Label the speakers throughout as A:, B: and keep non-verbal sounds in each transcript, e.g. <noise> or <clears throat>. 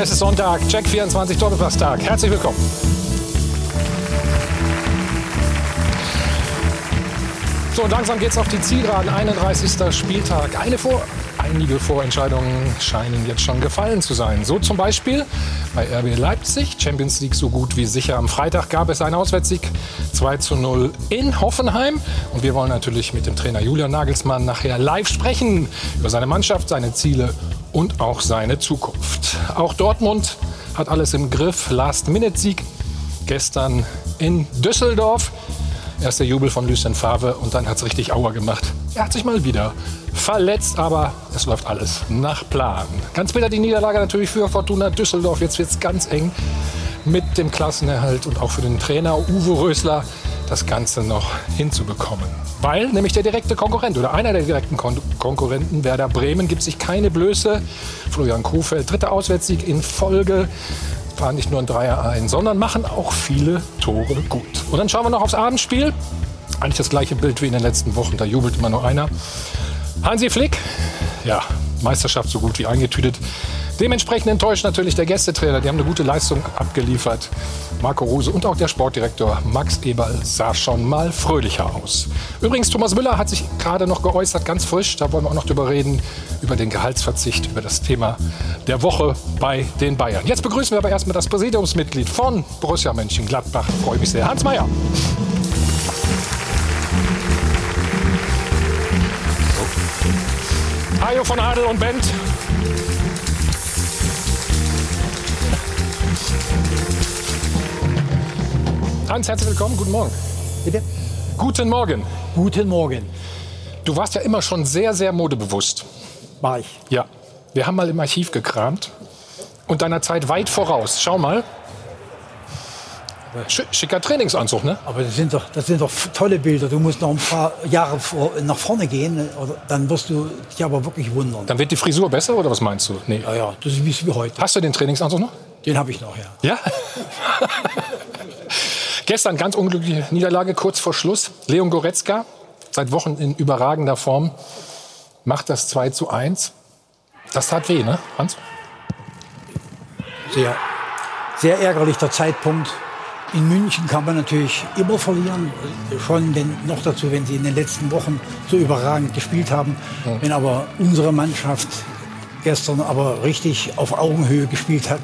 A: Es ist Sonntag, Check 24 Doppelpasstag. Herzlich willkommen. So, und langsam geht's auf die Zielgeraden. 31. Spieltag. Eine vor, einige Vorentscheidungen scheinen jetzt schon gefallen zu sein. So zum Beispiel bei RB Leipzig. Champions League so gut wie sicher. Am Freitag gab es einen Auswärtssieg 2 zu 0 in Hoffenheim. Und wir wollen natürlich mit dem Trainer Julian Nagelsmann nachher live sprechen über seine Mannschaft, seine Ziele und auch seine Zukunft. Auch Dortmund hat alles im Griff. Last-Minute-Sieg gestern in Düsseldorf. Erst der Jubel von Lucien Favre und dann hat es richtig Auer gemacht. Er hat sich mal wieder verletzt, aber es läuft alles nach Plan. Ganz bitter die Niederlage natürlich für Fortuna Düsseldorf. Jetzt wird es ganz eng mit dem Klassenerhalt und auch für den Trainer Uwe Rösler das Ganze noch hinzubekommen. Weil nämlich der direkte Konkurrent oder einer der direkten Kon Konkurrenten, Werder Bremen, gibt sich keine Blöße. Florian Kofeld, dritter Auswärtssieg in Folge fahren nicht nur ein Dreier ein, sondern machen auch viele Tore gut. Und dann schauen wir noch aufs Abendspiel. Eigentlich das gleiche Bild wie in den letzten Wochen. Da jubelt immer nur einer. Hansi Flick, ja, Meisterschaft so gut wie eingetütet. Dementsprechend enttäuscht natürlich der Gästetrainer. Die haben eine gute Leistung abgeliefert. Marco Rose und auch der Sportdirektor Max Eberl sah schon mal fröhlicher aus. Übrigens, Thomas Müller hat sich gerade noch geäußert, ganz frisch. Da wollen wir auch noch drüber reden, über den Gehaltsverzicht, über das Thema der Woche bei den Bayern. Jetzt begrüßen wir aber erstmal das Präsidiumsmitglied von Borussia Mönchengladbach. Freue mich sehr. Hans Mayer. Hajo von Adel und Bent. Hans, herzlich willkommen. Guten Morgen.
B: Bitte?
A: Guten Morgen.
B: Guten Morgen.
A: Du warst ja immer schon sehr, sehr modebewusst.
B: War ich.
A: Ja. Wir haben mal im Archiv gekramt und deiner Zeit weit voraus. Schau mal. Sch schicker Trainingsanzug, ne?
B: Aber das sind, doch, das sind doch tolle Bilder. Du musst noch ein paar Jahre vor, nach vorne gehen, oder, dann wirst du dich aber wirklich wundern.
A: Dann wird die Frisur besser oder was meinst du?
B: Nee. Ja, ja, das ist wie heute.
A: Hast du den Trainingsanzug noch?
B: Den habe ich noch, ja.
A: Ja? <laughs> Gestern ganz unglückliche Niederlage, kurz vor Schluss. Leon Goretzka, seit Wochen in überragender Form, macht das 2 zu 1. Das tat weh, ne, Hans?
B: Sehr, sehr ärgerlich der Zeitpunkt. In München kann man natürlich immer verlieren. Schon denn noch dazu, wenn sie in den letzten Wochen so überragend gespielt haben. Ja. Wenn aber unsere Mannschaft gestern aber richtig auf Augenhöhe gespielt hat,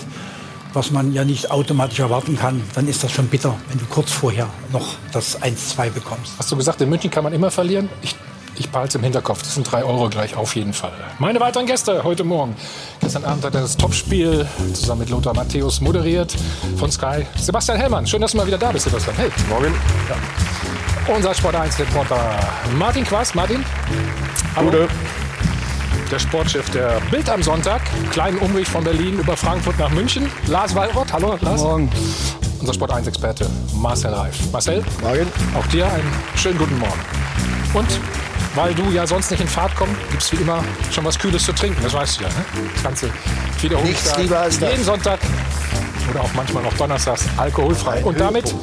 B: was man ja nicht automatisch erwarten kann, dann ist das schon bitter, wenn du kurz vorher noch das 1-2 bekommst.
A: Hast du gesagt, in München kann man immer verlieren? Ich, ich behalte es im Hinterkopf. Das sind drei Euro gleich auf jeden Fall. Meine weiteren Gäste heute Morgen. Gestern Abend hat er das Topspiel zusammen mit Lothar Matthäus moderiert von Sky. Sebastian Hellmann, schön, dass du mal wieder da bist, Sebastian. Hey.
C: Morgen.
A: Ja. Unser Sport 1-Reporter Martin Quast. Martin.
C: Hallo. Gute
A: der Sportchef der Bild am Sonntag. Kleinen Umweg von Berlin über Frankfurt nach München. Lars Wallrott, hallo Lars.
C: Morgen.
A: Unser Sport 1 Experte Marcel Reif. Marcel,
C: Morgen.
A: auch dir einen schönen guten Morgen. Und weil du ja sonst nicht in Fahrt kommst, gibt es wie immer schon was Kühles zu trinken. Das weißt du ja. Ne? Das Ganze wiederholt
C: Nichts lieber als
A: jeden Sonntag oder auch manchmal noch donnerstags alkoholfrei. Und damit,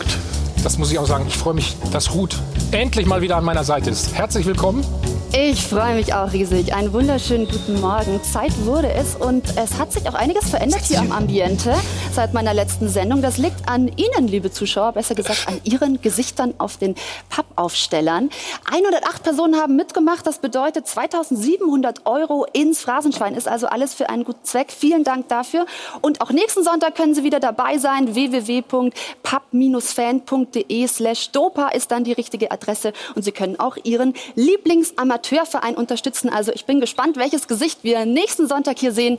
A: das muss ich auch sagen, ich freue mich, dass Ruth endlich mal wieder an meiner Seite ist. Herzlich willkommen.
D: Ich freue mich auch riesig. Einen wunderschönen guten Morgen. Zeit wurde es und es hat sich auch einiges verändert hier am Ambiente seit meiner letzten Sendung. Das liegt an Ihnen, liebe Zuschauer, besser gesagt an Ihren Gesichtern auf den Pappaufstellern. 108 Personen haben mitgemacht. Das bedeutet 2700 Euro ins Phrasenschwein. Ist also alles für einen guten Zweck. Vielen Dank dafür. Und auch nächsten Sonntag können Sie wieder dabei sein. www.papp-fan.de slash dopa ist dann die richtige Adresse. Und Sie können auch Ihren Lieblingsamateur Amateurverein unterstützen. Also ich bin gespannt, welches Gesicht wir nächsten Sonntag hier sehen.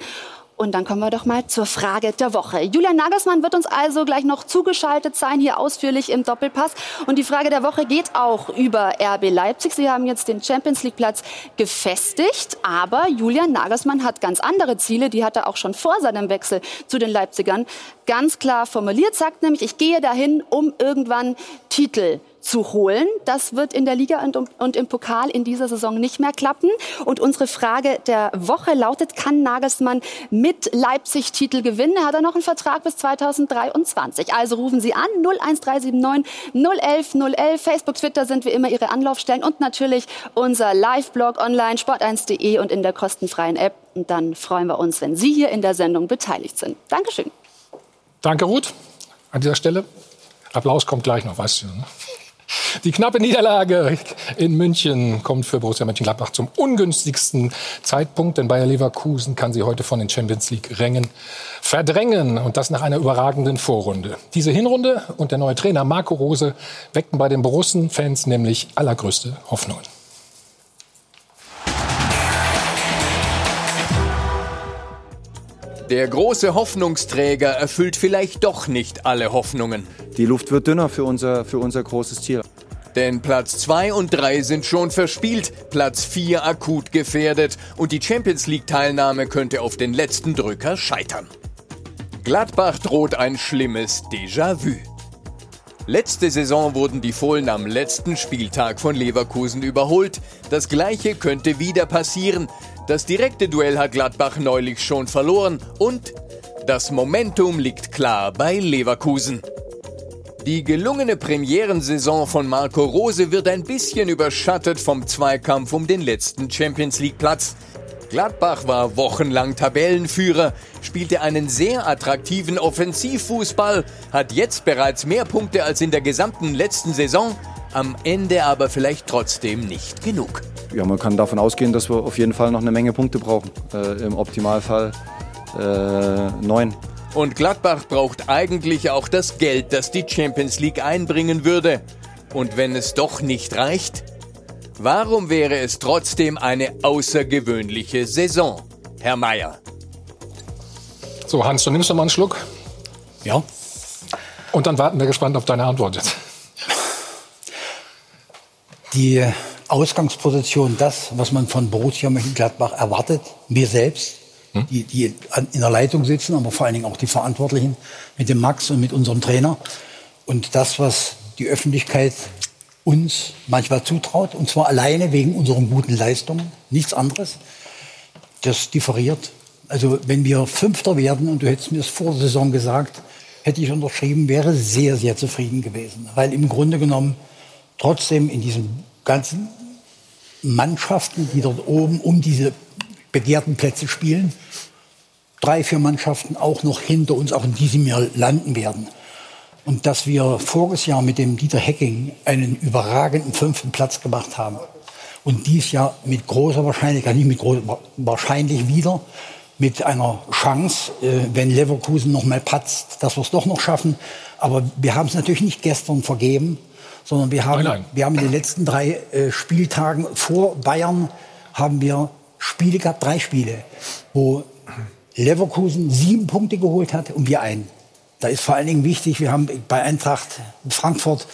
D: Und dann kommen wir doch mal zur Frage der Woche. Julian Nagelsmann wird uns also gleich noch zugeschaltet sein, hier ausführlich im Doppelpass. Und die Frage der Woche geht auch über RB Leipzig. Sie haben jetzt den Champions League Platz gefestigt, aber Julian Nagelsmann hat ganz andere Ziele. Die hat er auch schon vor seinem Wechsel zu den Leipzigern ganz klar formuliert. Sagt nämlich, ich gehe dahin, um irgendwann Titel zu holen. Das wird in der Liga und, im Pokal in dieser Saison nicht mehr klappen. Und unsere Frage der Woche lautet, kann Nagelsmann mit Leipzig Titel gewinnen? Hat er noch einen Vertrag bis 2023? Also rufen Sie an 01379 011 011. Facebook, Twitter sind wie immer Ihre Anlaufstellen und natürlich unser Live-Blog online sport1.de und in der kostenfreien App. Und dann freuen wir uns, wenn Sie hier in der Sendung beteiligt sind. Dankeschön.
A: Danke, Ruth. An dieser Stelle. Applaus kommt gleich noch, weißt du. Ne? Die knappe Niederlage in München kommt für Borussia Mönchengladbach zum ungünstigsten Zeitpunkt, denn Bayer Leverkusen kann sie heute von den Champions League Rängen verdrängen und das nach einer überragenden Vorrunde. Diese Hinrunde und der neue Trainer Marco Rose weckten bei den Borussen-Fans nämlich allergrößte Hoffnungen.
E: Der große Hoffnungsträger erfüllt vielleicht doch nicht alle Hoffnungen.
F: Die Luft wird dünner für unser, für unser großes Ziel.
E: Denn Platz 2 und 3 sind schon verspielt, Platz 4 akut gefährdet und die Champions League-Teilnahme könnte auf den letzten Drücker scheitern. Gladbach droht ein schlimmes Déjà-vu. Letzte Saison wurden die Fohlen am letzten Spieltag von Leverkusen überholt. Das gleiche könnte wieder passieren. Das direkte Duell hat Gladbach neulich schon verloren und das Momentum liegt klar bei Leverkusen. Die gelungene Premierensaison von Marco Rose wird ein bisschen überschattet vom Zweikampf um den letzten Champions League Platz. Gladbach war wochenlang Tabellenführer, spielte einen sehr attraktiven Offensivfußball, hat jetzt bereits mehr Punkte als in der gesamten letzten Saison, am Ende aber vielleicht trotzdem nicht genug.
F: Ja, man kann davon ausgehen, dass wir auf jeden Fall noch eine Menge Punkte brauchen. Äh, Im Optimalfall äh, neun.
E: Und Gladbach braucht eigentlich auch das Geld, das die Champions League einbringen würde. Und wenn es doch nicht reicht, warum wäre es trotzdem eine außergewöhnliche Saison, Herr Mayer?
A: So, Hans, du nimmst noch mal einen Schluck.
B: Ja.
A: Und dann warten wir gespannt auf deine Antwort jetzt.
B: Die Ausgangsposition, das, was man von Borussia Mönchengladbach erwartet, wir selbst, hm? die, die in der Leitung sitzen, aber vor allen Dingen auch die Verantwortlichen mit dem Max und mit unserem Trainer. Und das, was die Öffentlichkeit uns manchmal zutraut, und zwar alleine wegen unseren guten Leistungen, nichts anderes, das differiert. Also wenn wir Fünfter werden, und du hättest mir das vor der Saison gesagt, hätte ich unterschrieben, wäre sehr, sehr zufrieden gewesen. Weil im Grunde genommen trotzdem in diesen ganzen Mannschaften, die dort oben um diese begehrten Plätze spielen, drei, vier Mannschaften auch noch hinter uns, auch in diesem Jahr landen werden. Und dass wir voriges Jahr mit dem Dieter Hecking einen überragenden fünften Platz gemacht haben und dies Jahr mit großer Wahrscheinlichkeit, nicht mit großer, wahrscheinlich wieder mit einer Chance, äh, wenn Leverkusen noch mal patzt, dass wir es doch noch schaffen. Aber wir haben es natürlich nicht gestern vergeben, sondern wir haben, nein, nein. wir haben in den letzten drei äh, Spieltagen vor Bayern haben wir Spiele gehabt, drei Spiele, wo Leverkusen sieben Punkte geholt hat und wir einen. Da ist vor allen Dingen wichtig, wir haben bei Eintracht Frankfurt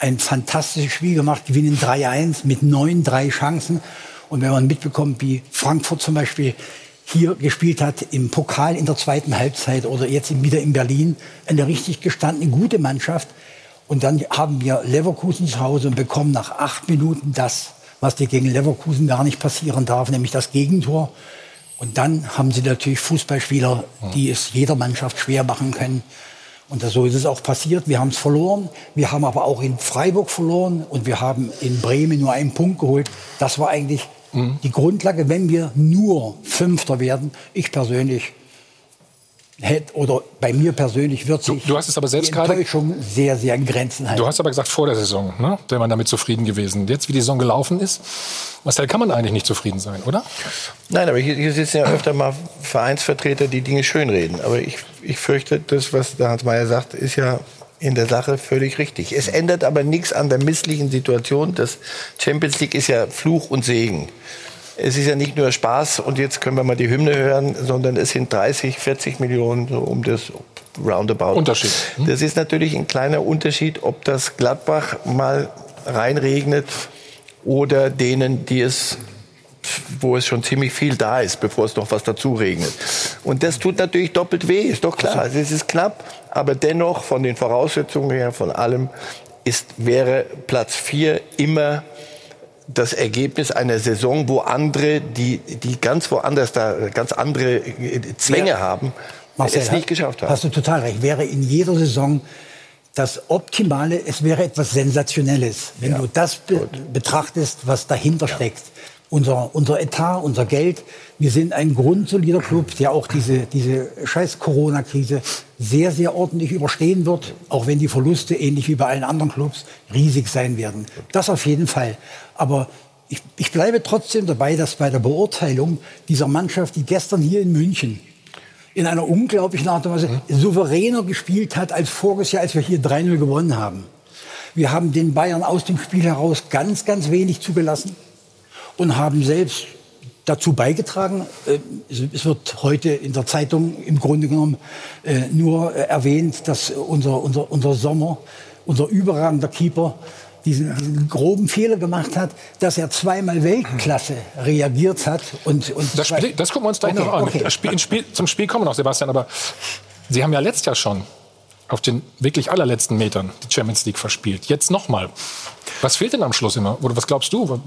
B: ein fantastisches Spiel gemacht, gewinnen 3-1 mit neun, drei Chancen. Und wenn man mitbekommt, wie Frankfurt zum Beispiel hier gespielt hat, im Pokal in der zweiten Halbzeit oder jetzt wieder in Berlin, eine richtig gestandene, gute Mannschaft. Und dann haben wir Leverkusen zu Hause und bekommen nach acht Minuten das, was dir gegen Leverkusen gar nicht passieren darf, nämlich das Gegentor. Und dann haben sie natürlich Fußballspieler, die es jeder Mannschaft schwer machen können. Und so ist es auch passiert. Wir haben es verloren. Wir haben aber auch in Freiburg verloren und wir haben in Bremen nur einen Punkt geholt. Das war eigentlich mhm. die Grundlage, wenn wir nur Fünfter werden. Ich persönlich hätte, oder bei mir persönlich wird sich
A: du, du hast es aber selbst gerade
B: schon sehr, sehr in Grenzen halten.
A: Du hast aber gesagt, vor der Saison ne, wäre man damit zufrieden gewesen. Jetzt, wie die Saison gelaufen ist, Marcel, kann man eigentlich nicht zufrieden sein, oder?
C: Nein, aber hier, hier sitzen ja öfter mal Vereinsvertreter, die Dinge schönreden. Aber ich, ich fürchte, das, was der Hans Mayer sagt, ist ja in der Sache völlig richtig. Es ändert aber nichts an der misslichen Situation. Das Champions League ist ja Fluch und Segen es ist ja nicht nur Spaß und jetzt können wir mal die Hymne hören, sondern es sind 30, 40 Millionen so um das Roundabout.
A: Unterschied.
C: Hm? Das ist natürlich ein kleiner Unterschied, ob das Gladbach mal reinregnet oder denen, die es wo es schon ziemlich viel da ist, bevor es noch was dazu regnet. Und das tut natürlich doppelt weh, ist doch klar. Es ist knapp, aber dennoch von den Voraussetzungen her, von allem, ist, wäre Platz 4 immer das Ergebnis einer Saison, wo andere, die, die ganz woanders da ganz andere Zwänge ja. haben,
B: Marcel,
C: es nicht geschafft haben.
B: Hast du total recht. Wäre in jeder Saison das Optimale, es wäre etwas Sensationelles, wenn ja. du das be betrachtest, was dahinter ja. steckt. Unser, unser Etat, unser Geld. Wir sind ein grundsolider Club, der auch diese, diese scheiß Corona-Krise sehr, sehr ordentlich überstehen wird, auch wenn die Verluste, ähnlich wie bei allen anderen Clubs, riesig sein werden. Das auf jeden Fall. Aber ich, ich bleibe trotzdem dabei, dass bei der Beurteilung dieser Mannschaft, die gestern hier in München in einer unglaublichen Art und Weise souveräner gespielt hat als voriges Jahr, als wir hier 3-0 gewonnen haben. Wir haben den Bayern aus dem Spiel heraus ganz, ganz wenig zugelassen und haben selbst dazu beigetragen. Äh, es wird heute in der Zeitung im Grunde genommen äh, nur äh, erwähnt, dass unser, unser, unser Sommer, unser überragender Keeper, diesen, diesen, groben Fehler gemacht hat, dass er zweimal Weltklasse reagiert hat. Und, und
A: das, Spiel, das gucken wir uns gleich okay, noch an. Okay. Spiel, Spiel, zum Spiel kommen wir noch, Sebastian. Aber Sie haben ja letztes Jahr schon auf den wirklich allerletzten Metern die Champions League verspielt. Jetzt nochmal. Was fehlt denn am Schluss immer? Oder was glaubst du?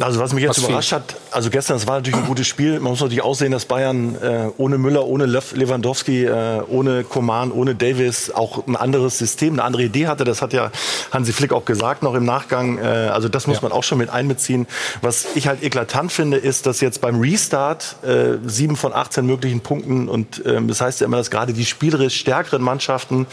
G: Also was mich jetzt was überrascht hat, also gestern, es war natürlich ein gutes Spiel. Man muss natürlich auch sehen, dass Bayern äh, ohne Müller, ohne Lewandowski, äh, ohne Koman, ohne Davis auch ein anderes System, eine andere Idee hatte. Das hat ja Hansi Flick auch gesagt noch im Nachgang. Äh, also das muss ja. man auch schon mit einbeziehen. Was ich halt eklatant finde, ist, dass jetzt beim Restart äh, sieben von 18 möglichen Punkten und ähm, das heißt ja immer, dass gerade die spielerisch stärkeren Mannschaften,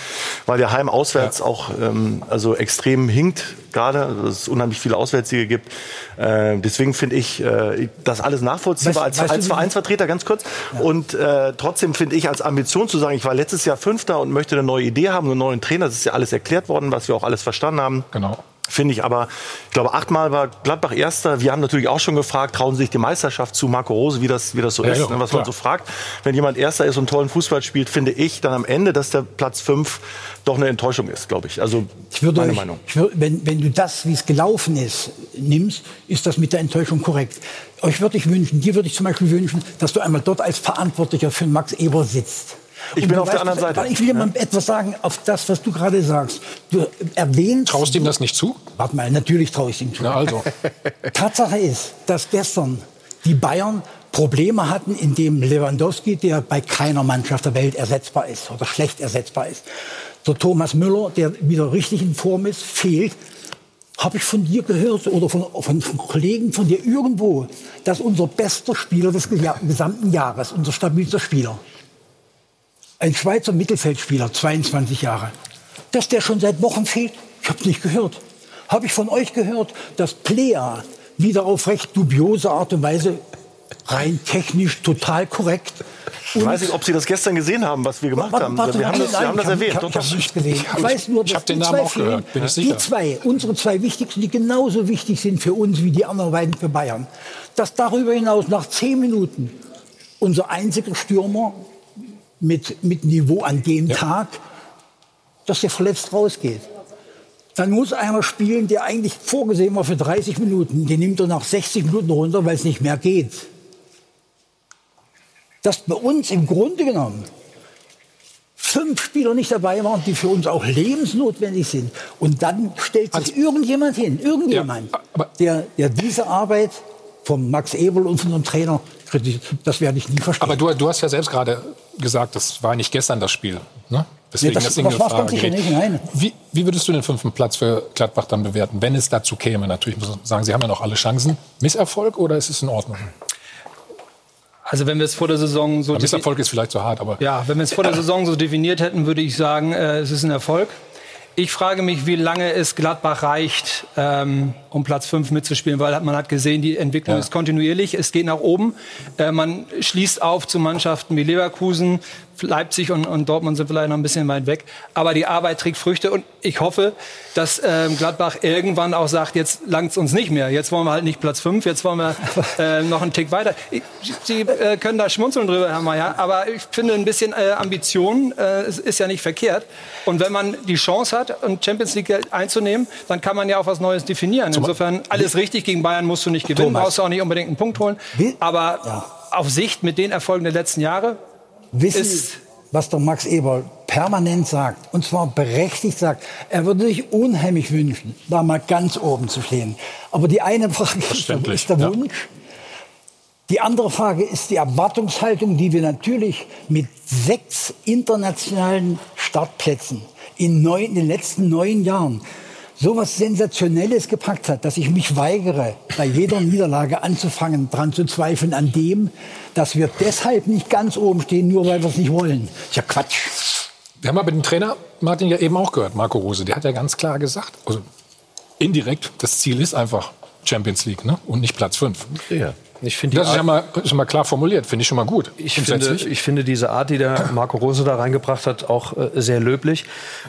G: weil der Heim auswärts ja. auch ähm, also extrem hinkt gerade, also dass es unheimlich viele Auswärtssiege gibt. Äh, deswegen finde ich äh, das alles nachvollziehbar weißt, als, als Vereinsvertreter, ganz kurz. Ja. Und äh, trotzdem finde ich als Ambition zu sagen, ich war letztes Jahr Fünfter und möchte eine neue Idee haben, einen neuen Trainer. Das ist ja alles erklärt worden, was wir auch alles verstanden haben.
A: Genau
G: finde ich. Aber ich glaube, achtmal war Gladbach Erster. Wir haben natürlich auch schon gefragt, trauen Sie sich die Meisterschaft zu Marco Rose, wie das, wie das so ja, ist, ja, ne, was klar. man so fragt. Wenn jemand Erster ist und tollen Fußball spielt, finde ich dann am Ende, dass der Platz fünf doch eine Enttäuschung ist, glaube ich. Also
B: ich würde meine euch, Meinung. Würde, wenn, wenn du das, wie es gelaufen ist, nimmst, ist das mit der Enttäuschung korrekt. Euch würde ich wünschen, dir würde ich zum Beispiel wünschen, dass du einmal dort als Verantwortlicher für Max Eber sitzt.
G: Ich bin auf der anderen Seite.
B: Ich will dir mal etwas sagen auf das, was du gerade sagst. Du erwähnst.
A: Traust du ihm das nicht zu?
B: Warte mal, natürlich traue ich ihm zu.
A: Na also. <laughs>
B: Tatsache ist, dass gestern die Bayern Probleme hatten, indem Lewandowski, der bei keiner Mannschaft der Welt ersetzbar ist oder schlecht ersetzbar ist, der Thomas Müller, der wieder richtig in Form ist, fehlt. Habe ich von dir gehört oder von, von, von, Kollegen von dir irgendwo, dass unser bester Spieler des gesamten Jahres, unser stabilster Spieler, ein Schweizer Mittelfeldspieler, 22 Jahre, dass der schon seit Wochen fehlt. Ich habe es nicht gehört. Habe ich von euch gehört, dass Plea wieder auf recht dubiose Art und Weise rein technisch total korrekt.
G: Ich weiß nicht, ob Sie das gestern gesehen haben, was wir gemacht warte, haben.
B: Warte,
G: wir haben das, wir haben das erwähnt.
B: Ich, habe es nicht gesehen. Ich, ich weiß nur, dass
A: ich habe den Namen auch gehört. Bin ich sicher.
B: Die zwei, unsere zwei wichtigsten, die genauso wichtig sind für uns wie die anderen beiden für Bayern, dass darüber hinaus nach zehn Minuten unser einziger Stürmer mit, mit Niveau an dem ja. Tag, dass der verletzt rausgeht. Dann muss einer spielen, der eigentlich vorgesehen war für 30 Minuten. Den nimmt er nach 60 Minuten runter, weil es nicht mehr geht. Dass bei uns im Grunde genommen fünf Spieler nicht dabei waren, die für uns auch lebensnotwendig sind. Und dann stellt sich also, irgendjemand hin, irgendjemand, ja, der, der diese Arbeit vom Max Eberl und von unserem Trainer das werde ich nie verstehen.
A: Aber du, du hast ja selbst gerade gesagt, das war nicht gestern das Spiel. Ne?
B: Deswegen nee, das, das, das war's ganz sicher nicht, nein.
A: Wie, wie würdest du den fünften Platz für Gladbach dann bewerten, wenn es dazu käme? Natürlich muss man sagen, sie haben ja noch alle Chancen. Misserfolg oder ist es in Ordnung?
H: Also wenn wir es vor der Saison so...
A: Misserfolg ist vielleicht zu hart, aber...
H: Ja, wenn wir es vor der Saison so definiert hätten, würde ich sagen, äh, es ist ein Erfolg. Ich frage mich, wie lange es Gladbach reicht, ähm, um Platz 5 mitzuspielen, weil man hat gesehen, die Entwicklung ja. ist kontinuierlich, es geht nach oben. Äh, man schließt auf zu Mannschaften wie Leverkusen, Leipzig und, und, Dortmund sind vielleicht noch ein bisschen weit weg. Aber die Arbeit trägt Früchte und ich hoffe, dass ähm, Gladbach irgendwann auch sagt, jetzt langt es uns nicht mehr. Jetzt wollen wir halt nicht Platz 5, jetzt wollen wir <laughs> äh, noch einen Tick weiter. Sie äh, können da schmunzeln drüber, Herr Mayer, aber ich finde ein bisschen äh, Ambition äh, ist, ist ja nicht verkehrt. Und wenn man die Chance hat, um Champions League einzunehmen, dann kann man ja auch was Neues definieren. Insofern alles richtig gegen Bayern musst du nicht gewinnen, Thomas. brauchst du auch nicht unbedingt einen Punkt holen. Aber ja. auf Sicht mit den Erfolgen der letzten Jahre
B: Wissen, was der Max Eber permanent sagt, und zwar berechtigt sagt, er würde sich unheimlich wünschen, da mal ganz oben zu stehen. Aber die eine Frage ist der, ist der ja. Wunsch. Die andere Frage ist die Erwartungshaltung, die wir natürlich mit sechs internationalen Startplätzen in, neun, in den letzten neun Jahren so was Sensationelles gepackt hat, dass ich mich weigere, bei jeder Niederlage anzufangen, dran zu zweifeln an dem, dass wir deshalb nicht ganz oben stehen, nur weil wir es nicht wollen. Ist ja Quatsch.
A: Wir haben aber den Trainer Martin ja eben auch gehört, Marco Rose. Der hat ja ganz klar gesagt, also indirekt, das Ziel ist einfach Champions League ne? und nicht Platz 5.
I: Ja. Ich
A: finde das ist ja mal, ist mal klar formuliert, finde ich schon mal gut.
I: Ich finde, ich finde diese Art, die der Marco Rose da reingebracht hat, auch äh, sehr löblich,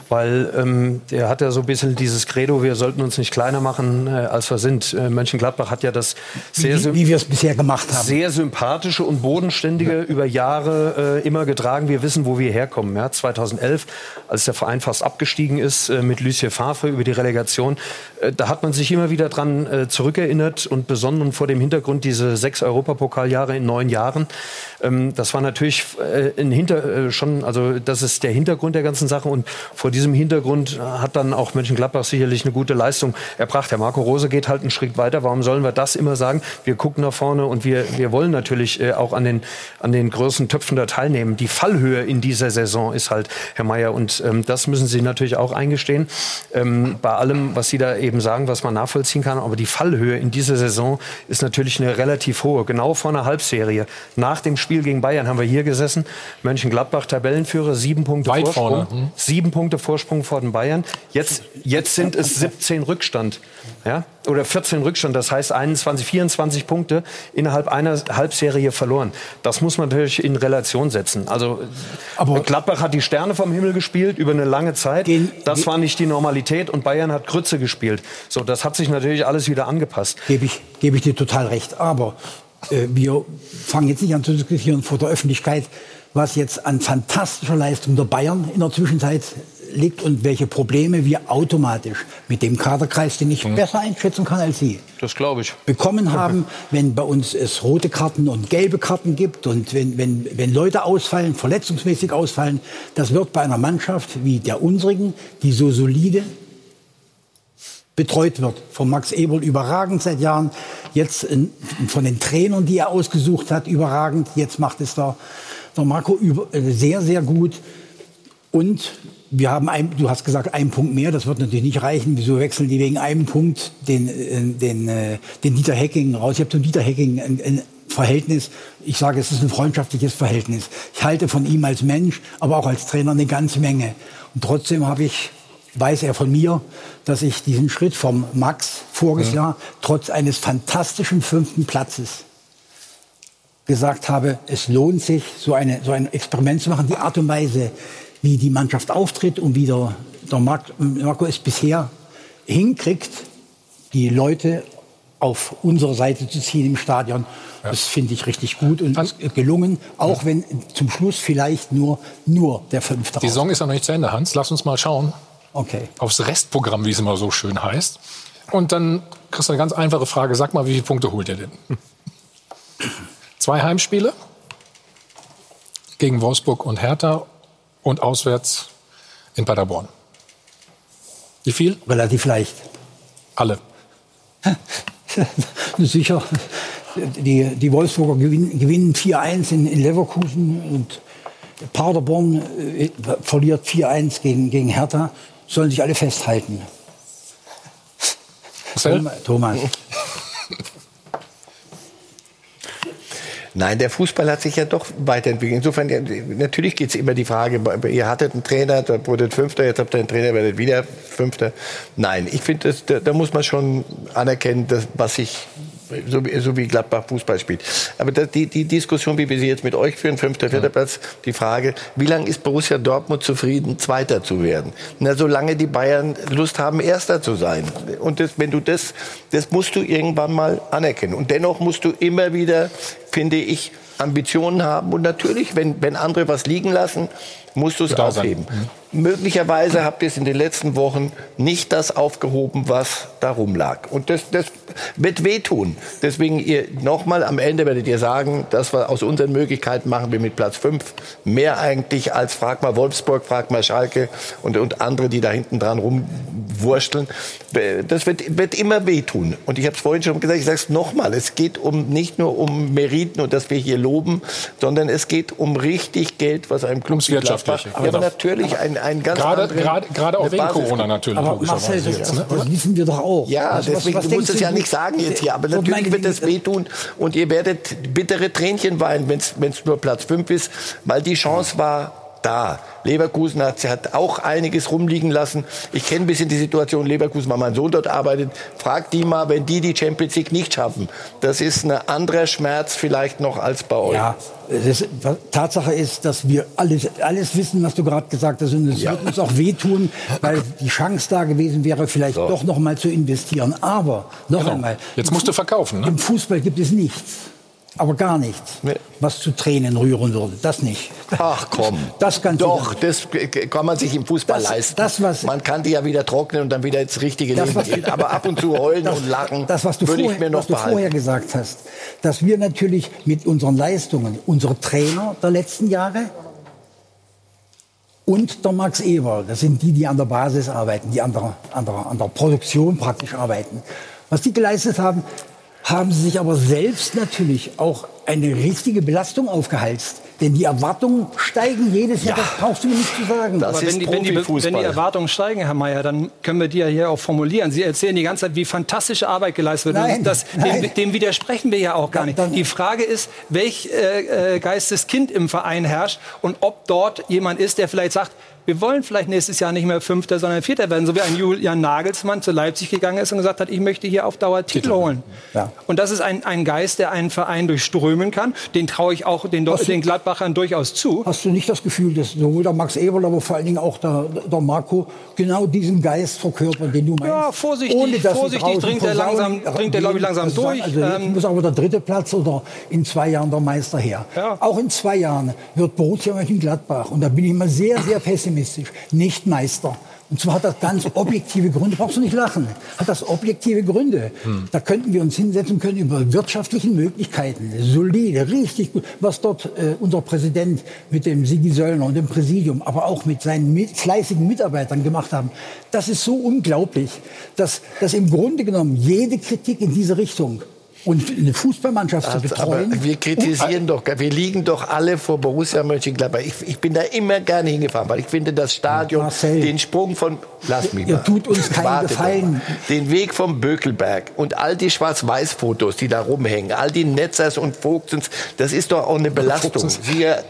I: weil ähm, der hat ja so ein bisschen dieses Credo, wir sollten uns nicht kleiner machen, äh, als wir sind. Äh, Mönchengladbach hat ja das sehr,
B: wie, wie wir es bisher gemacht haben,
I: sehr sympathische und bodenständige ja. über Jahre äh, immer getragen. Wir wissen, wo wir herkommen. Ja, 2011, als der Verein fast abgestiegen ist äh, mit Lucien Favre über die Relegation, äh, da hat man sich immer wieder dran zurückerinnert und besonnen und vor dem Hintergrund diese sechs Europapokaljahre in neun Jahren. Ähm, das war natürlich äh, ein Hinter, äh, schon, also das ist der Hintergrund der ganzen Sache. Und vor diesem Hintergrund hat dann auch Mönchengladbach sicherlich eine gute Leistung erbracht. Der Marco Rose geht halt einen Schritt weiter. Warum sollen wir das immer sagen? Wir gucken nach vorne und wir, wir wollen natürlich äh, auch an den, an den größten Töpfen da teilnehmen. Die Fallhöhe in dieser Saison ist halt, Herr Mayer, und ähm, das müssen Sie natürlich auch eingestehen. Ähm, bei allem, was Sie da eben sagen, was man nachvollziehen kann. Aber die Fallhöhe in dieser Saison ist natürlich eine relativ hohe, genau vor einer Halbserie. Nach dem Spiel gegen Bayern haben wir hier gesessen. Mönchengladbach Tabellenführer, sieben Punkte
A: Weit
I: Vorsprung.
A: Vorne. Hm.
I: Sieben Punkte Vorsprung vor den Bayern. Jetzt, jetzt sind es 17 Rückstand. Ja? Oder 14 Rückstand. Das heißt 21, 24 Punkte innerhalb einer Halbserie verloren. Das muss man natürlich in Relation setzen. Also Aber Gladbach hat die Sterne vom Himmel gespielt über eine lange Zeit. Das war nicht die Normalität und Bayern hat Grütze gespielt. So, das hat sich natürlich alles wieder angepasst.
B: Gebe ich, gebe ich dir total recht. Aber äh, wir fangen jetzt nicht an zu diskutieren vor der Öffentlichkeit, was jetzt an fantastischer Leistung der Bayern in der Zwischenzeit liegt und welche Probleme wir automatisch mit dem Kaderkreis, den ich mhm. besser einschätzen kann als Sie,
I: das glaube ich,
B: bekommen haben, wenn bei uns es rote Karten und gelbe Karten gibt und wenn, wenn, wenn Leute ausfallen, verletzungsmäßig ausfallen, das wird bei einer Mannschaft wie der unsrigen, die so solide betreut wird. Von Max Eberl überragend seit Jahren. Jetzt von den Trainern, die er ausgesucht hat, überragend. Jetzt macht es der, der Marco über, äh, sehr, sehr gut. Und wir haben, ein, du hast gesagt, einen Punkt mehr. Das wird natürlich nicht reichen. Wieso wechseln die wegen einem Punkt den, äh, den, äh, den Dieter Hecking raus? Ich habe zum Dieter Hecking ein, ein Verhältnis. Ich sage, es ist ein freundschaftliches Verhältnis. Ich halte von ihm als Mensch, aber auch als Trainer eine ganze Menge. Und trotzdem habe ich weiß er von mir, dass ich diesen Schritt vom Max voriges ja. Jahr trotz eines fantastischen fünften Platzes gesagt habe, es lohnt sich, so, eine, so ein Experiment zu machen. Die Art und Weise, wie die Mannschaft auftritt und wie der, der Marco es bisher hinkriegt, die Leute auf unsere Seite zu ziehen im Stadion. Ja. Das finde ich richtig gut und Hans, gelungen, auch ja. wenn zum Schluss vielleicht nur, nur der fünfte
A: Die Saison ist ja noch nicht zu Ende, Hans. Lass uns mal schauen,
B: Okay.
A: Aufs Restprogramm, wie es immer so schön heißt. Und dann kriegst du eine ganz einfache Frage. Sag mal, wie viele Punkte holt ihr denn? Zwei Heimspiele gegen Wolfsburg und Hertha und auswärts in Paderborn. Wie viel?
B: Relativ leicht.
A: Alle. <laughs>
B: Sicher. Die, die Wolfsburger gewinnen, gewinnen 4-1 in, in, Leverkusen und Paderborn äh, verliert 4-1 gegen, gegen Hertha sollen sich alle festhalten. Thomas.
C: Nein, der Fußball hat sich ja doch weiterentwickelt. Insofern, natürlich geht es immer die Frage, ihr hattet einen Trainer, da wurde Fünfter, jetzt habt ihr einen Trainer, werdet wieder Fünfter. Nein, ich finde, da, da, muss man schon anerkennen, dass, was sich so, so wie Gladbach Fußball spielt. Aber das, die, die Diskussion, wie wir sie jetzt mit euch führen, fünfter, vierter Platz, die Frage, wie lange ist Borussia Dortmund zufrieden, Zweiter zu werden? Na, solange die Bayern Lust haben, Erster zu sein. Und das, wenn du das, das musst du irgendwann mal anerkennen. Und dennoch musst du immer wieder, finde ich, Ambitionen haben und natürlich, wenn, wenn andere was liegen lassen, musst du es
A: sein.
C: aufheben. Möglicherweise habt ihr es in den letzten Wochen nicht das aufgehoben, was darum lag. Und das, das wird wehtun. Deswegen ihr nochmal am Ende werdet ihr sagen, dass wir aus unseren Möglichkeiten machen wir mit Platz 5 mehr eigentlich als frag mal Wolfsburg, frag mal Schalke und, und andere, die da hinten dran rumwursteln. Das wird, wird immer wehtun. Und ich habe es vorhin schon gesagt, ich sage es nochmal, es geht um nicht nur um Meriten und dass wir hier loben, sondern es geht um richtig Geld, was einem Club
A: Ums
C: Gladbach-
A: Wirtschaftliche.
C: Ja, aber natürlich ein, ein ganz
A: Gerade,
C: anderen-
A: gerade, gerade auch wegen Corona natürlich.
B: Aber Marcel, das,
A: jetzt, ne?
B: das wissen wir doch auch.
C: Ja,
B: Also was-
C: deswegen,
B: was
C: du
B: denkst
C: musst es ja
B: du-
C: nicht sagen jetzt hier, aber natürlich wird es
B: Güte,
C: wehtun und ihr werdet bittere Tränchen weinen, wenn es nur Platz 5 ist, weil die Chance war da. Leverkusen hat, hat auch einiges rumliegen lassen. Ich kenne ein bisschen die Situation Leverkusen, weil mein Sohn dort arbeitet. Frag die mal, wenn die die Champions League nicht schaffen. Das ist ein anderer Schmerz vielleicht noch als bei euch.
B: Ja, das, Tatsache ist, dass wir alles, alles wissen, was du gerade gesagt hast. Und es
C: Ja.
B: wird uns auch wehtun, weil die Chance da gewesen wäre, vielleicht doch noch mal zu investieren. Aber noch
A: Genau.
B: einmal.
A: Jetzt musst du verkaufen, ne?
B: Im Fußball gibt es nichts. Aber gar nichts,
C: Nee.
B: was zu Tränen rühren würde. Das nicht.
C: Ach komm.
B: Das kannst du
C: Doch, das kann man sich im Fußball
B: Das-
C: leisten.
B: das, was-
C: man kann die ja wieder trocknen und dann wieder ins richtige
B: Das,
C: Leben
B: was-
C: gehen. Aber ab und zu heulen und lachen
B: das, was du,
C: würde
B: vorher,
C: ich mir noch
B: was du
C: behalten.
B: vorher gesagt hast, dass wir natürlich mit unseren Leistungen, unsere Trainer der letzten Jahre und der Max Eber, das sind die, die an der Basis arbeiten, die an der, an der, an der Produktion praktisch arbeiten. Was die geleistet haben, haben sie sich aber selbst natürlich auch eine richtige Belastung aufgehalst. Denn die Erwartungen steigen jedes Jahr,
C: Ja.
B: das brauchst du mir nicht zu sagen.
C: Das
H: Aber
C: ist
H: wenn die, wenn, die, wenn die Erwartungen steigen, Herr Mayer, dann können wir die ja hier auch formulieren. Sie erzählen die ganze Zeit, wie fantastische Arbeit geleistet wird.
B: Nein,
H: Und das,
B: nein.
H: dem, dem widersprechen wir ja auch gar nicht. Die Frage ist, welch äh, äh, Geisteskind im Verein herrscht und ob dort jemand ist, der vielleicht sagt, wir wollen vielleicht nächstes Jahr nicht mehr Fünfter, sondern Vierter werden. So wie ein Julian Nagelsmann zu Leipzig gegangen ist und gesagt hat, ich möchte hier auf Dauer Titel holen.
B: Ja.
H: Und das ist ein, ein Geist, der einen Verein durchströmen kann. Den traue ich auch den,
B: Hast du-
H: den Gladbachern durchaus zu.
B: Hast du nicht das Gefühl, dass sowohl der Max Eberl, aber vor allen Dingen auch der, der Marco genau diesen Geist verkörpern, den du meinst?
H: Ja, vorsichtig,
B: Ohne,
H: vorsichtig dringt er langsam- dringt er, glaub ich, langsam
B: also,
H: durch.
B: Also
H: Ähm,
B: muss aber der dritte Platz oder in zwei Jahren der Meister her.
H: Ja.
B: Auch in zwei Jahren wird Borussia Mönchengladbach, und da bin ich mal sehr, sehr <laughs> pessimistisch, nicht Meister. Und zwar hat das ganz <laughs> objektive Gründe. Brauchst du nicht lachen. Hat das objektive Gründe.
H: Hm.
B: Da könnten wir uns hinsetzen können über wirtschaftlichen Möglichkeiten. Solide, richtig gut. Was dort äh, unser Präsident mit dem Sigi Söllner und dem Präsidium, aber auch mit seinen mit, fleißigen Mitarbeitern gemacht haben. Das ist so unglaublich, dass, dass im Grunde genommen jede Kritik in diese Richtung und eine Fußballmannschaft zu
C: Also, aber
B: betreuen.
C: wir kritisieren doch, wir liegen doch alle vor Borussia Mönchengladbach. Ich, ich bin da immer gerne hingefahren, weil ich finde das Stadion,
B: Marcel,
C: den Sprung von, lass mich
B: ihr
C: mal.
B: tut uns keinen Gefallen.
C: Den Weg vom Bökelberg und all die Schwarz-Weiß-Fotos, die da rumhängen, all die Netzers und Vogtsens, das ist doch auch eine Belastung. Siehe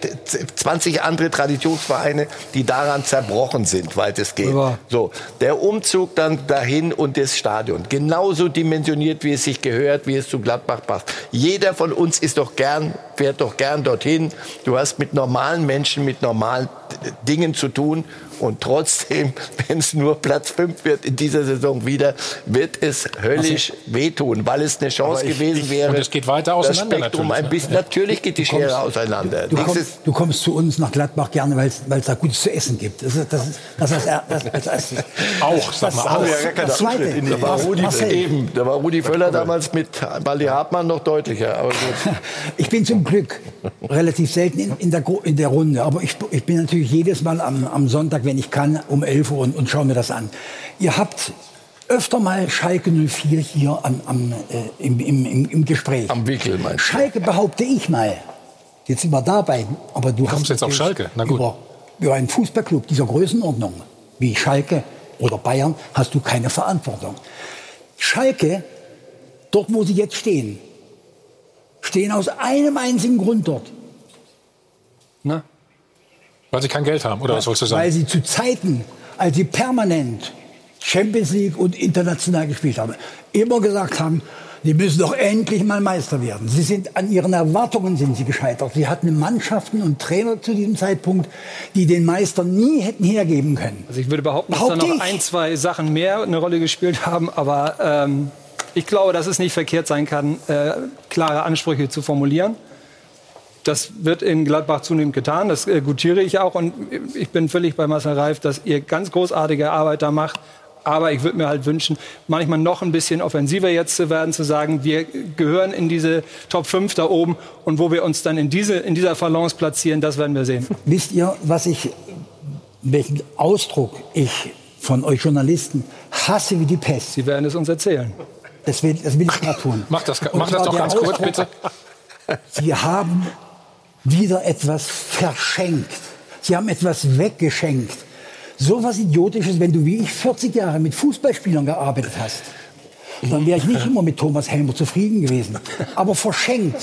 C: 20 andere Traditionsvereine, die daran zerbrochen sind, weitestgehend.
H: Ja.
C: So, der Umzug dann dahin und das Stadion. Genauso dimensioniert, wie es sich gehört, wie es zu Gladbach passt. Jeder von uns ist doch gern, fährt doch gern dorthin. Du hast mit normalen Menschen, mit normalen Dingen zu tun. Und trotzdem, <laughs> wenn es nur Platz 5 wird in dieser Saison wieder, wird es höllisch wehtun, weil es eine Chance gewesen wäre.
A: und es geht weiter
C: das
A: auseinander
C: Spektrum
A: natürlich,
C: ein
A: ne?
C: bisschen, natürlich geht die Schere auseinander.
B: Du kommst,
C: ist-
B: du kommst zu uns nach Gladbach gerne, weil es da Gutes zu essen gibt. Das ist das, ist, das, ist, das, das, das, <laughs> das
A: Auch, sag mal, auch.
G: keinen
B: das Zweite,
C: Da war Rudi, eben, da war Rudi Völler damals mit Baldi Hartmann noch deutlicher. <laughs>
B: Ich bin zum Glück relativ selten in, in, der, in der Runde, aber ich, ich bin natürlich jedes Mal am, am Sonntag, wenn ich kann, um 11 Uhr und, und schaue mir das an. Ihr habt öfter mal Schalke 04 hier am, am, äh, im, im, im, im Gespräch.
C: Am Wickel, meinst du?
B: Schalke behaupte ich mal. Jetzt sind wir dabei, aber du
A: Kommst
B: hast
A: jetzt auf Schalke? Na gut.
B: Über, über einen Fußballclub dieser Größenordnung wie Schalke oder Bayern hast du keine Verantwortung. Schalke, dort wo sie jetzt stehen, stehen aus einem einzigen Grund dort.
H: Ne?
A: Weil sie kein Geld haben, oder was wolltest du
B: Weil
A: sagen?
B: sie zu Zeiten, als sie permanent Champions League und international gespielt haben, immer gesagt haben, sie müssen doch endlich mal Meister werden. Sie sind an ihren Erwartungen sind sie gescheitert. Sie hatten Mannschaften und Trainer zu diesem Zeitpunkt, die den Meister nie hätten hergeben können.
H: Also ich würde behaupten, dass da noch
B: ich.
H: ein, zwei Sachen mehr eine Rolle gespielt haben, aber ähm, ich glaube, dass es nicht verkehrt sein kann, äh, klare Ansprüche zu formulieren. Das wird in Gladbach zunehmend getan, das äh, gutiere ich auch und ich bin völlig bei Marcel Reif, dass ihr ganz großartige Arbeit da macht. Aber ich würde mir halt wünschen, manchmal noch ein bisschen offensiver jetzt zu werden, zu sagen, wir gehören in diese Top 5 da oben und wo wir uns dann in, diese, in dieser Balance platzieren, das werden wir sehen.
B: Wisst ihr, was ich, welchen Ausdruck ich von euch Journalisten hasse wie die Pest?
H: Sie werden es uns erzählen.
B: Das will, das will ich gerade tun. <laughs>
A: Mach das, mach das doch ganz kurz, bitte.
B: Sie haben wieder etwas verschenkt. Sie haben etwas weggeschenkt. So was Idiotisches, wenn du wie ich 40 Jahre mit Fußballspielern gearbeitet hast. Dann wäre ich nicht immer mit Thomas Helmer zufrieden gewesen. Aber verschenkt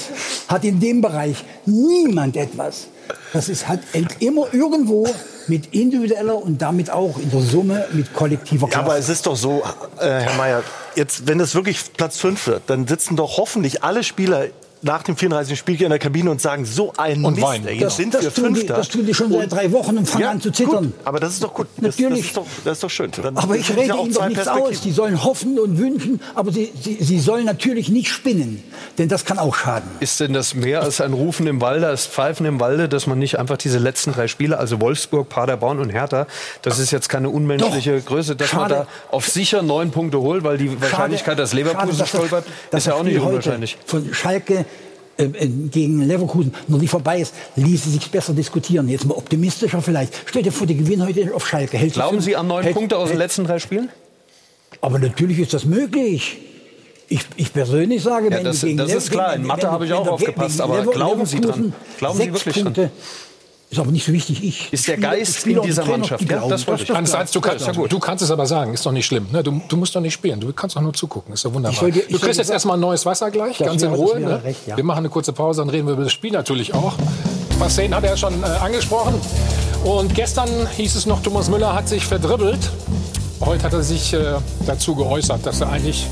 B: hat in dem Bereich niemand etwas. Das ist, hat immer irgendwo mit individueller und damit auch in der Summe mit kollektiver
G: Ja,
B: Kraft.
G: aber es ist doch so, äh, Herr Mayer, jetzt, wenn es wirklich Platz 5 wird, dann sitzen doch hoffentlich alle Spieler nach dem 34. Spieltag in der Kabine und sagen, so ein
A: Und
G: Mist,
A: weinen,
G: ey,
A: genau.
G: jetzt sind wir
B: das, tun die,
G: Fünfter.
B: das tun die schon seit drei Wochen und fangen an zu zittern.
G: Gut, aber das ist doch gut. Das,
B: Natürlich.
G: Das ist doch, das ist doch schön. Dann
B: Aber ich rede
G: ja auch
B: ihnen doch nichts aus. Die sollen hoffen und wünschen, aber sie, sie, sie sollen natürlich nicht spinnen, denn das kann auch schaden.
I: Ist denn das mehr als ein Rufen im Walde, als Pfeifen im Walde, dass man nicht einfach diese letzten drei Spiele, also Wolfsburg, Paderborn und Hertha, das ist jetzt keine unmenschliche
B: Doch.
I: Größe, dass man
B: Schade.
I: da auf sicher neun Punkte holt, weil die Wahrscheinlichkeit, dass Leverkusen
B: Schade, dass das-
I: stolpert,
B: dass
I: ist ja
B: das
I: auch nicht unwahrscheinlich.
B: Von Schalke äh, äh, gegen Leverkusen noch nicht vorbei ist, ließe sich besser diskutieren. Jetzt mal optimistischer vielleicht. Stell dir vor, die gewinnen heute auf Schalke. Hält
I: Glauben Sie an neun
B: hält-
I: Punkte aus den
B: hält-
I: letzten drei Spielen?
B: Aber natürlich ist das möglich. Ich, ich persönlich sage,
I: Ja,
B: wenn
I: das-
B: du gegen
I: das ist klar. In Mathe habe ich auch aufgepasst, aber glauben Sie dran? Glauben Sie wirklich dran?
B: Ist aber nicht so wichtig, ich.
I: Ist der
B: Spieler-
I: Geist
B: Spieler
I: in dieser
B: Trainer,
I: Mannschaft,
B: die
I: ja? Das wollte ich.
B: das
A: Hans. Heinz, du, kannst,
I: Ja, gut.
A: du kannst es aber sagen, ist doch nicht schlimm. Ne? Du, du musst doch nicht spielen, du kannst doch nur zugucken, ist doch wunderbar.
B: Ich soll dir- ich
A: du kriegst jetzt erstmal ein neues Wasser gleich,
B: Das
A: ganz in Ruhe. Ne?
B: recht, ja.
A: Wir machen eine kurze Pause, dann reden wir über das Spiel natürlich auch. Szenen hat er schon äh, angesprochen. Und gestern hieß es noch, Thomas Müller hat sich verdribbelt. Heute hat er sich äh, dazu geäußert, dass er eigentlich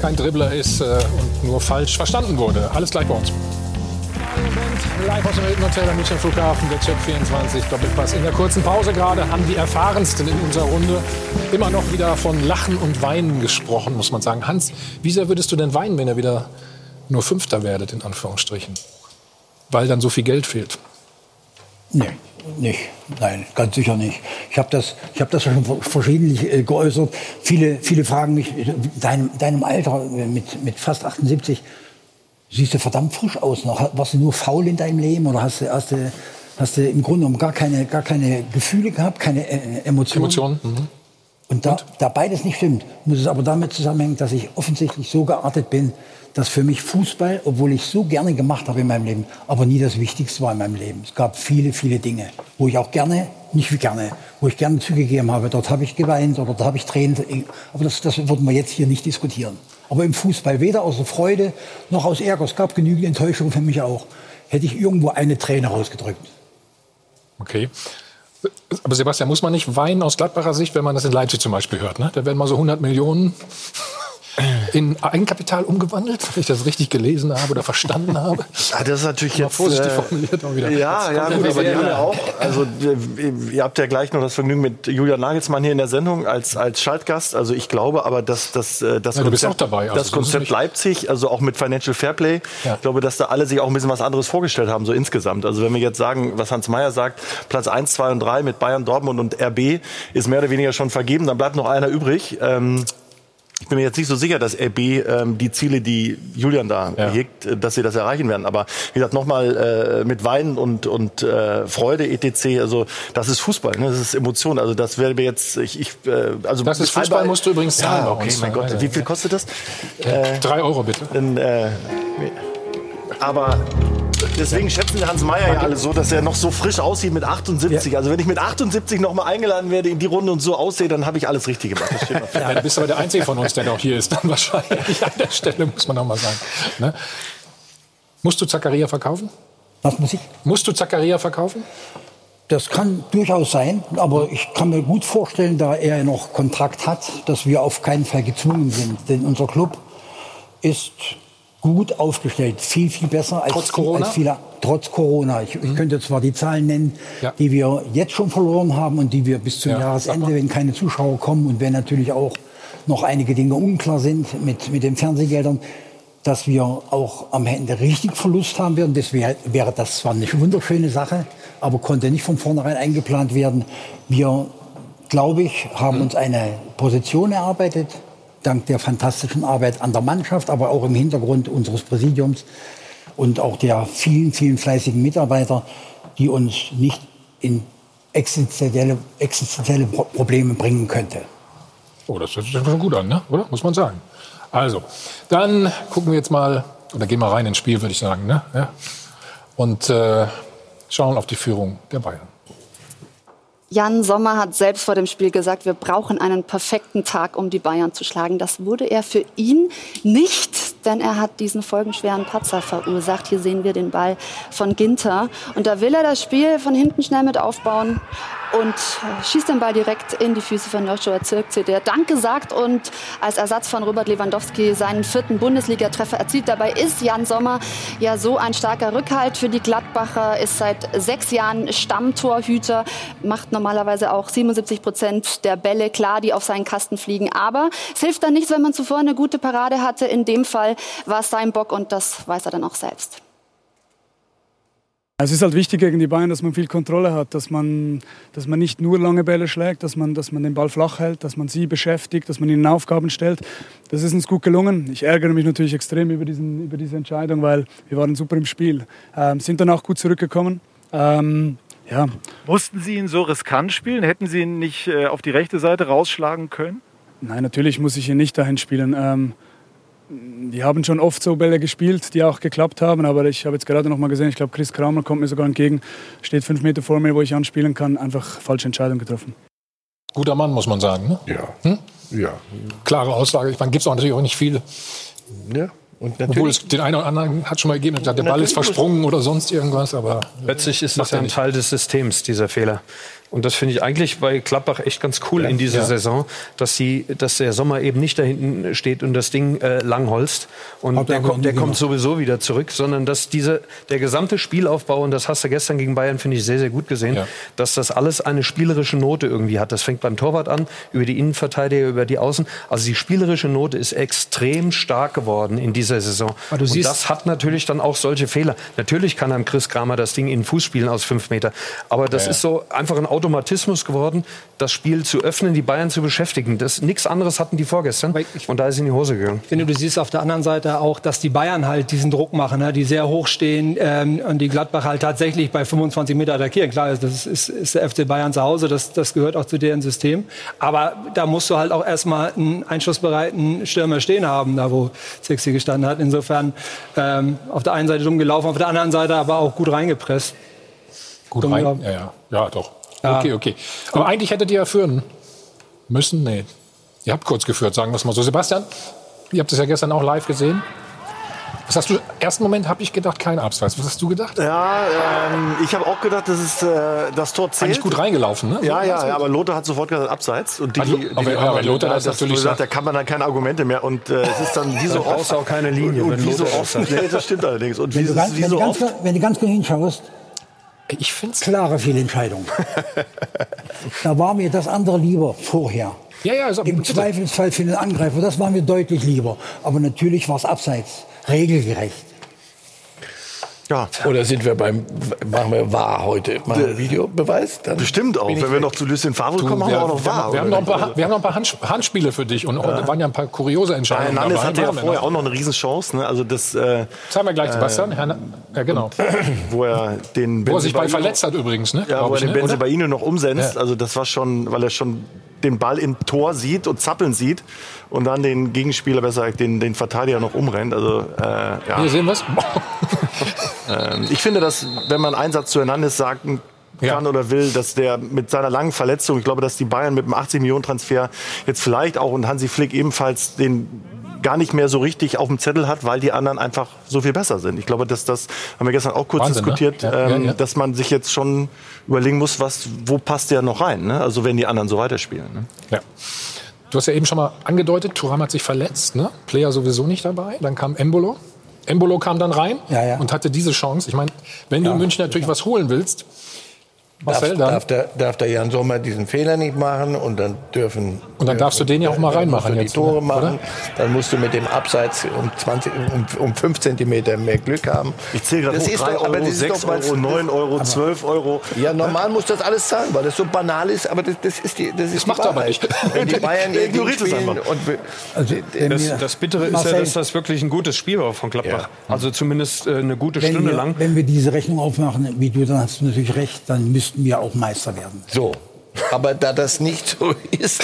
A: kein Dribbler ist äh, und nur falsch verstanden wurde. Alles gleich bei uns. Live aus dem Hilton Hotel am München Flughafen, der Check 24 Doppelpass. In der kurzen Pause gerade haben die Erfahrensten in unserer Runde immer noch wieder von Lachen und Weinen gesprochen, muss man sagen. Hans, wie sehr würdest du denn weinen, wenn ihr wieder nur Fünfter werdet, in Anführungsstrichen? Weil dann so viel Geld fehlt.
B: Nee, nicht. Nein, ganz sicher nicht. Ich habe das, ich hab das schon verschiedentlich äh, geäußert. Viele, viele fragen mich, deinem, deinem Alter, äh, mit, mit fast 78, siehst du verdammt frisch aus noch. Warst du nur faul in deinem Leben oder hast du, hast du, hast du im Grunde genommen gar keine, gar keine Gefühle gehabt, keine äh, Emotionen?
A: Emotionen? Mhm.
B: Und da, da beides nicht stimmt, muss es aber damit zusammenhängen, dass ich offensichtlich so geartet bin, dass für mich Fußball, obwohl ich so gerne gemacht habe in meinem Leben, aber nie das Wichtigste war in meinem Leben. Es gab viele, viele Dinge, wo ich auch gerne, nicht wie gerne, wo ich gerne zugegeben habe, dort habe ich geweint oder dort habe ich Tränen. Aber das, das würden wir jetzt hier nicht diskutieren. Aber im Fußball, weder aus Freude noch aus Ärger, es gab genügend Enttäuschung für mich auch, hätte ich irgendwo eine Träne rausgedrückt.
A: Okay. Aber Sebastian, muss man nicht weinen aus Gladbacher Sicht, wenn man das in Leipzig zum Beispiel hört? Ne? Da werden mal so 100 Millionen in Eigenkapital umgewandelt, wenn ich das richtig gelesen habe oder verstanden habe.
G: Ja, das ist natürlich jetzt
A: vorsichtig
G: äh,
A: formuliert auch wieder.
G: Ja, ja, gut, aber die haben ja auch. Also ihr habt ja gleich noch das Vergnügen mit Julian Nagelsmann hier in der Sendung als als Schaltgast. Also ich glaube, aber dass das äh, das
A: Ja,
G: Konzept,
A: dabei, also
G: das Konzept. Leipzig, also auch mit Financial Fairplay,
A: Ja.
G: ich glaube, dass da alle sich auch ein bisschen was anderes vorgestellt haben, so insgesamt. Also wenn wir jetzt sagen, was Hans Meyer sagt, Platz 1, 2 und 3 mit Bayern, Dortmund und RB ist mehr oder weniger schon vergeben, dann bleibt noch einer übrig. Ähm, ich bin mir jetzt nicht so sicher, dass RB ähm, die Ziele, die Julian da
A: Ja.
G: hegt, äh, dass sie das erreichen werden. Aber wie gesagt, nochmal äh, mit Weinen und, und äh, Freude etc. Also das ist Fußball, ne? das ist Emotion. Also das wäre mir jetzt, ich, ich äh, also
A: Das ist Fußball, musst du übrigens zahlen
G: Ja, okay, mein Gott, wie viel kostet das?
A: Drei Euro bitte.
G: Dann, äh, aber deswegen schätzen Hans Meyer ja alle so, dass er noch so frisch aussieht mit 78. Also wenn ich mit 78 noch mal eingeladen werde in die Runde und so aussehe, dann habe ich alles richtig gemacht. <laughs>
A: Ja, du bist aber der Einzige von uns, der noch hier ist. Dann wahrscheinlich an der Stelle, muss man noch mal sagen. Ne? Musst du Zakaria verkaufen?
B: Was muss ich?
A: Musst du Zakaria verkaufen?
B: Das kann durchaus sein, aber ich kann mir gut vorstellen, da er noch Kontrakt hat, dass wir auf keinen Fall gezwungen sind. Denn unser Club ist gut aufgestellt, viel, viel besser als,
A: Trotz Corona?
B: als viele, trotz Corona. Ich, ich könnte zwar die Zahlen nennen,
A: Ja.
B: die wir jetzt schon verloren haben und die wir bis zum
A: Ja,
B: Jahresende, wenn keine Zuschauer kommen und wenn natürlich auch noch einige Dinge unklar sind mit, mit den Fernsehgeldern, dass wir auch am Ende richtig Verlust haben werden. Das wäre, wäre das zwar eine wunderschöne Sache, aber konnte nicht von vornherein eingeplant werden. Wir, glaube ich, haben uns eine Position erarbeitet, dank der fantastischen Arbeit an der Mannschaft, aber auch im Hintergrund unseres Präsidiums und auch der vielen, vielen fleißigen Mitarbeiter, die uns nicht in existenzielle, existenzielle Probleme bringen könnte.
A: Oh, das hört sich schon gut an, ne? oder? Muss man sagen. Also, dann gucken wir jetzt mal, oder gehen wir rein ins Spiel, würde ich sagen. Ne? Ja. Und äh, schauen auf die Führung der Bayern.
D: Jan Sommer hat selbst vor dem Spiel gesagt, wir brauchen einen perfekten Tag, um die Bayern zu schlagen. Das wurde er für ihn nicht, denn er hat diesen folgenschweren Patzer verursacht. Hier sehen wir den Ball von Ginter. Und da will er das Spiel von hinten schnell mit aufbauen und äh, schießt den Ball direkt in die Füße von Joshua Zirkzee, der Dank gesagt und als Ersatz von Robert Lewandowski seinen vierten Bundesligatreffer erzielt. Dabei ist Jan Sommer ja so ein starker Rückhalt für die Gladbacher, ist seit sechs Jahren Stammtorhüter, macht normalerweise auch 77 Prozent der Bälle klar, die auf seinen Kasten fliegen. Aber es hilft dann nichts, wenn man zuvor eine gute Parade hatte. In dem Fall war es sein Bock und das weiß er dann auch selbst.
J: Es ist halt wichtig gegen die Bayern, dass man viel Kontrolle hat, dass man, dass man nicht nur lange Bälle schlägt, dass man, dass man den Ball flach hält, dass man sie beschäftigt, dass man ihnen Aufgaben stellt. Das ist uns gut gelungen. Ich ärgere mich natürlich extrem über, diesen, über diese Entscheidung, weil wir waren super im Spiel. Ähm, sind dann auch gut zurückgekommen. Ähm, ja.
K: Mussten Sie ihn so riskant spielen? Hätten Sie ihn nicht äh, auf die rechte Seite rausschlagen können?
J: Nein, natürlich muss ich ihn nicht dahin spielen. Ähm, die haben schon oft so Bälle gespielt, die auch geklappt haben. Aber ich habe jetzt gerade noch mal gesehen, ich glaube, Chris Kramer kommt mir sogar entgegen, steht fünf Meter vor mir, wo ich anspielen kann. Einfach falsche Entscheidung getroffen.
A: Guter Mann, muss man sagen. Ne?
C: Ja.
A: Hm?
C: Ja.
A: Klare Aussage. Ich meine, gibt es auch natürlich auch nicht viele.
C: Ja. Und
A: Obwohl es den einen oder anderen hat schon mal gegeben, der Ball ist versprungen oder sonst irgendwas. Aber
I: letztlich ist das ja ein Teil des Systems, dieser Fehler. Und das finde ich eigentlich bei Klappbach echt ganz cool ja, in dieser ja. Saison, dass, sie, dass der Sommer eben nicht da hinten steht und das Ding äh, langholzt. Und Hat der, kommt, der kommt sowieso wieder zurück, sondern dass diese, der gesamte Spielaufbau, und das hast du gestern gegen Bayern, finde ich, sehr, sehr gut gesehen, ja. dass das alles eine spielerische Note irgendwie hat. Das fängt beim Torwart an, über die Innenverteidiger, über die Außen. Also die spielerische Note ist extrem stark geworden in dieser Saison. und das hat natürlich dann auch solche Fehler. Natürlich kann einem Chris Kramer das Ding in den Fuß spielen aus fünf Meter. Aber das ist so einfach ein Automatismus geworden, das Spiel zu öffnen, die Bayern zu beschäftigen. Das, nichts anderes hatten die vorgestern. Und da ist in die Hose gegangen.
H: Ich finde, du siehst auf der anderen Seite auch, dass die Bayern halt diesen Druck machen, ne, die sehr hoch stehen ähm, und die Gladbach halt tatsächlich bei 25 Meter attackieren. Klar, das ist, ist der FC Bayern zu Hause, das, das gehört auch zu deren System. Aber da musst du halt auch erstmal einen einschussbereiten Stürmer stehen haben, da wo Sexy gestanden hat. Insofern ähm, auf der einen Seite dumm gelaufen, auf der anderen Seite aber auch gut reingepresst.
A: Gut rein? Ja, ja, ja, doch. Ja. Okay, okay. Aber eigentlich hättet ihr ja führen müssen. Nee. Ihr habt kurz geführt, sagen wir es mal so. Sebastian, ihr habt es ja gestern auch live gesehen. Was hast du? Ersten Moment habe ich gedacht, kein Abseits. Was hast du gedacht?
G: Ja, ähm, ich habe auch gedacht, das ist äh, das Tor zählt.
A: Eigentlich gut reingelaufen, ne?
G: Ja, ja, ja, aber Lothar hat sofort gesagt Abseits. Und die,
A: also, die, die, aber, aber Lothar das natürlich
G: gesagt, da kann man dann keine Argumente mehr. Und äh, es ist dann wie so
I: oft auch keine Linie.
G: Und, und wie so oft. Nee, <laughs> das stimmt allerdings. Und wie,
B: wenn, du ganz,
G: wie
B: wenn,
G: so
B: ganz,
G: oft.
B: wenn du ganz genau hinschaust,
A: ich finde es
B: klare Fehlentscheidung. <laughs> da war mir das andere lieber vorher.
A: Ja, ja, also,
B: Im
A: bitte.
B: Zweifelsfall für den Angreifer, das war mir deutlich lieber. Aber natürlich war es abseits, regelgerecht.
C: Ja. Oder sind wir beim, machen wir wahr heute, machen wir Videobeweis? Dann
G: Bestimmt auch. Wenn wir weg. noch zu Lucien Favre kommen, machen wir auch noch wahr.
A: Wir haben noch, ein paar, wir haben noch ein paar Hand, Handspiele für dich und ja. waren ja ein paar kuriose Entscheidungen.
G: Hernandez hatte ja vorher auch noch eine Riesenchance. Ne? Also das, äh,
A: Zeigen wir gleich, Sebastian. Äh, ja, genau. <clears throat>
G: Wo er den
A: Wo er sich bei verletzt hat übrigens, ne?
G: Ja, wo er den
A: ne?
G: Benzebaini noch umsetzt. Ja. Also das war schon, weil er schon den Ball im Tor sieht und zappeln sieht und dann den Gegenspieler, besser gesagt, den, den Verteidiger noch umrennt. Also, äh, ja.
A: Hier sehen wir es. <laughs>
G: ähm, ich finde, dass, wenn man einen Satz zu Hernandez sagen kann ja. oder will, dass der mit seiner langen Verletzung, ich glaube, dass die Bayern mit einem 80 Millionen Transfer jetzt vielleicht auch und Hansi Flick ebenfalls den gar nicht mehr so richtig auf dem Zettel hat, weil die anderen einfach so viel besser sind. Ich glaube, dass das haben wir gestern auch kurz
A: Wahnsinn,
G: diskutiert,
A: ne? ja,
G: ähm,
A: ja.
G: dass man sich jetzt schon überlegen muss, was, wo passt der noch rein? Ne? Also wenn die anderen so weiterspielen. Ne?
A: Ja. Du hast ja eben schon mal angedeutet, Thuram hat sich verletzt, ne? Player sowieso nicht dabei. Dann kam Embolo. Embolo kam dann rein
B: Ja, ja.
A: und hatte diese Chance. Ich meine, wenn du in München natürlich was holen willst, Marcel,
C: darf,
A: dann?
C: darf, der, darf der Jan Sommer diesen Fehler nicht machen und dann dürfen.
A: Und dann darfst du den ja auch mal
C: dann
A: reinmachen
C: musst du
A: jetzt,
C: die Tore
A: oder?
C: machen. Dann musst du mit dem Abseits um, 20, um, um 5 Zentimeter mehr Glück haben.
G: Ich zähle gerade
C: Das
G: hoch,
C: ist
G: 3
C: doch- aber
G: Euro,
C: das ist
G: 6
C: doch,
G: Euro, 9 Euro, 12 Euro.
C: Ja, normal muss das alles zahlen, weil das so banal ist, aber das, das ist die das ist die
A: macht er aber
C: Wahrheit.
A: nicht.
C: Wenn die Bayern <laughs>
G: ignoriert es einfach.
B: Also, wenn
I: Das,
B: wir-
I: das Bittere ist
B: Marcel,
I: ja, dass das wirklich ein gutes Spiel war von Gladbach. Also zumindest äh, eine gute
B: wenn
I: Stunde
B: wir,
I: lang.
B: wenn wir diese Rechnung aufmachen, wie du, dann hast du natürlich recht, dann müssten wir auch Meister werden.
C: So. Aber da das nicht so ist,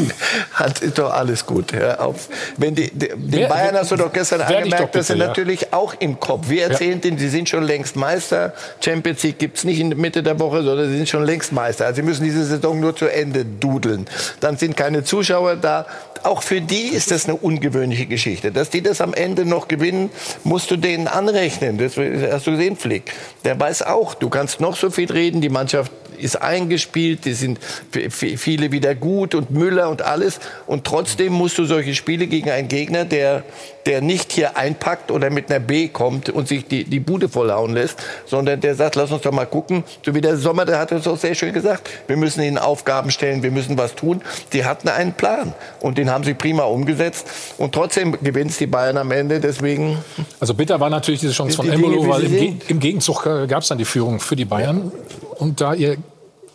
C: <laughs> hat, ist doch alles gut. Hör auf. Wenn die, die, den
A: Wer-
C: Bayern hast du doch gestern angemerkt,
A: doch
C: sie
A: bitte, ja.
C: natürlich auch im Kopf. Wir erzählen denen, sie sind schon längst Meister. Champions League gibt's nicht in der Mitte der Woche, sondern sie sind schon längst Meister. Also sie müssen diese Saison nur zu Ende dudeln. Dann sind keine Zuschauer da. Auch für die ist das eine ungewöhnliche Geschichte. Dass die das am Ende noch gewinnen, musst du denen anrechnen. Das hast du gesehen, Flick. Der weiß auch, du kannst noch so viel reden, die Mannschaft ist eingespielt, die sind viele wieder gut und Müller und alles. Und trotzdem musst du solche Spiele gegen einen Gegner, der, der nicht hier einpackt oder mit einer B kommt und sich die, die Bude vollhauen lässt, sondern der sagt, lass uns doch mal gucken. So wie der Sommer, der hat es auch sehr schön gesagt. Wir müssen ihnen Aufgaben stellen, wir müssen was tun. Die hatten einen Plan und den haben sie prima umgesetzt. Und trotzdem gewinnt die Bayern am Ende. Deswegen
A: Also bitter war natürlich diese Chance von
C: Die Dinge,
A: Embolo, weil im, Ge im Gegenzug äh, gab es dann die Führung für die Bayern. Und da ihr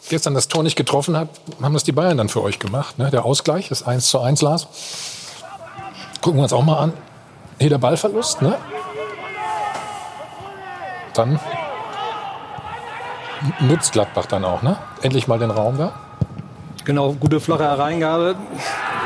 A: gestern das Tor nicht getroffen habt, haben das die Bayern dann für euch gemacht. Ne? Der Ausgleich, das 1 zu 1, Lars. Gucken wir uns auch mal an. Hier der Ballverlust, ne? Dann nutzt Gladbach dann auch, ne? Endlich mal den Raum da.
H: Genau, gute flache Hereingabe.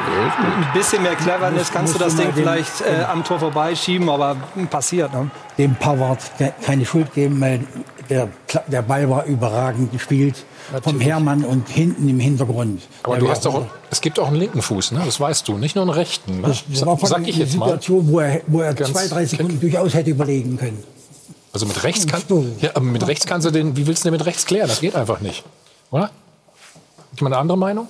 H: Ein bisschen mehr Cleverness kannst du das Ding vielleicht äh, am Tor vorbeischieben, aber passiert. Ne?
B: Dem Pavard ke- keine Schuld geben, weil der, der Ball war überragend gespielt vom Hermann und hinten im Hintergrund.
A: Aber du hast doch, es gibt auch einen linken Fuß, ne? Das weißt du, nicht nur einen rechten. Ne?
B: Das, das war von
A: Sag ich jetzt mal.
B: Situation, wo er, wo er
A: Ganz
B: zwei, drei Sekunden durchaus hätte überlegen können.
A: Also mit rechts kann,
B: So.
A: ja, aber mit rechts kannst du den, wie willst du den mit rechts klären? Das geht einfach nicht. Oder? Jemand eine andere Meinung?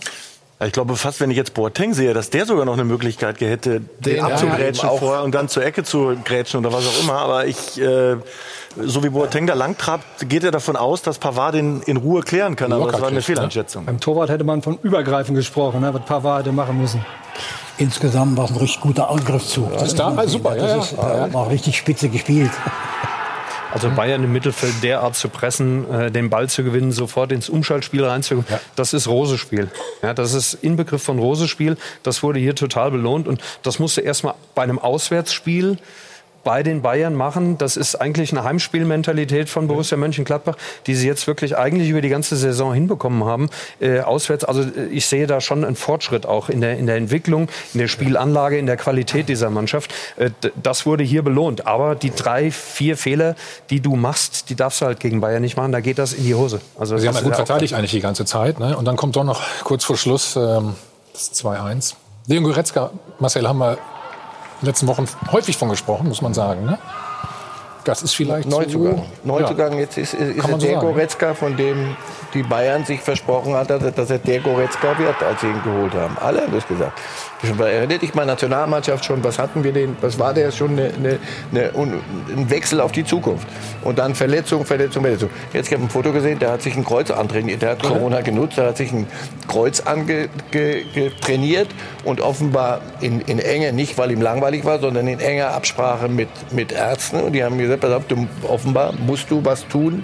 G: Ja, Ich glaube fast, wenn ich jetzt Boateng sehe, dass der sogar noch eine Möglichkeit hätte, den
C: ja,
G: abzugrätschen
C: auch.
G: vorher und dann zur Ecke zu grätschen oder was auch immer. Aber ich, äh, so wie Boateng da lang trabt, geht er davon aus, dass Pavard den in Ruhe klären kann. Aber das war eine
A: ne?
G: Fehleinschätzung.
H: Beim Torwart hätte man von Übergreifen gesprochen, ne? was Pavard hätte machen müssen.
B: Insgesamt war es ein richtig guter Angriffszug.
A: Das ist da, super, ja, ja.
B: ist, äh, war richtig spitze gespielt.
I: Also Bayern im Mittelfeld derart zu pressen, äh, den Ball zu gewinnen, sofort ins Umschaltspiel reinzukommen, das ist Rose-Spiel. Ja, das ist Inbegriff von Rose-Spiel. Das wurde hier total belohnt und das musste erstmal bei einem Auswärtsspiel bei den Bayern machen. Das ist eigentlich eine Heimspielmentalität von Borussia Mönchengladbach, die sie jetzt wirklich eigentlich über die ganze Saison hinbekommen haben. Äh, auswärts, also äh, ich sehe da schon einen Fortschritt auch in der, in der Entwicklung, in der Spielanlage, in der Qualität dieser Mannschaft. Äh, das wurde hier belohnt. Aber die drei, vier Fehler, die du machst, die darfst du halt gegen Bayern nicht machen. Da geht das in die Hose. Also
A: Sie haben ja gut verteidigt eigentlich die ganze Zeit. Ne? Und dann kommt doch noch kurz vor Schluss ähm, das 2-1. Leon Goretzka, Marcel, haben wir letzten Wochen häufig von gesprochen, muss man sagen. Ne? Das ist vielleicht
C: Neuzugang.
A: So,
C: Neuzugang jetzt ist, ist
A: so
C: der
A: ne?
C: Goretzka, von dem die Bayern sich versprochen hat, dass er- dass er der Goretzka wird, als sie ihn geholt haben. Alle haben das gesagt. Erinnert dich mal Nationalmannschaft schon, was hatten wir denn, was war der schon eine, eine, eine, ein Wechsel auf die Zukunft. Und dann Verletzung, Verletzung, Verletzung. Jetzt habe ich ein Foto gesehen, der hat sich ein Kreuz antrainiert, der hat Corona genutzt, der hat sich ein Kreuz angetrainiert und offenbar in, in enger, nicht weil ihm langweilig war, sondern in enger Absprache mit, mit Ärzten. Und die haben gesagt, pass auf, du, offenbar musst du was tun,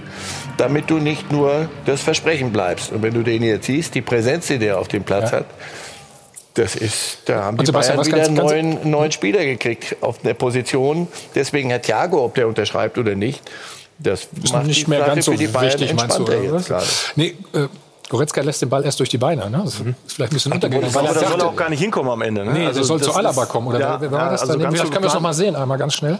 C: damit du nicht nur das Versprechen bleibst. Und wenn du den jetzt siehst, die Präsenz, die der auf dem Platz
A: Ja.
C: hat, das ist, da haben
A: Und
C: die
A: Sebastian,
C: Bayern
A: was
C: wieder
A: ganz-
C: einen
A: ganz-
C: neuen, neuen Spieler gekriegt auf der Position. Deswegen Herr Thiago, ob der unterschreibt oder nicht, das
A: ist
C: macht
A: nicht
C: die
A: mehr
C: Sache
A: ganz so
C: für die Bayern
A: wichtig, meinst du? Oder?
C: jetzt gerade.
A: Nee, äh, Goretzka lässt den Ball erst durch die Beine. Ne? Das ist vielleicht ein bisschen untergegangen.
G: Aber
A: weil
G: da
A: er
G: soll er auch gar nicht hinkommen am Ende. Ne?
A: Nee, der soll zu Alaba kommen. Oder
G: ja,
A: wer war
G: ja,
A: das
G: also
A: dann? Vielleicht
G: so
A: können wir es noch
G: geplant.
A: mal sehen, einmal ganz schnell.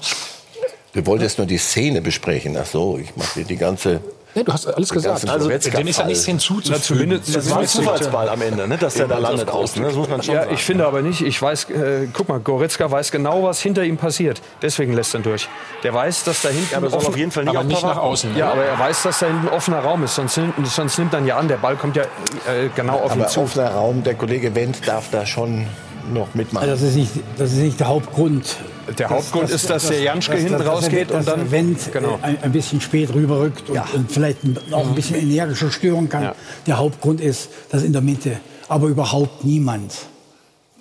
C: Wir wollten jetzt nur die Szene besprechen. Ach so, ich mache hier die ganze.
A: Nee, du hast alles gesagt. Also, dem ist ja nichts hinzuzufügen.
I: zumindest-
G: Das war ein Zufallsball am Ende, ne? dass der da landet außen. ne? Das muss man schon
I: Ja,
G: sagen.
I: ich finde aber nicht. Ich weiß, äh, guck mal, Goretzka weiß genau, was hinter ihm passiert. Deswegen lässt er ihn durch. Der weiß, dass da hinten
G: aber soll
I: offen-
G: auf jeden Fall nicht
A: aber
G: auf
A: nicht nach außen.
I: Ja,
A: ne?
I: aber er weiß, dass da hinten ein offener Raum ist. Sonst, nimmt- sonst nimmt er ihn ja an. Der Ball kommt ja äh, genau auf ihn
C: Aber
I: zu.
C: offener Raum, der Kollege Wendt darf da schon noch mitmachen.
B: Also das, ist nicht, das ist nicht der Hauptgrund.
I: Der Hauptgrund ist, dass der Janschke hinten rausgeht und dann
B: Wendt
I: genau.
B: ein, ein bisschen spät rüberrückt und, und vielleicht auch ein bisschen energischer stören kann.
I: Ja.
B: Der Hauptgrund ist, dass in der Mitte aber überhaupt niemand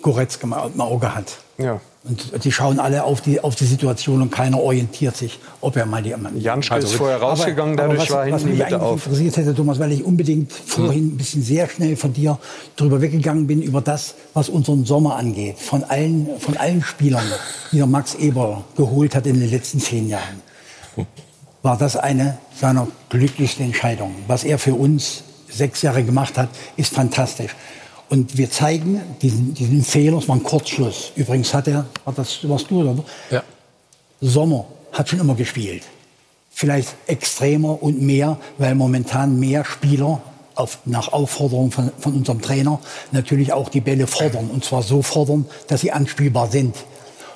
B: Goretzka im Auge hat.
I: Ja.
B: Und die schauen alle auf die, auf die Situation und keiner orientiert sich, ob er mal die anderen.
I: Janschke ist vorher rausgegangen,
B: aber, aber
I: dadurch
B: was,
I: war
B: was
I: hinten die
B: mich
I: Mitte
B: eigentlich
I: auf.
B: interessiert hätte, Thomas, weil ich unbedingt vorhin ein bisschen sehr schnell von dir drüber weggegangen bin, über das, was unseren Sommer angeht. Von allen, von allen Spielern, die der Max Eber geholt hat in den letzten zehn Jahren, war das eine seiner glücklichsten Entscheidungen. Was er für uns sechs Jahre gemacht hat, ist fantastisch. Und wir zeigen diesen, diesen Fehler, es war ein Kurzschluss. Übrigens hat er, war das warst du, oder?
A: Ja.
B: Sommer hat schon immer gespielt. Vielleicht extremer und mehr, weil momentan mehr Spieler auf, nach Aufforderung von, von unserem Trainer natürlich auch die Bälle fordern. Und zwar so fordern, dass sie anspielbar sind.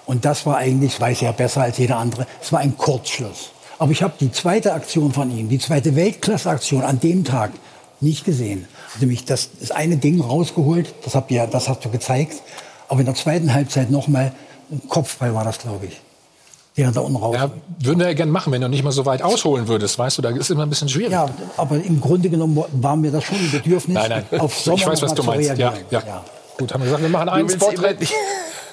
B: Und das war eigentlich, weiß er besser als jeder andere, es war ein Kurzschluss. Aber ich habe die zweite Aktion von ihm, die zweite Weltklasse-Aktion an dem Tag nicht gesehen. Mich das, das eine Ding rausgeholt, das, habt ihr, das hast du gezeigt. Aber in der zweiten Halbzeit nochmal, ein Kopfball war das, glaube ich. Den er da unten raus.
A: Ja, würden wir ja gerne machen, wenn du nicht mal so weit ausholen würdest. Weißt du, da ist es immer ein bisschen schwierig.
B: Ja, aber im Grunde genommen war mir das schon ein Bedürfnis,
A: Nein, nein.
B: auf Sommer
A: ich weiß, was du meinst. Ja,
B: reagieren.
A: ja. Gut, haben wir gesagt, wir machen einen Spot.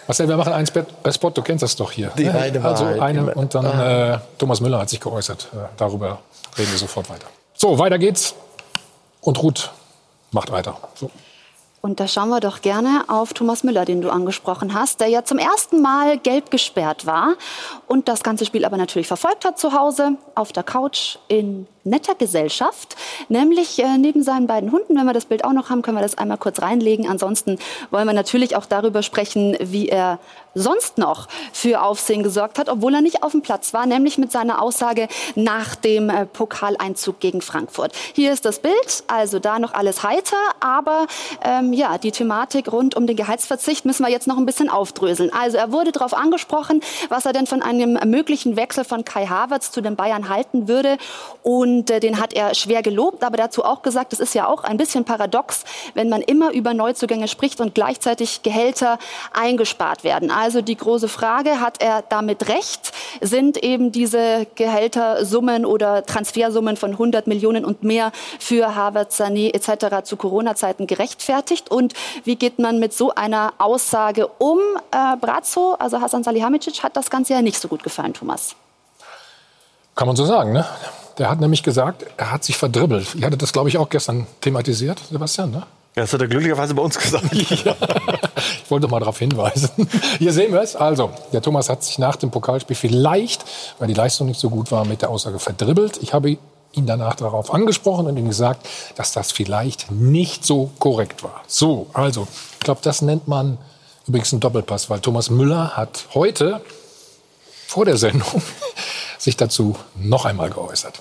A: Marcel, wir machen einen Spot, äh, Spot, du kennst das doch hier.
C: Die eine
A: also
C: Wahrheit
A: eine und dann äh, Thomas Müller hat sich geäußert. Äh, darüber reden wir sofort weiter. So, weiter geht's. Und Ruth macht weiter. So.
D: Und da schauen wir doch gerne auf Thomas Müller, den du angesprochen hast, der ja zum ersten Mal gelb gesperrt war und das ganze Spiel aber natürlich verfolgt hat zu Hause auf der Couch in netter Gesellschaft, nämlich äh, neben seinen beiden Hunden. Wenn wir das Bild auch noch haben, können wir das einmal kurz reinlegen. Ansonsten wollen wir natürlich auch darüber sprechen, wie er sonst noch für Aufsehen gesorgt hat, obwohl er nicht auf dem Platz war, nämlich mit seiner Aussage nach dem äh, Pokaleinzug gegen Frankfurt. Hier ist das Bild, also da noch alles heiter, aber ähm, ja, die Thematik rund um den Gehaltsverzicht müssen wir jetzt noch ein bisschen aufdröseln. Also er wurde darauf angesprochen, was er denn von einem möglichen Wechsel von Kai Havertz zu den Bayern halten würde und äh, den hat er schwer gelobt, aber dazu auch gesagt, es ist ja auch ein bisschen paradox, wenn man immer über Neuzugänge spricht und gleichzeitig Gehälter eingespart werden. Also die große Frage, hat er damit recht? Sind eben diese Gehältersummen oder Transfersummen von 100 Millionen und mehr für Harvard, Sané etc. zu Corona-Zeiten gerechtfertigt? Und wie geht man mit so einer Aussage um? Äh, Brazzo, also Hasan Salihamidzic, hat das Ganze ja nicht so gut gefallen, Thomas.
A: Kann man so sagen, ne? Der hat nämlich gesagt, er hat sich verdribbelt. Ihr hattet das, glaube ich, auch gestern thematisiert, Sebastian, ne?
G: Ja, das hat er glücklicherweise bei uns gesagt. <laughs>
A: Ich wollte mal darauf hinweisen. Hier sehen wir es. Also, der Thomas hat sich nach dem Pokalspiel vielleicht, weil die Leistung nicht so gut war, mit der Aussage verdribbelt. Ich habe ihn danach darauf angesprochen und ihm gesagt, dass das vielleicht nicht so korrekt war. So, also, ich glaube, das nennt man übrigens einen Doppelpass, weil Thomas Müller hat heute vor der Sendung <laughs> sich dazu noch einmal geäußert.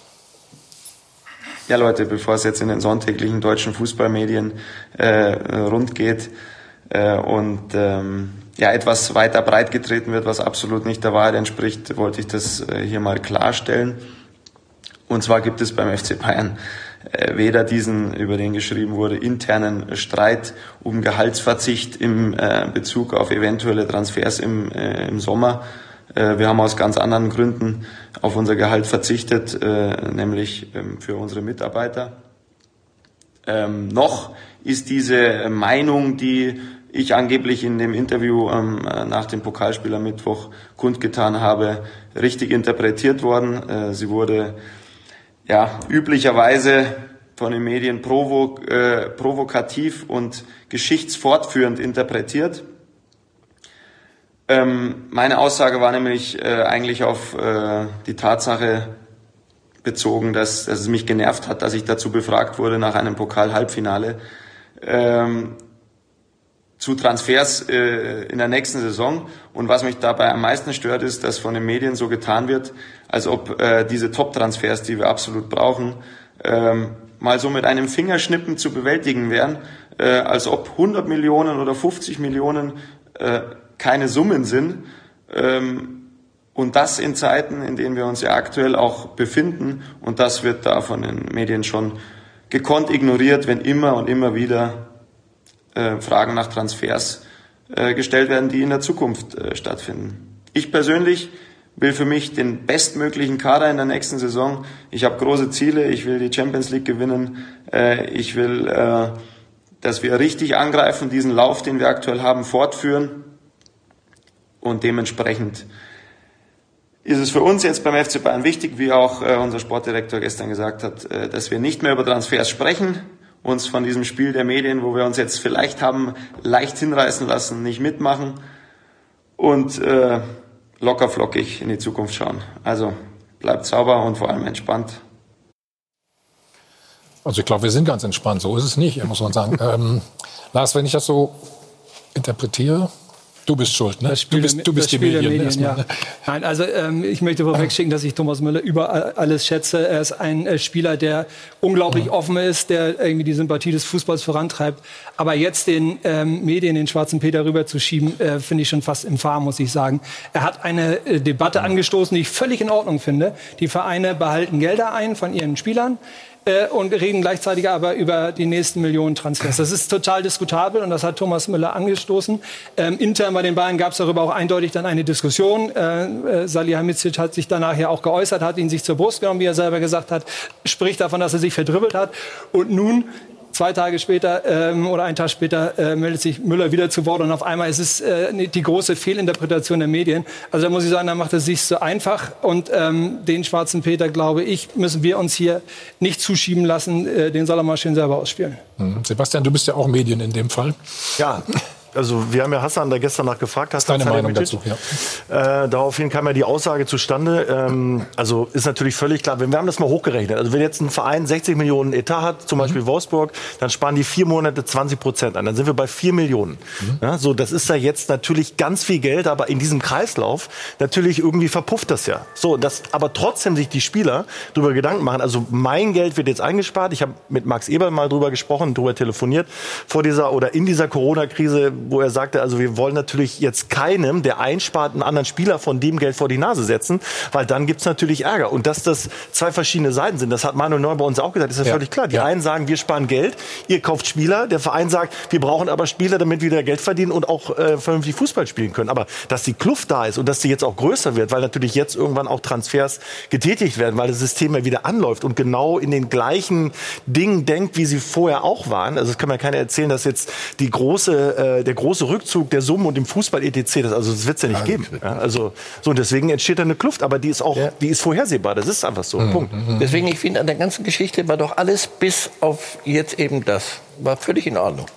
L: Ja, Leute, bevor es jetzt in den sonntäglichen deutschen Fußballmedien äh, rund geht äh, und ähm, ja etwas weiter breit getreten wird, was absolut nicht der Wahrheit entspricht, wollte ich das äh, hier mal klarstellen. Und zwar gibt es beim FC Bayern äh, weder diesen, über den geschrieben wurde, internen Streit um Gehaltsverzicht im äh, Bezug auf eventuelle Transfers im, äh, im Sommer. Äh, wir haben aus ganz anderen Gründen auf unser Gehalt verzichtet, äh, nämlich ähm, für unsere Mitarbeiter. Ähm, noch ist diese Meinung, die ich angeblich in dem Interview ähm, äh, nach dem Pokalspiel am Mittwoch kundgetan habe, richtig interpretiert worden. Äh, sie wurde ja üblicherweise von den Medien provo äh, provokativ und geschichtsfortführend interpretiert. Ähm, meine Aussage war nämlich äh, eigentlich auf äh, die Tatsache bezogen, dass, dass es mich genervt hat, dass ich dazu befragt wurde nach einem Pokal-Halbfinale ähm, zu Transfers äh, in der nächsten Saison. Und was mich dabei am meisten stört, ist, dass von den Medien so getan wird, als ob äh, diese Top-Transfers, die wir absolut brauchen, ähm, mal so mit einem Fingerschnippen zu bewältigen wären, äh, als ob 100 Millionen oder 50 Millionen äh, keine Summen sind. Ähm, und das in Zeiten, in denen wir uns ja aktuell auch befinden. Und das wird da von den Medien schon gekonnt ignoriert, wenn immer und immer wieder äh, Fragen nach Transfers äh, gestellt werden, die in der Zukunft äh, stattfinden. Ich persönlich will für mich den bestmöglichen Kader in der nächsten Saison. Ich habe große Ziele. Ich will die Champions League gewinnen. Ich will, dass wir richtig angreifen, diesen Lauf, den wir aktuell haben, fortführen. Und dementsprechend ist es für uns jetzt beim FC Bayern wichtig, wie auch äh, unser Sportdirektor gestern gesagt hat, äh, dass wir nicht mehr über Transfers sprechen, uns von diesem Spiel der Medien, wo wir uns jetzt vielleicht haben leicht hinreißen lassen, nicht mitmachen und äh, locker flockig in die Zukunft schauen. Also bleibt sauber und vor allem entspannt.
A: Also ich glaube, wir sind ganz entspannt. So ist es nicht, muss man sagen. <laughs> ähm, Lars, wenn ich das so interpretiere, Du bist schuld, ne?
H: Das Spiel
A: du bist, du bist die Medien.
H: der Medien
A: erstmal,
H: ja. Nein, also ähm, ich möchte vorwegschicken, dass ich Thomas Müller über alles schätze. Er ist ein äh, Spieler, der unglaublich
A: Mhm.
H: offen ist, der irgendwie die Sympathie des Fußballs vorantreibt. Aber jetzt den ähm, Medien den schwarzen Peter rüberzuschieben, äh, finde ich schon fast infam, muss ich sagen. Er hat eine äh, Debatte angestoßen, die ich völlig in Ordnung finde. Die Vereine behalten Gelder ein von ihren Spielern äh, und reden gleichzeitig aber über die nächsten Millionen Transfers. Das ist total diskutabel und das hat Thomas Müller angestoßen. Ähm, intern bei den Bayern gab es darüber auch eindeutig dann eine Diskussion. Äh, äh, Salihamidzic hat sich danach ja auch geäußert, hat ihn sich zur Brust genommen, wie er selber gesagt hat, spricht davon, dass er sich verdribbelt hat. Und nun Zwei Tage später ähm, oder einen Tag später äh, meldet sich Müller wieder zu Wort und auf einmal ist es äh, die große Fehlinterpretation der Medien. Also da muss ich sagen, da macht es sich so einfach und ähm, den schwarzen Peter, glaube ich, müssen wir uns hier nicht zuschieben lassen. Äh, den soll er mal schön selber ausspielen.
A: Mhm. Sebastian, du bist ja auch Medien in dem Fall.
G: Ja, also wir haben ja Hassan da gestern nach gefragt.
A: Ist deine Meinung dazu?
G: Ja. Äh, daraufhin kam ja die Aussage zustande. Ähm, also ist natürlich völlig klar. Wir haben das mal hochgerechnet. Also wenn jetzt ein Verein 60 Millionen Etat hat, zum Beispiel Wolfsburg, dann sparen die vier Monate 20 Prozent an. Dann sind wir bei vier Millionen. Ja, so, das ist ja jetzt natürlich ganz viel Geld, aber in diesem Kreislauf natürlich irgendwie verpufft das ja. So, das, aber trotzdem sich die Spieler darüber Gedanken machen. Also mein Geld wird jetzt eingespart. Ich habe mit Max Eberl mal drüber gesprochen, drüber telefoniert vor dieser oder in dieser Corona-Krise wo er sagte, also wir wollen natürlich jetzt keinem, der einspart, einen anderen Spieler von dem Geld vor die Nase setzen, weil dann gibt's natürlich Ärger. Und dass das zwei verschiedene Seiten sind, das hat Manuel Neuer bei uns auch gesagt, ist ja,
A: Ja.
G: völlig klar. Die
A: Ja.
G: einen sagen, wir sparen Geld, ihr kauft Spieler, der Verein sagt, wir brauchen aber Spieler, damit wir wieder Geld verdienen und auch äh, vernünftig Fußball spielen können. Aber dass die Kluft da ist und dass die jetzt auch größer wird, weil natürlich jetzt irgendwann auch Transfers getätigt werden, weil das System ja wieder anläuft und genau in den gleichen Dingen denkt, wie sie vorher auch waren. Also es kann mir keiner erzählen, dass jetzt die große, äh, der große Rückzug der Summen und dem Fußball etc. Das, also das wird es ja nicht geben. Ja, also so und deswegen entsteht da eine Kluft, aber die ist auch, die ist vorhersehbar. Das ist einfach so. Punkt.
C: Deswegen, ich finde, an der ganzen Geschichte war doch alles bis auf jetzt eben das, war völlig in Ordnung.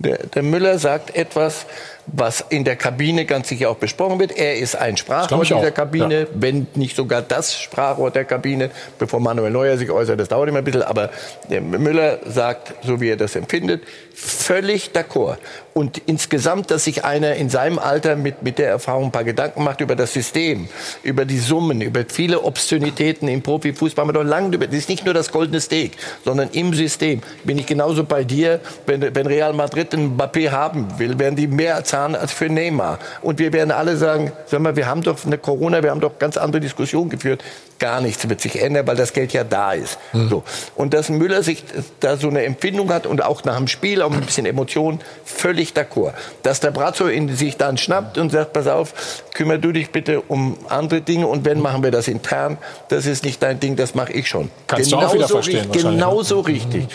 C: Der, der Müller sagt etwas, was in der Kabine ganz sicher auch besprochen wird. Er ist ein Sprachrohr dieser
A: auch,
C: Kabine, wenn nicht sogar das Sprachrohr der Kabine, bevor Manuel Neuer sich äußert, das dauert immer ein bisschen, aber der Müller sagt, so wie er das empfindet, völlig d'accord. Und insgesamt, dass sich einer in seinem Alter mit, mit der Erfahrung ein paar Gedanken macht über das System, über die Summen, über viele Obszönitäten im Profifußball, haben wir doch lange über, das ist nicht nur das goldene Steak, sondern im System. Bin ich genauso bei dir, wenn, wenn Real Madrid einen Mbappé haben will, werden die mehr zahlen als für Neymar. Und wir werden alle sagen, sag mal, wir haben doch eine Corona, wir haben doch ganz andere Diskussionen geführt. Gar nichts wird sich ändern, weil das Geld ja da ist. So. Und dass Müller sich da so eine Empfindung hat und auch nach dem Spiel auch ein bisschen Emotionen, völlig d'accord. Dass der Brazzo ihn sich dann schnappt und sagt, pass auf, kümmere du dich bitte um andere Dinge und wenn, machen wir das intern. Das ist nicht dein Ding, das mache ich schon.
A: Kannst du auch wieder verstehen
C: richtig,
A: ne?
C: genauso richtig.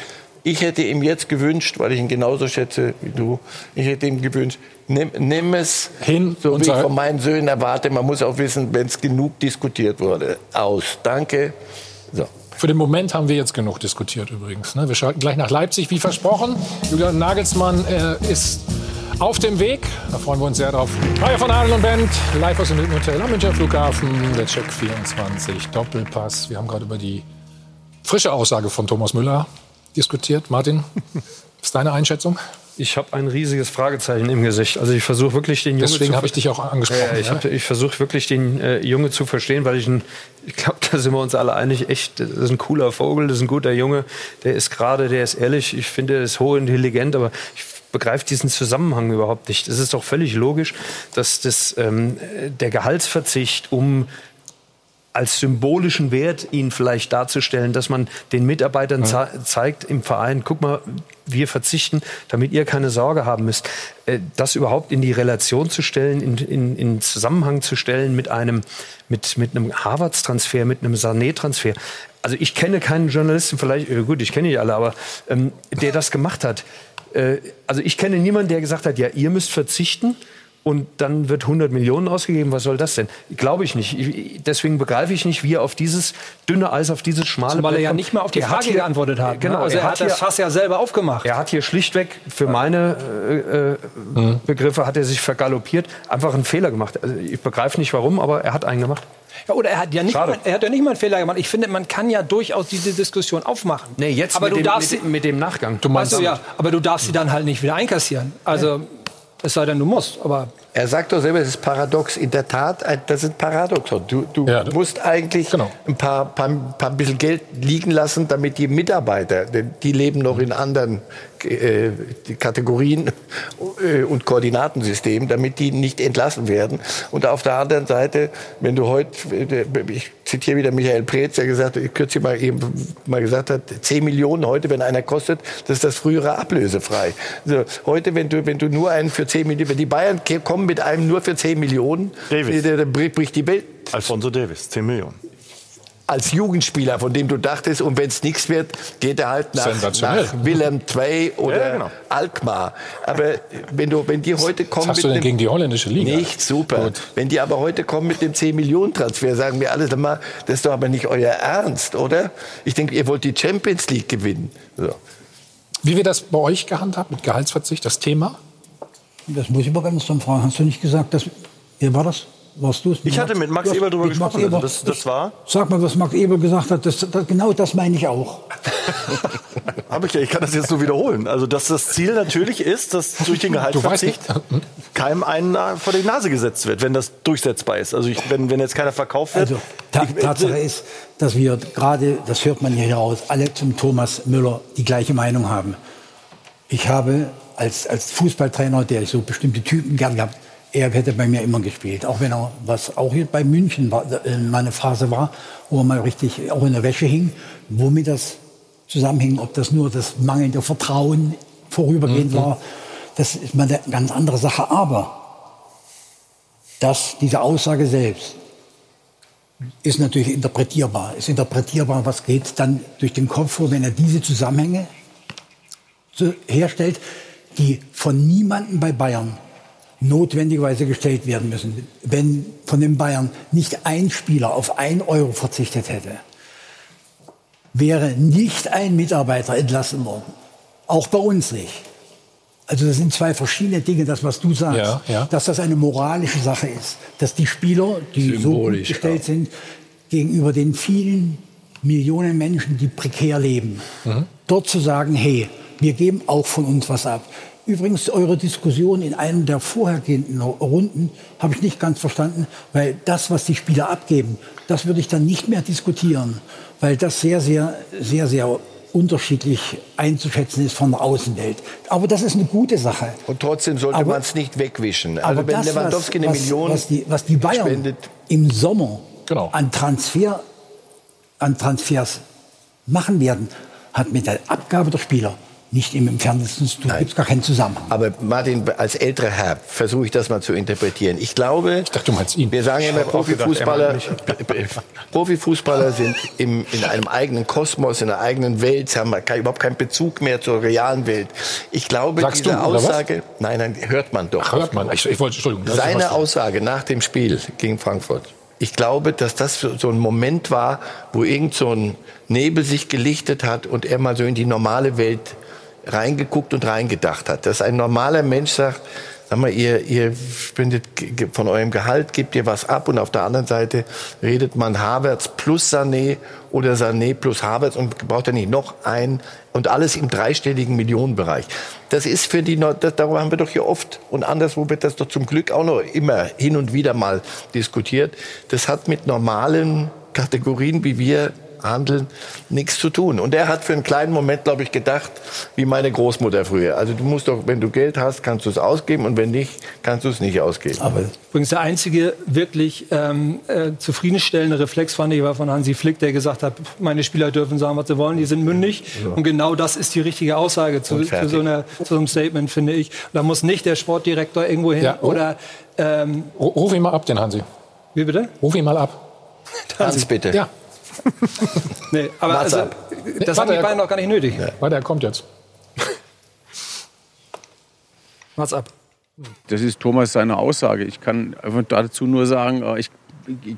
C: Ich hätte ihm jetzt gewünscht, weil ich ihn genauso schätze wie du, ich hätte ihm gewünscht, nimm, nimm es
A: Hin
C: so
A: und
C: wie ich von meinen Söhnen erwarte. Man muss auch wissen, wenn es genug diskutiert wurde. Aus. Danke. So.
A: Für den Moment haben wir jetzt genug diskutiert übrigens. Ne? Wir schalten gleich nach Leipzig, wie versprochen. Julian Nagelsmann äh, ist auf dem Weg. Da freuen wir uns sehr drauf. Reihe von Adel und Band, live aus dem Hilton Hotel am Münchner Flughafen. Der Check 24, Doppelpass. Wir haben gerade über die frische Aussage von Thomas Müller diskutiert. Martin, <laughs> was ist deine Einschätzung?
I: Ich habe ein riesiges Fragezeichen im Gesicht. Also ich versuche wirklich den Junge
A: Deswegen
I: zu
A: habe ich dich auch angesprochen.
I: Ja, ich,
A: ja?
I: ich versuche wirklich den äh, Junge zu verstehen, weil ich ein, ich glaube, da sind wir uns alle einig, echt, das ist ein cooler Vogel, das ist ein guter Junge, der ist gerade, der ist ehrlich, ich finde, er ist hochintelligent, aber ich begreife diesen Zusammenhang überhaupt nicht. Es ist doch völlig logisch, dass das, ähm, der Gehaltsverzicht um als symbolischen Wert, ihn vielleicht darzustellen, dass man den Mitarbeitern ja. zeigt im Verein, guck mal, wir verzichten, damit ihr keine Sorge haben müsst. Äh, das überhaupt in die Relation zu stellen, in, in, in Zusammenhang zu stellen mit einem, mit, mit einem Harvards-Transfer, mit einem Sané-Transfer. Also ich kenne keinen Journalisten, vielleicht, äh, gut, ich kenne die alle, aber ähm, der das gemacht hat. Äh, also ich kenne niemanden, der gesagt hat, ja, ihr müsst verzichten und dann wird 100 Millionen ausgegeben. Was soll das denn? Glaube ich nicht. Ich, deswegen begreife ich nicht, wie er auf dieses dünne Eis, auf dieses schmale
H: Weil er ja nicht mal auf die er Frage hier, geantwortet hat.
I: Genau,
H: ne? also er,
I: er
H: hat, das Fass ja selber aufgemacht.
I: Er hat hier schlichtweg, für meine äh, äh, mhm. Begriffe, hat er sich vergaloppiert, einfach einen Fehler gemacht. Also ich begreife nicht, warum, aber er hat einen gemacht.
H: Ja, oder er hat ja nicht mal, er hat ja nicht mal einen Fehler gemacht. Ich finde, man kann ja durchaus diese Diskussion aufmachen.
I: Nee, jetzt
H: aber
I: mit,
H: du
I: dem,
H: darfst
I: mit, mit, dem Nachgang.
H: Du meinst, weißt du, ja, aber du darfst sie dann halt nicht wieder einkassieren. Also es sei denn, du musst. Aber
C: er sagt doch selber, es ist paradox. In der Tat, das ist paradoxon. Du, du ja, musst eigentlich genau. ein paar, paar, paar bisschen Geld liegen lassen, damit die Mitarbeiter, die leben noch in anderen äh, Kategorien äh, und Koordinatensystemen, damit die nicht entlassen werden. Und auf der anderen Seite, wenn du heute, äh, ich zitiere wieder Michael Preetz, der gesagt, kürzlich mal eben mal gesagt hat, 10 Millionen heute, wenn einer kostet, das ist das frühere ablösefrei. Also heute, wenn du, wenn du nur einen für 10 Millionen, wenn die Bayern kommen mit einem nur für 10 Millionen,
G: Davis.
C: dann bricht die Welt.
G: Alfonso Davis, 10 Millionen
C: als Jugendspieler, von dem du dachtest, und wenn es nichts wird, geht er halt nach, nach Willem II oder ja, genau. Alkmaar. Aber wenn, du, wenn die heute kommen...
A: Was hast du denn gegen die holländische Liga?
C: Nicht, super. Gut. Wenn die aber heute kommen mit dem 10-Millionen-Transfer, sagen wir alle, das ist doch aber nicht euer Ernst, oder? Ich denke, ihr wollt die Champions League gewinnen. So.
A: Wie wird das bei euch gehandhabt mit Gehaltsverzicht, das Thema?
B: Das muss ich mal ganz dumm fragen. Hast du nicht gesagt, dass... Wer war das? Warst du
G: Ich hatte mit Max Eber darüber gesprochen. Eber. Also das, das war.
B: Sag mal, was Max Eber gesagt hat. Das, das, genau das meine ich auch. <laughs>
G: Habe ich ja. Ich kann das jetzt so wiederholen. Also, dass das Ziel natürlich ist, dass durch den Gehaltsverzicht keinem einen vor die Nase gesetzt wird, wenn das durchsetzbar ist. Also, ich, wenn, wenn jetzt keiner verkauft wird. Also,
B: ta Tatsache ist, dass wir gerade, das hört man hier raus, alle zum Thomas Müller die gleiche Meinung haben. Ich habe als, als Fußballtrainer, der ich so bestimmte Typen gern gehabt er hätte bei mir immer gespielt. Auch wenn er, was auch hier bei München war, äh, meine Phase war, wo er mal richtig auch in der Wäsche hing, womit das zusammenhing, ob das nur das mangelnde Vertrauen vorübergehend mhm. war, das ist mal eine ganz andere Sache. Aber das, diese Aussage selbst ist natürlich interpretierbar. Ist interpretierbar, was geht dann durch den Kopf vor, wenn er diese Zusammenhänge herstellt, die von niemandem bei Bayern notwendigerweise gestellt werden müssen. Wenn von den Bayern nicht ein Spieler auf ein Euro verzichtet hätte, wäre nicht ein Mitarbeiter entlassen worden. Auch bei uns nicht. Also das sind zwei verschiedene Dinge, das was du sagst, ja, ja. dass das eine moralische Sache ist, dass die Spieler, die so gestellt ja. sind, gegenüber den vielen Millionen Menschen, die prekär leben, mhm. dort zu sagen, hey, wir geben auch von uns was ab. Übrigens, eure Diskussion in einem der vorhergehenden Runden habe ich nicht ganz verstanden, weil das, was die Spieler abgeben, das würde ich dann nicht mehr diskutieren, weil das sehr, sehr, sehr, sehr unterschiedlich einzuschätzen ist von der Außenwelt. Aber das ist eine gute Sache.
C: Und trotzdem sollte man es nicht wegwischen. Also
B: aber wenn das, Lewandowski was, eine Million was die, was die Bayern spendet. im Sommer genau. an, Transfer, an Transfers machen werden, hat mit der Abgabe der Spieler nicht im entferntesten tun. gibt es gar keinen Zusammenhang.
C: Aber Martin, als älterer Herr versuche ich das mal zu interpretieren. Ich glaube, ich dachte, du meinst ihn. wir sagen immer, Profifußballer, <laughs> Profifußballer sind im, in einem eigenen Kosmos, in einer eigenen Welt, sie haben überhaupt keinen Bezug mehr zur realen Welt. Ich glaube, Sagst diese du, Aussage, nein, nein, hört man doch.
A: Ach, hört man. Ich, ich wollte, Entschuldigung.
C: Seine Aussage nach dem Spiel gegen Frankfurt. Ich glaube, dass das so ein Moment war, wo irgend so ein Nebel sich gelichtet hat und er mal so in die normale Welt reingeguckt und reingedacht hat. Dass ein normaler Mensch sagt, sag mal, ihr, ihr spendet von eurem Gehalt, gebt ihr was ab und auf der anderen Seite redet man Havertz plus Sané oder Sané plus Havertz und braucht ja nicht noch ein und alles im dreistelligen Millionenbereich. Das ist für die, das, darüber haben wir doch hier oft und anderswo wird das doch zum Glück auch noch immer hin und wieder mal diskutiert. Das hat mit normalen Kategorien, wie wir Handeln nichts zu tun. Und er hat für einen kleinen Moment, glaube ich, gedacht, wie meine Großmutter früher. Also du musst doch, wenn du Geld hast, kannst du es ausgeben und wenn nicht, kannst du es nicht ausgeben.
H: Aber übrigens der einzige wirklich ähm, äh, zufriedenstellende Reflex fand ich war von Hansi Flick, der gesagt hat, meine Spieler dürfen sagen, was sie wollen, die sind mündig. Ja. Und genau das ist die richtige Aussage zu, zu, so, einer, zu so einem Statement, finde ich. Da muss nicht der Sportdirektor irgendwo hin ja, oh. oder
A: ähm, Ruf ihn mal ab, den Hansi.
H: Wie bitte?
A: Ruf ihn mal ab. <laughs>
C: Hans, bitte.
A: Ja.
H: Nee, aber also, das haben die beiden noch gar nicht nötig. Ja.
A: Warte, er kommt jetzt.
H: Mach's ab.
M: Das ist Thomas seine Aussage. Ich kann einfach dazu nur sagen, äh, ich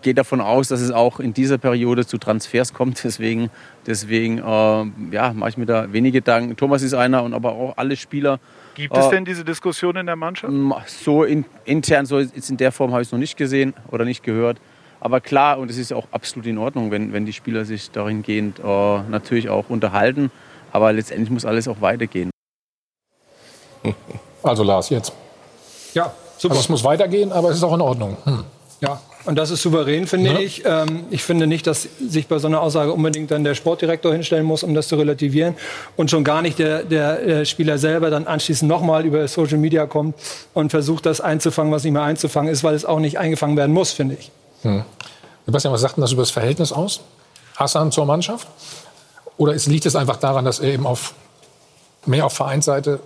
M: gehe davon aus, dass es auch in dieser Periode zu Transfers kommt. Deswegen, deswegen äh, ja, mache ich mir da wenige Gedanken. Thomas ist einer und aber auch alle Spieler.
K: Gibt es äh, denn diese Diskussion in der Mannschaft?
M: So in, intern, so jetzt in der Form habe ich es noch nicht gesehen oder nicht gehört. Aber klar, und es ist auch absolut in Ordnung, wenn, wenn die Spieler sich dahingehend äh, natürlich auch unterhalten. Aber letztendlich muss alles auch weitergehen. <laughs>
A: Also Lars, jetzt.
H: Ja, super.
A: Also es muss weitergehen, aber es ist auch in Ordnung. Hm.
H: Ja, und das ist souverän, finde ja. ich. Ähm, ich finde nicht, dass sich bei so einer Aussage unbedingt dann der Sportdirektor hinstellen muss, um das zu relativieren. Und schon gar nicht der, der, der Spieler selber dann anschließend nochmal über Social Media kommt und versucht, das einzufangen, was nicht mehr einzufangen ist, weil es auch nicht eingefangen werden muss, finde ich.
A: Hm. Sebastian, was sagt denn das über das Verhältnis aus? Hassan zur Mannschaft? Oder ist, liegt es einfach daran, dass er eben auf, mehr auf Vereinsseite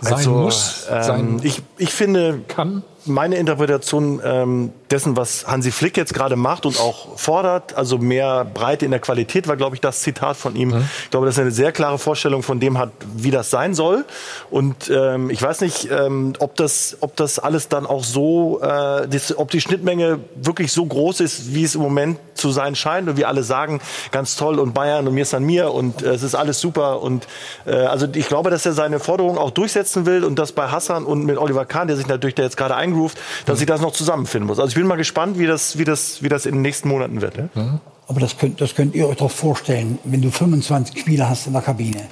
A: sein also, muss?
G: Ähm, sein ich, ich finde, kann? Meine Interpretation ähm, dessen, was Hansi Flick jetzt gerade macht und auch fordert, also mehr Breite in der Qualität, war, glaube ich, das Zitat von ihm. Mhm. Ich glaube, dass er eine sehr klare Vorstellung von dem hat, wie das sein soll. Und ähm, ich weiß nicht, ähm, ob, das, ob das alles dann auch so, äh, das, ob die Schnittmenge wirklich so groß ist, wie es im Moment zu sein scheint. Und wir alle sagen, ganz toll und Bayern und mir ist an mir und äh, es ist alles super. Und äh, also ich glaube, dass er seine Forderungen auch durchsetzen will und das bei Hassan und mit Oliver Kahn, der sich natürlich da jetzt gerade eingerufen eingroovt, dass ich das noch zusammenfinden muss. Also ich bin mal gespannt, wie das, wie das, wie das in den nächsten Monaten wird. Ja?
B: Mhm. Aber das könnt, das könnt ihr euch doch vorstellen, wenn du 25 Spieler hast in der Kabine,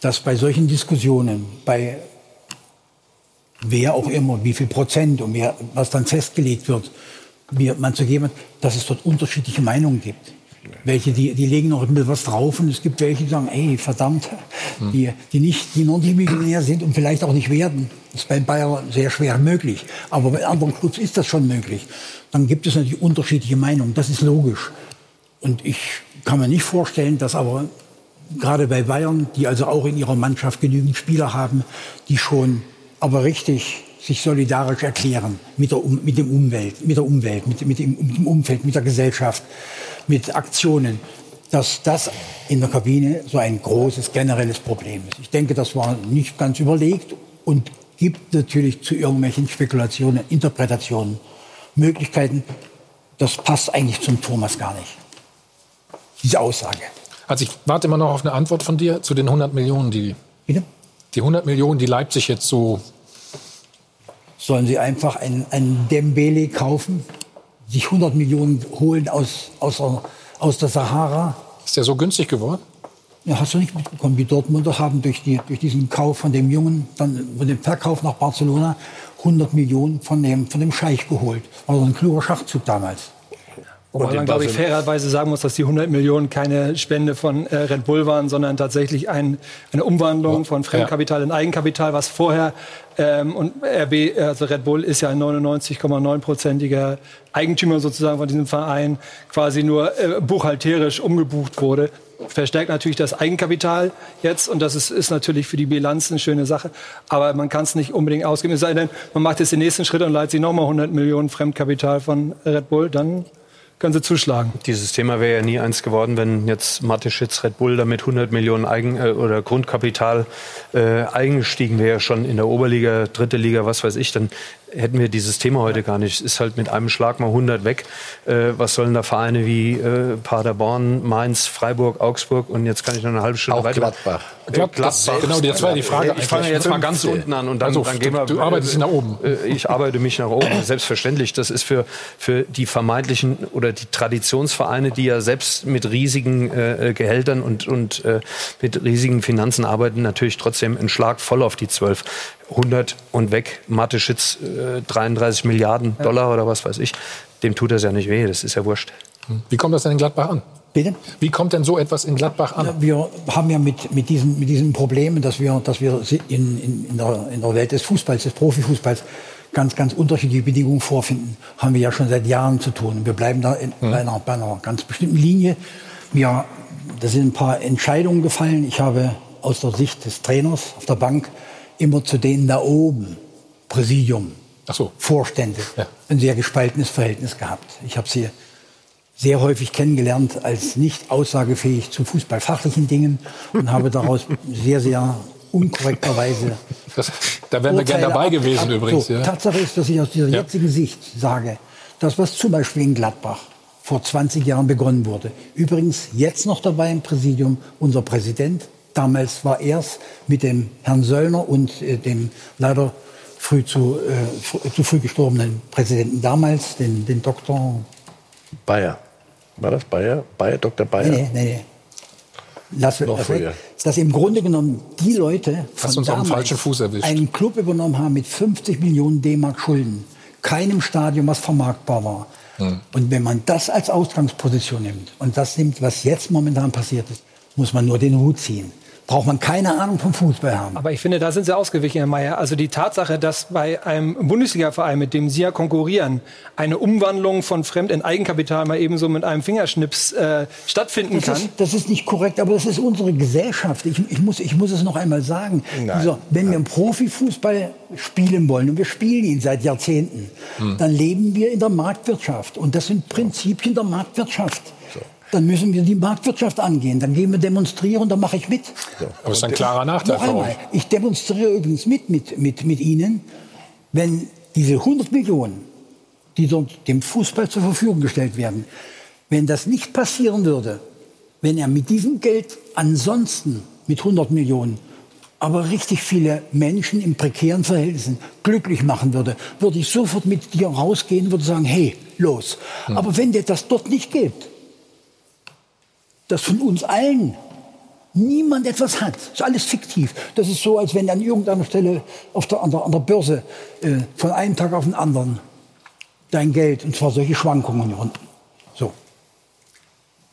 B: dass bei solchen Diskussionen, bei wer auch immer, wie viel Prozent und wer, was dann festgelegt wird, wie man zu geben, dass es dort unterschiedliche Meinungen gibt. Welche, die, die legen noch ein bisschen was drauf und es gibt welche, die sagen, ey, verdammt, hm. die, die, nicht, die noch nicht Millionär sind und vielleicht auch nicht werden. Das ist bei Bayern sehr schwer möglich. Aber bei anderen Clubs ist das schon möglich. Dann gibt es natürlich unterschiedliche Meinungen. Das ist logisch. Und ich kann mir nicht vorstellen, dass aber gerade bei Bayern, die also auch in ihrer Mannschaft genügend Spieler haben, die schon aber richtig sich solidarisch erklären mit der, mit dem Umwelt, mit der Umwelt, mit, mit, dem, mit dem Umfeld, mit der Gesellschaft, mit Aktionen, dass das in der Kabine so ein großes generelles Problem ist. Ich denke, das war nicht ganz überlegt und gibt natürlich zu irgendwelchen Spekulationen, Interpretationen Möglichkeiten. Das passt eigentlich zum Thomas gar nicht. Diese Aussage.
A: Also ich warte immer noch auf eine Antwort von dir zu den 100 Millionen, die
B: Bitte?
A: die 100 Millionen, die Leipzig jetzt so
B: sollen sie einfach einen, einen Dembele kaufen, sich 100 Millionen holen aus, aus, aus der Sahara.
A: Ist der so günstig geworden?
B: Ja, hast du nicht mitbekommen. Die Dortmunder haben durch, die, durch diesen Kauf von dem Jungen, dann von dem Verkauf nach Barcelona, 100 Millionen von dem, von dem Scheich geholt. War so ein kluger Schachzug damals.
H: Wobei man, glaube ich, fairerweise sagen muss, dass die 100 Millionen keine Spende von äh, Red Bull waren, sondern tatsächlich ein, eine Umwandlung von Fremdkapital in Eigenkapital, was vorher ähm, und RB, also Red Bull ist ja ein 99,9-prozentiger Eigentümer sozusagen von diesem Verein, quasi nur äh, buchhalterisch umgebucht wurde. Verstärkt natürlich das Eigenkapital jetzt und das ist, ist natürlich für die Bilanz eine schöne Sache. Aber man kann es nicht unbedingt ausgeben. Es sei denn, man macht jetzt den nächsten Schritt und leiht sich nochmal 100 Millionen Fremdkapital von Red Bull, dann können sie zuschlagen.
I: Dieses Thema wäre ja nie eins geworden, wenn jetzt Mateschitz Red Bull damit 100 Millionen Eigen, äh, oder Grundkapital äh, eingestiegen wäre, schon in der Oberliga, dritte Liga, was weiß ich, dann hätten wir dieses Thema heute gar nicht. Es ist halt mit einem Schlag mal 100 weg. Äh, was sollen da Vereine wie äh, Paderborn, Mainz, Freiburg, Augsburg und jetzt kann ich noch eine halbe Stunde
C: Auch weiter. Gladbach.
A: Äh, Gladbach. Genau, das war die Frage.
I: Ich fange jetzt mal ganz unten an und dann,
A: also,
I: dann gehen wir.
A: Du arbeitest äh, nach oben.
I: Äh, ich arbeite mich nach oben. Selbstverständlich. Das ist für, für die vermeintlichen oder die Traditionsvereine, die ja selbst mit riesigen äh, Gehältern und, und äh, mit riesigen Finanzen arbeiten, natürlich trotzdem ein Schlag voll auf die zwölf. 100 und weg. Mateschitz äh, 33 Milliarden Dollar oder was weiß ich. Dem tut das ja nicht weh, das ist ja wurscht.
A: Wie kommt das denn in Gladbach an?
B: Bitte?
A: Wie kommt denn so etwas in Gladbach an?
B: Ja, wir haben ja mit, mit, diesen, mit diesen Problemen, dass wir, dass wir in, in, in, der, in der Welt des Fußballs, des Profifußballs, ganz, ganz unterschiedliche Bedingungen vorfinden, haben wir ja schon seit Jahren zu tun. Wir bleiben da in, mhm. bei, einer, bei einer ganz bestimmten Linie. Wir, da sind ein paar Entscheidungen gefallen. Ich habe aus der Sicht des Trainers auf der Bank immer zu denen da oben, Präsidium,
A: so.
B: Vorstände, ja. ein sehr gespaltenes Verhältnis gehabt. Ich habe sie sehr häufig kennengelernt als nicht aussagefähig zu fußballfachlichen Dingen und habe daraus <laughs> sehr, sehr unkorrekterweise.
A: Das, da wären wir gerne dabei gewesen ab, übrigens.
B: So, ja. Tatsache ist, dass ich aus dieser ja. jetzigen Sicht sage, das, was zum Beispiel in Gladbach vor 20 Jahren begonnen wurde, übrigens jetzt noch dabei im Präsidium unser Präsident, damals war er es mit dem Herrn Söllner und äh, dem leider früh zu, äh, zu früh gestorbenen Präsidenten damals, den, den Doktor
C: Bayer. War das Bayer? Bayer, Dr. Bayer? Nee, nee, nee.
B: Lass, Noch lass weg, dass im Grunde genommen die Leute
A: von uns damals falschen Fuß erwischt.
B: einen Club übernommen haben mit 50 Millionen D-Mark Schulden, keinem Stadion, was vermarktbar war. Hm. Und wenn man das als Ausgangsposition nimmt und das nimmt, was jetzt momentan passiert ist, muss man nur den Hut ziehen braucht man keine Ahnung vom Fußball haben.
H: Aber ich finde, da sind Sie ausgewichen, Herr Mayer. Also die Tatsache, dass bei einem Bundesliga-Verein, mit dem Sie ja konkurrieren, eine Umwandlung von Fremd in Eigenkapital mal ebenso mit einem Fingerschnips äh, stattfinden
B: das
H: kann.
B: Ist, das ist nicht korrekt, aber das ist unsere Gesellschaft. Ich, ich, muss, ich muss es noch einmal sagen. Also, wenn wir im Profifußball spielen wollen, und wir spielen ihn seit Jahrzehnten, hm. dann leben wir in der Marktwirtschaft. Und das sind Prinzipien der Marktwirtschaft. Dann müssen wir die Marktwirtschaft angehen. Dann gehen wir demonstrieren, dann mache ich mit.
A: Ja. Aber es ist ein klarer Nachteil für euch.
B: Ich demonstriere übrigens mit, mit, mit, mit Ihnen, wenn diese 100 Millionen, die dort dem Fußball zur Verfügung gestellt werden, wenn das nicht passieren würde, wenn er mit diesem Geld ansonsten mit 100 Millionen aber richtig viele Menschen in prekären Verhältnissen glücklich machen würde, würde ich sofort mit dir rausgehen und würde sagen, hey, los. Hm. Aber wenn dir das dort nicht gibt, dass von uns allen niemand etwas hat. Das ist alles fiktiv. Das ist so, als wenn an irgendeiner Stelle auf der, an, der, an der Börse äh, von einem Tag auf den anderen dein Geld, und zwar solche Schwankungen. So.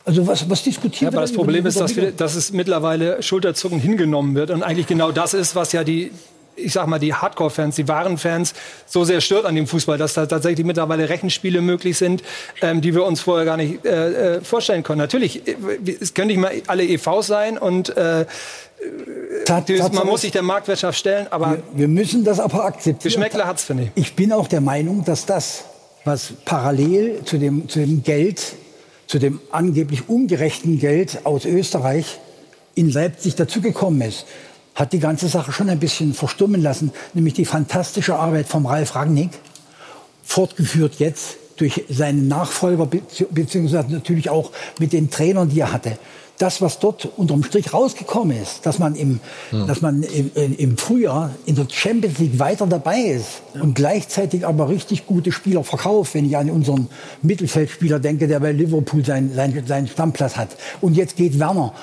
B: Also was, was diskutiert ja,
H: aber das Problem ist, dass, wir, dass es mittlerweile schulterzuckend hingenommen wird und eigentlich genau das ist, was ja die ich sag mal, die Hardcore-Fans, die wahren Fans so sehr stört an dem Fußball, dass da tatsächlich mittlerweile Rechenspiele möglich sind, ähm, die wir uns vorher gar nicht äh, äh vorstellen können. Natürlich, äh, es können nicht mal alle EVs sein und äh, Tat, man muss sich der Marktwirtschaft stellen, aber
B: wir, wir müssen das aber akzeptieren.
H: Geschmäckler hat's, finde ich.
B: Ich bin auch der Meinung, dass das, was parallel zu dem, zu dem Geld, zu dem angeblich ungerechten Geld aus Österreich in Leipzig dazugekommen ist, hat die ganze Sache schon ein bisschen verstummen lassen, nämlich die fantastische Arbeit vom Ralf Rangnick, fortgeführt jetzt durch seinen Nachfolger, beziehungsweise natürlich auch mit den Trainern, die er hatte. Das, was dort unterm Strich rausgekommen ist, dass man im, hm. dass man im, im, Frühjahr in der Champions League weiter dabei ist ja. und gleichzeitig aber richtig gute Spieler verkauft, wenn ich an unseren Mittelfeldspieler denke, der bei Liverpool seinen, seinen, seinen Stammplatz hat. Und jetzt geht Werner.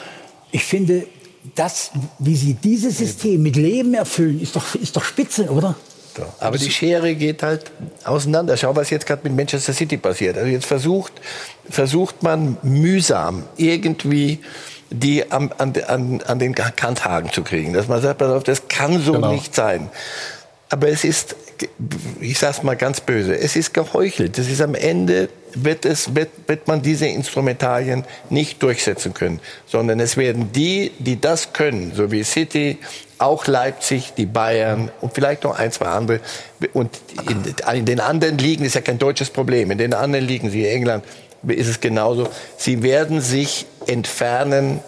B: Ich finde, das, wie Sie dieses System mit Leben erfüllen, ist doch, ist doch spitze, oder?
C: Aber die Schere geht halt auseinander. Schau, was jetzt gerade mit Manchester City passiert. Also jetzt versucht, versucht man mühsam irgendwie die an, an, an den Kanthaken zu kriegen. Dass man sagt, pass auf, das kann so genau. nicht sein. Aber es ist, ich sag's mal ganz böse, es ist geheuchelt. Das ist am Ende wird, es, wird, wird man diese Instrumentarien nicht durchsetzen können, sondern es werden die, die das können, so wie City, auch Leipzig, die Bayern und vielleicht noch ein, zwei andere. Und in, in den anderen Ligen ist ja kein deutsches Problem. In den anderen Ligen, wie England, ist es genauso. Sie werden sich entfernen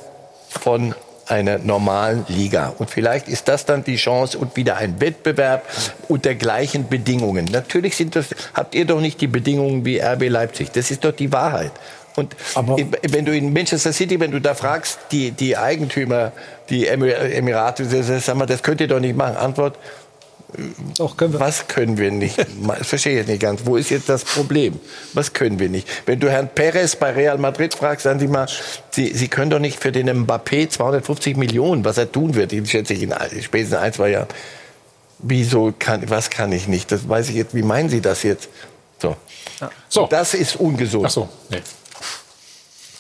C: von einer normalen Liga. Und vielleicht ist das dann die Chance und wieder ein Wettbewerb unter gleichen Bedingungen. Natürlich sind das, habt ihr doch nicht die Bedingungen wie RB Leipzig. Das ist doch die Wahrheit. Und Aber wenn du in Manchester City, wenn du da fragst, die, die Eigentümer, die Emirate, sag mal, das könnt ihr doch nicht machen. Antwort, doch, können wir. Was können wir nicht? <laughs> Ich verstehe jetzt nicht ganz. Wo ist jetzt das Problem? Was können wir nicht? Wenn du Herrn Perez bei Real Madrid fragst, sagen Sie mal, Sie, Sie können doch nicht für den Mbappé 250 Millionen, was er tun wird, ich schätze ich in spätestens ein, zwei Jahren. Wieso kann, was kann ich nicht? Das weiß ich jetzt. Wie meinen Sie das jetzt? So. Ja. so. Das ist ungesund.
A: Ach so, nee.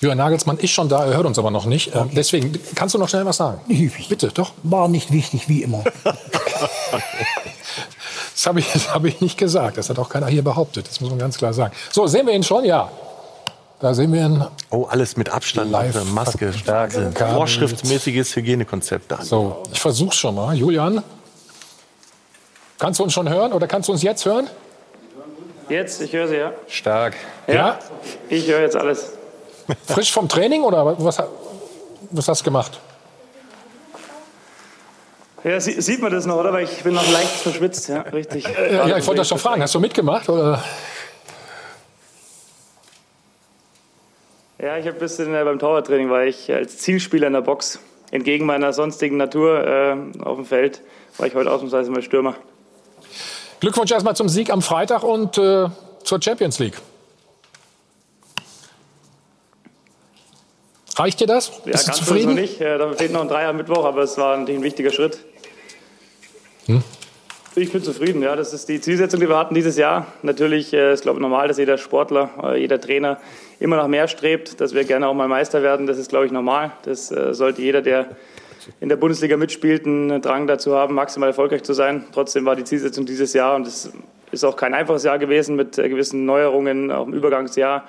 A: Jürgen Nagelsmann ist schon da, er hört uns aber noch nicht. Ähm, deswegen kannst du noch schnell was sagen. Bitte, doch.
B: War nicht wichtig, wie immer. <laughs>
A: Das habe ich, das hab ich nicht gesagt. Das hat auch keiner hier behauptet. Das muss man ganz klar sagen. So, sehen wir ihn schon? Ja. Da sehen wir ihn.
G: Oh, alles mit Abstand,
A: Live.
G: Maske,
A: Kabel.
G: vorschriftsmäßiges Hygienekonzept. Da.
A: So, ich versuch's schon mal. Julian, kannst du uns schon hören oder kannst du uns jetzt hören?
N: Jetzt, ich höre Sie, ja.
A: Stark.
N: Ja,
A: Ja?
N: ich höre jetzt alles.
A: Frisch vom Training oder was, was hast du gemacht?
N: Ja, sie, sieht man das noch, oder? Weil ich bin noch leicht verschwitzt, ja, richtig.
A: Ja, ja, ich wollte das schon fragen. Hast du mitgemacht? Oder?
N: Ja, ich habe ein bisschen äh, beim Torwarttraining, war ich als Zielspieler in der Box. Entgegen meiner sonstigen Natur äh, auf dem Feld war ich heute ausnahmsweise mal Stürmer.
A: Glückwunsch erstmal zum Sieg am Freitag und äh, zur Champions League. Reicht dir das?
N: Ja,
A: Bist du
N: ganz es
A: zufrieden?
N: noch nicht. Da fehlt noch ein Dreier Mittwoch, aber es war natürlich ein wichtiger Schritt.
A: Hm?
N: Ich bin zufrieden, ja. Das ist die Zielsetzung, die wir hatten dieses Jahr. Natürlich äh, ist, glaube ich, normal, dass jeder Sportler, äh, jeder Trainer immer nach mehr strebt, dass wir gerne auch mal Meister werden. Das ist, glaube ich, normal. Das äh, sollte jeder, der in der Bundesliga mitspielt, einen Drang dazu haben, maximal erfolgreich zu sein. Trotzdem war die Zielsetzung dieses Jahr und es ist auch kein einfaches Jahr gewesen mit gewissen Neuerungen, auch im Übergangsjahr,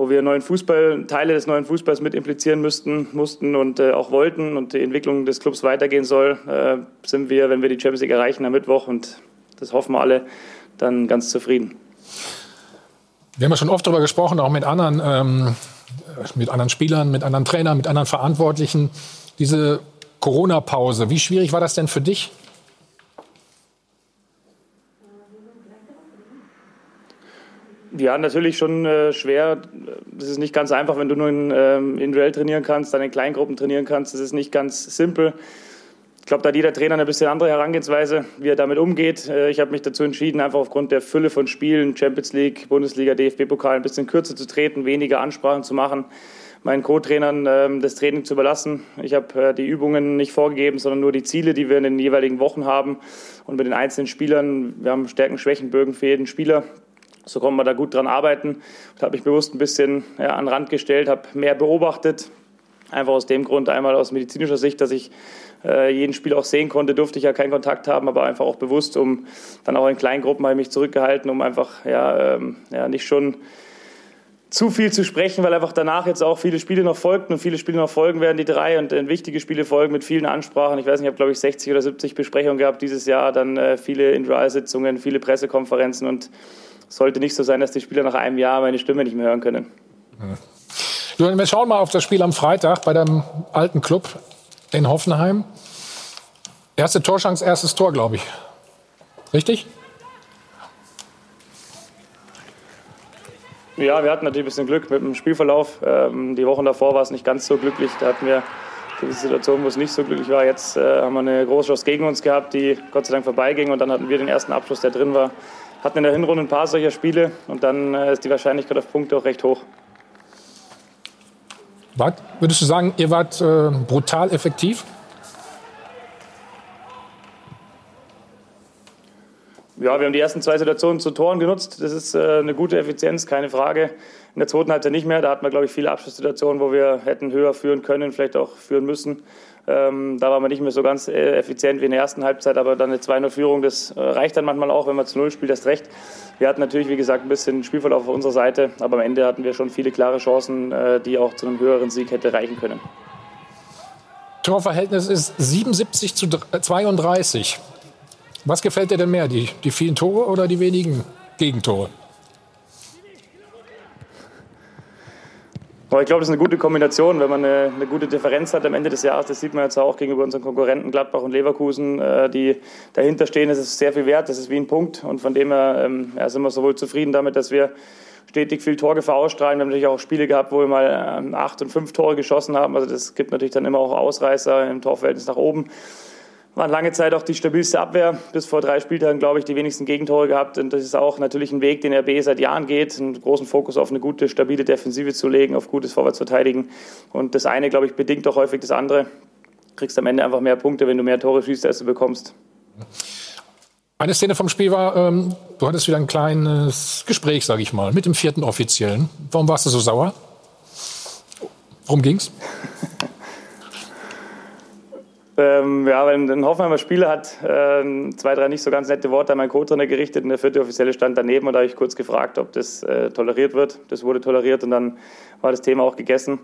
N: wo wir neuen Fußball, Teile des neuen Fußballs mit implizieren müssten, mussten und äh, auch wollten und die Entwicklung des Clubs weitergehen soll, äh, sind wir, wenn wir die Champions League erreichen am Mittwoch und das hoffen wir alle, dann ganz zufrieden.
A: Wir haben ja schon oft darüber gesprochen, auch mit anderen, ähm, mit anderen Spielern, mit anderen Trainern, mit anderen Verantwortlichen. Diese Corona-Pause, wie schwierig war das denn für dich?
N: Ja, natürlich schon äh, schwer. Das ist nicht ganz einfach, wenn du nur in, ähm, individuell trainieren kannst, dann in Kleingruppen trainieren kannst. Das ist nicht ganz simpel. Ich glaube, da hat jeder Trainer eine bisschen andere Herangehensweise, wie er damit umgeht. Äh, ich habe mich dazu entschieden, einfach aufgrund der Fülle von Spielen, Champions League, Bundesliga, DFB-Pokal, ein bisschen kürzer zu treten, weniger Ansprachen zu machen, meinen Co-Trainern ähm, das Training zu überlassen. Ich habe äh, die Übungen nicht vorgegeben, sondern nur die Ziele, die wir in den jeweiligen Wochen haben. Und mit den einzelnen Spielern, wir haben Stärken, Schwächenbögen für jeden Spieler. So konnten wir da gut dran arbeiten. Da habe ich bewusst ein bisschen ja, an den Rand gestellt, habe mehr beobachtet. Einfach aus dem Grund, einmal aus medizinischer Sicht, dass ich äh, jeden Spiel auch sehen konnte, durfte ich ja keinen Kontakt haben, aber einfach auch bewusst, um dann auch in kleinen Gruppen habe ich mich zurückgehalten, um einfach ja, ähm, ja nicht schon zu viel zu sprechen, weil einfach danach jetzt auch viele Spiele noch folgten und viele Spiele noch folgen werden, die drei und äh, wichtige Spiele folgen mit vielen Ansprachen. Ich weiß nicht, ich habe glaube ich 60 oder 70 Besprechungen gehabt dieses Jahr, dann äh, viele Individualsitzungen, viele Pressekonferenzen und sollte nicht so sein, dass die Spieler nach einem Jahr meine Stimme nicht mehr hören können.
A: Julian, wir schauen mal auf das Spiel am Freitag bei deinem alten Club in Hoffenheim. Erste Torschance, erstes Tor, glaube ich. Richtig?
N: Ja, wir hatten natürlich ein bisschen Glück mit dem Spielverlauf. Ähm, die Wochen davor war es nicht ganz so glücklich. Da hatten wir gewisse Situationen, wo es nicht so glücklich war. Jetzt äh, haben wir eine große Chance gegen uns gehabt, die Gott sei Dank vorbeiging. Und dann hatten wir den ersten Abschluss, der drin war. Hatten in der Hinrunde ein paar solcher Spiele. Und dann äh, ist die Wahrscheinlichkeit auf Punkte auch recht hoch.
A: Wart, würdest du sagen, ihr wart äh, brutal effektiv?
N: Ja, wir haben die ersten zwei Situationen zu Toren genutzt. Das ist äh, eine gute Effizienz, keine Frage. In der zweiten Halbzeit nicht mehr. Da hatten wir, glaube ich, viele Abschlusssituationen, wo wir hätten höher führen können, vielleicht auch führen müssen. Ähm, da waren wir nicht mehr so ganz äh, effizient wie in der ersten Halbzeit, aber dann eine 2-0-Führung, das äh, reicht dann manchmal auch, wenn man zu Null spielt, das recht. Wir hatten natürlich, wie gesagt, ein bisschen Spielverlauf auf unserer Seite, aber am Ende hatten wir schon viele klare Chancen, äh, die auch zu einem höheren Sieg hätte reichen können.
A: Torverhältnis ist 77 zu 32. Was gefällt dir denn mehr, die, die vielen Tore oder die wenigen Gegentore?
N: Aber ich glaube, das ist eine gute Kombination, wenn man eine, eine, gute Differenz hat am Ende des Jahres. Das sieht man jetzt auch gegenüber unseren Konkurrenten Gladbach und Leverkusen, äh, die dahinter stehen. Das ist sehr viel wert, das ist wie ein Punkt. Und von dem her ähm, ja, sind wir sowohl zufrieden damit, dass wir stetig viel Torgefahr ausstrahlen. Wir haben natürlich auch Spiele gehabt, wo wir mal ähm, acht und fünf Tore geschossen haben. Also das gibt natürlich dann immer auch Ausreißer im Torverhältnis nach oben. War lange Zeit auch die stabilste Abwehr. Bis vor drei Spieltagen, glaube ich, die wenigsten Gegentore gehabt. Und das ist auch natürlich ein Weg, den RB seit Jahren geht, einen großen Fokus auf eine gute, stabile Defensive zu legen, auf gutes Vorwärtsverteidigen. Und das eine, glaube ich, bedingt auch häufig das andere. Du kriegst am Ende einfach mehr Punkte, wenn du mehr Tore schießt, als du bekommst.
A: Eine Szene vom Spiel war, ähm, du hattest wieder ein kleines Gespräch, sage ich mal, mit dem vierten Offiziellen. Warum warst du so sauer? Worum ging's?
N: Ähm, ja, weil ein Hoffenheimer Spieler hat äh, zwei, drei nicht so ganz nette Worte an meinen Co-Trainer gerichtet und der vierte Offizielle stand daneben und da habe ich kurz gefragt, ob das äh, toleriert wird. Das wurde toleriert und dann war das Thema auch gegessen.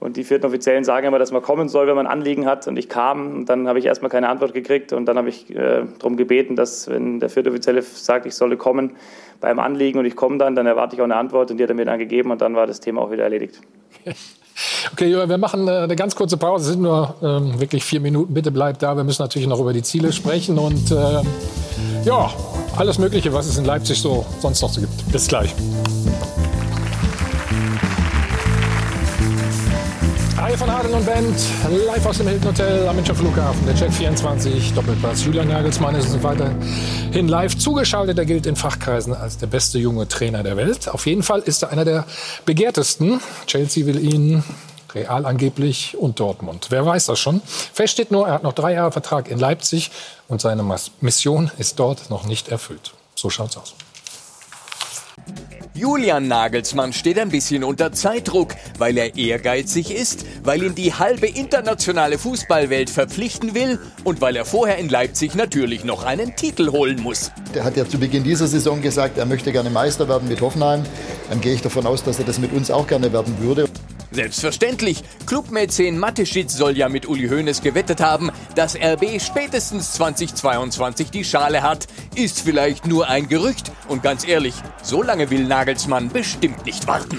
N: Und die vierten Offiziellen sagen immer, dass man kommen soll, wenn man Anliegen hat. Und ich kam und dann habe ich erstmal keine Antwort gekriegt und dann habe ich äh, darum gebeten, dass wenn der vierte Offizielle sagt, ich solle kommen beim Anliegen und ich komme dann, dann erwarte ich auch eine Antwort und die hat er mir dann gegeben und dann war das Thema auch wieder erledigt. <laughs>
A: Okay, wir machen äh, eine ganz kurze Pause. Es sind nur ähm, wirklich vier Minuten. Bitte bleibt da. Wir müssen natürlich noch über die Ziele sprechen und äh, ja, alles Mögliche, was es in Leipzig so sonst noch so gibt. Bis gleich. Reihe von Hadeln und Band, live aus dem Hilton Hotel am Münchner Flughafen. Der Check 24, Doppelpass. Julian Nagelsmann ist weiterhin live zugeschaltet. Er gilt in Fachkreisen als der beste junge Trainer der Welt. Auf jeden Fall ist er einer der begehrtesten. Chelsea will ihn Real angeblich und Dortmund. Wer weiß das schon? Fest steht nur, er hat noch drei Jahre Vertrag in Leipzig und seine Mission ist dort noch nicht erfüllt. So schaut's aus.
E: Julian Nagelsmann steht ein bisschen unter Zeitdruck, weil er ehrgeizig ist, weil ihn die halbe internationale Fußballwelt verpflichten will und weil er vorher in Leipzig natürlich noch einen Titel holen muss.
O: Der hat ja zu Beginn dieser Saison gesagt, er möchte gerne Meister werden mit Hoffenheim. Dann gehe ich davon aus, dass er das mit uns auch gerne werden würde.
E: Selbstverständlich. Clubmäzen Mateschitz soll ja mit Uli Hoeneß gewettet haben, dass RB spätestens 2022 die Schale hat. Ist vielleicht nur ein Gerücht. Und ganz ehrlich, so lange will Nagelsmann bestimmt nicht warten.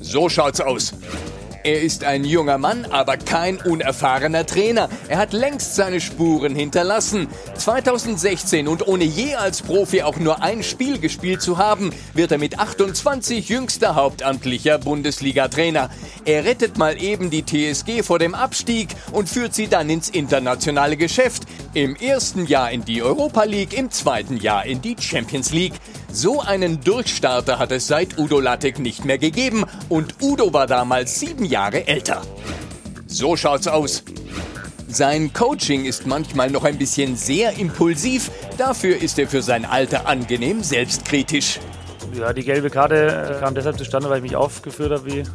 E: So schaut's aus. Er ist ein junger Mann, aber kein unerfahrener Trainer. Er hat längst seine Spuren hinterlassen. 2016 und ohne je als Profi auch nur ein Spiel gespielt zu haben, wird er mit 28 jüngster hauptamtlicher Bundesliga-Trainer. Er rettet mal eben die TSG vor dem Abstieg und führt sie dann ins internationale Geschäft. Im ersten Jahr in die Europa League, im zweiten Jahr in die Champions League. So einen Durchstarter hat es seit Udo Lattek nicht mehr gegeben und Udo war damals sieben Jahre älter. So schaut's aus. Sein Coaching ist manchmal noch ein bisschen sehr impulsiv, dafür ist er für sein Alter angenehm selbstkritisch.
N: Ja, die gelbe Karte äh, kam deshalb zustande, weil ich mich aufgeführt habe wie ein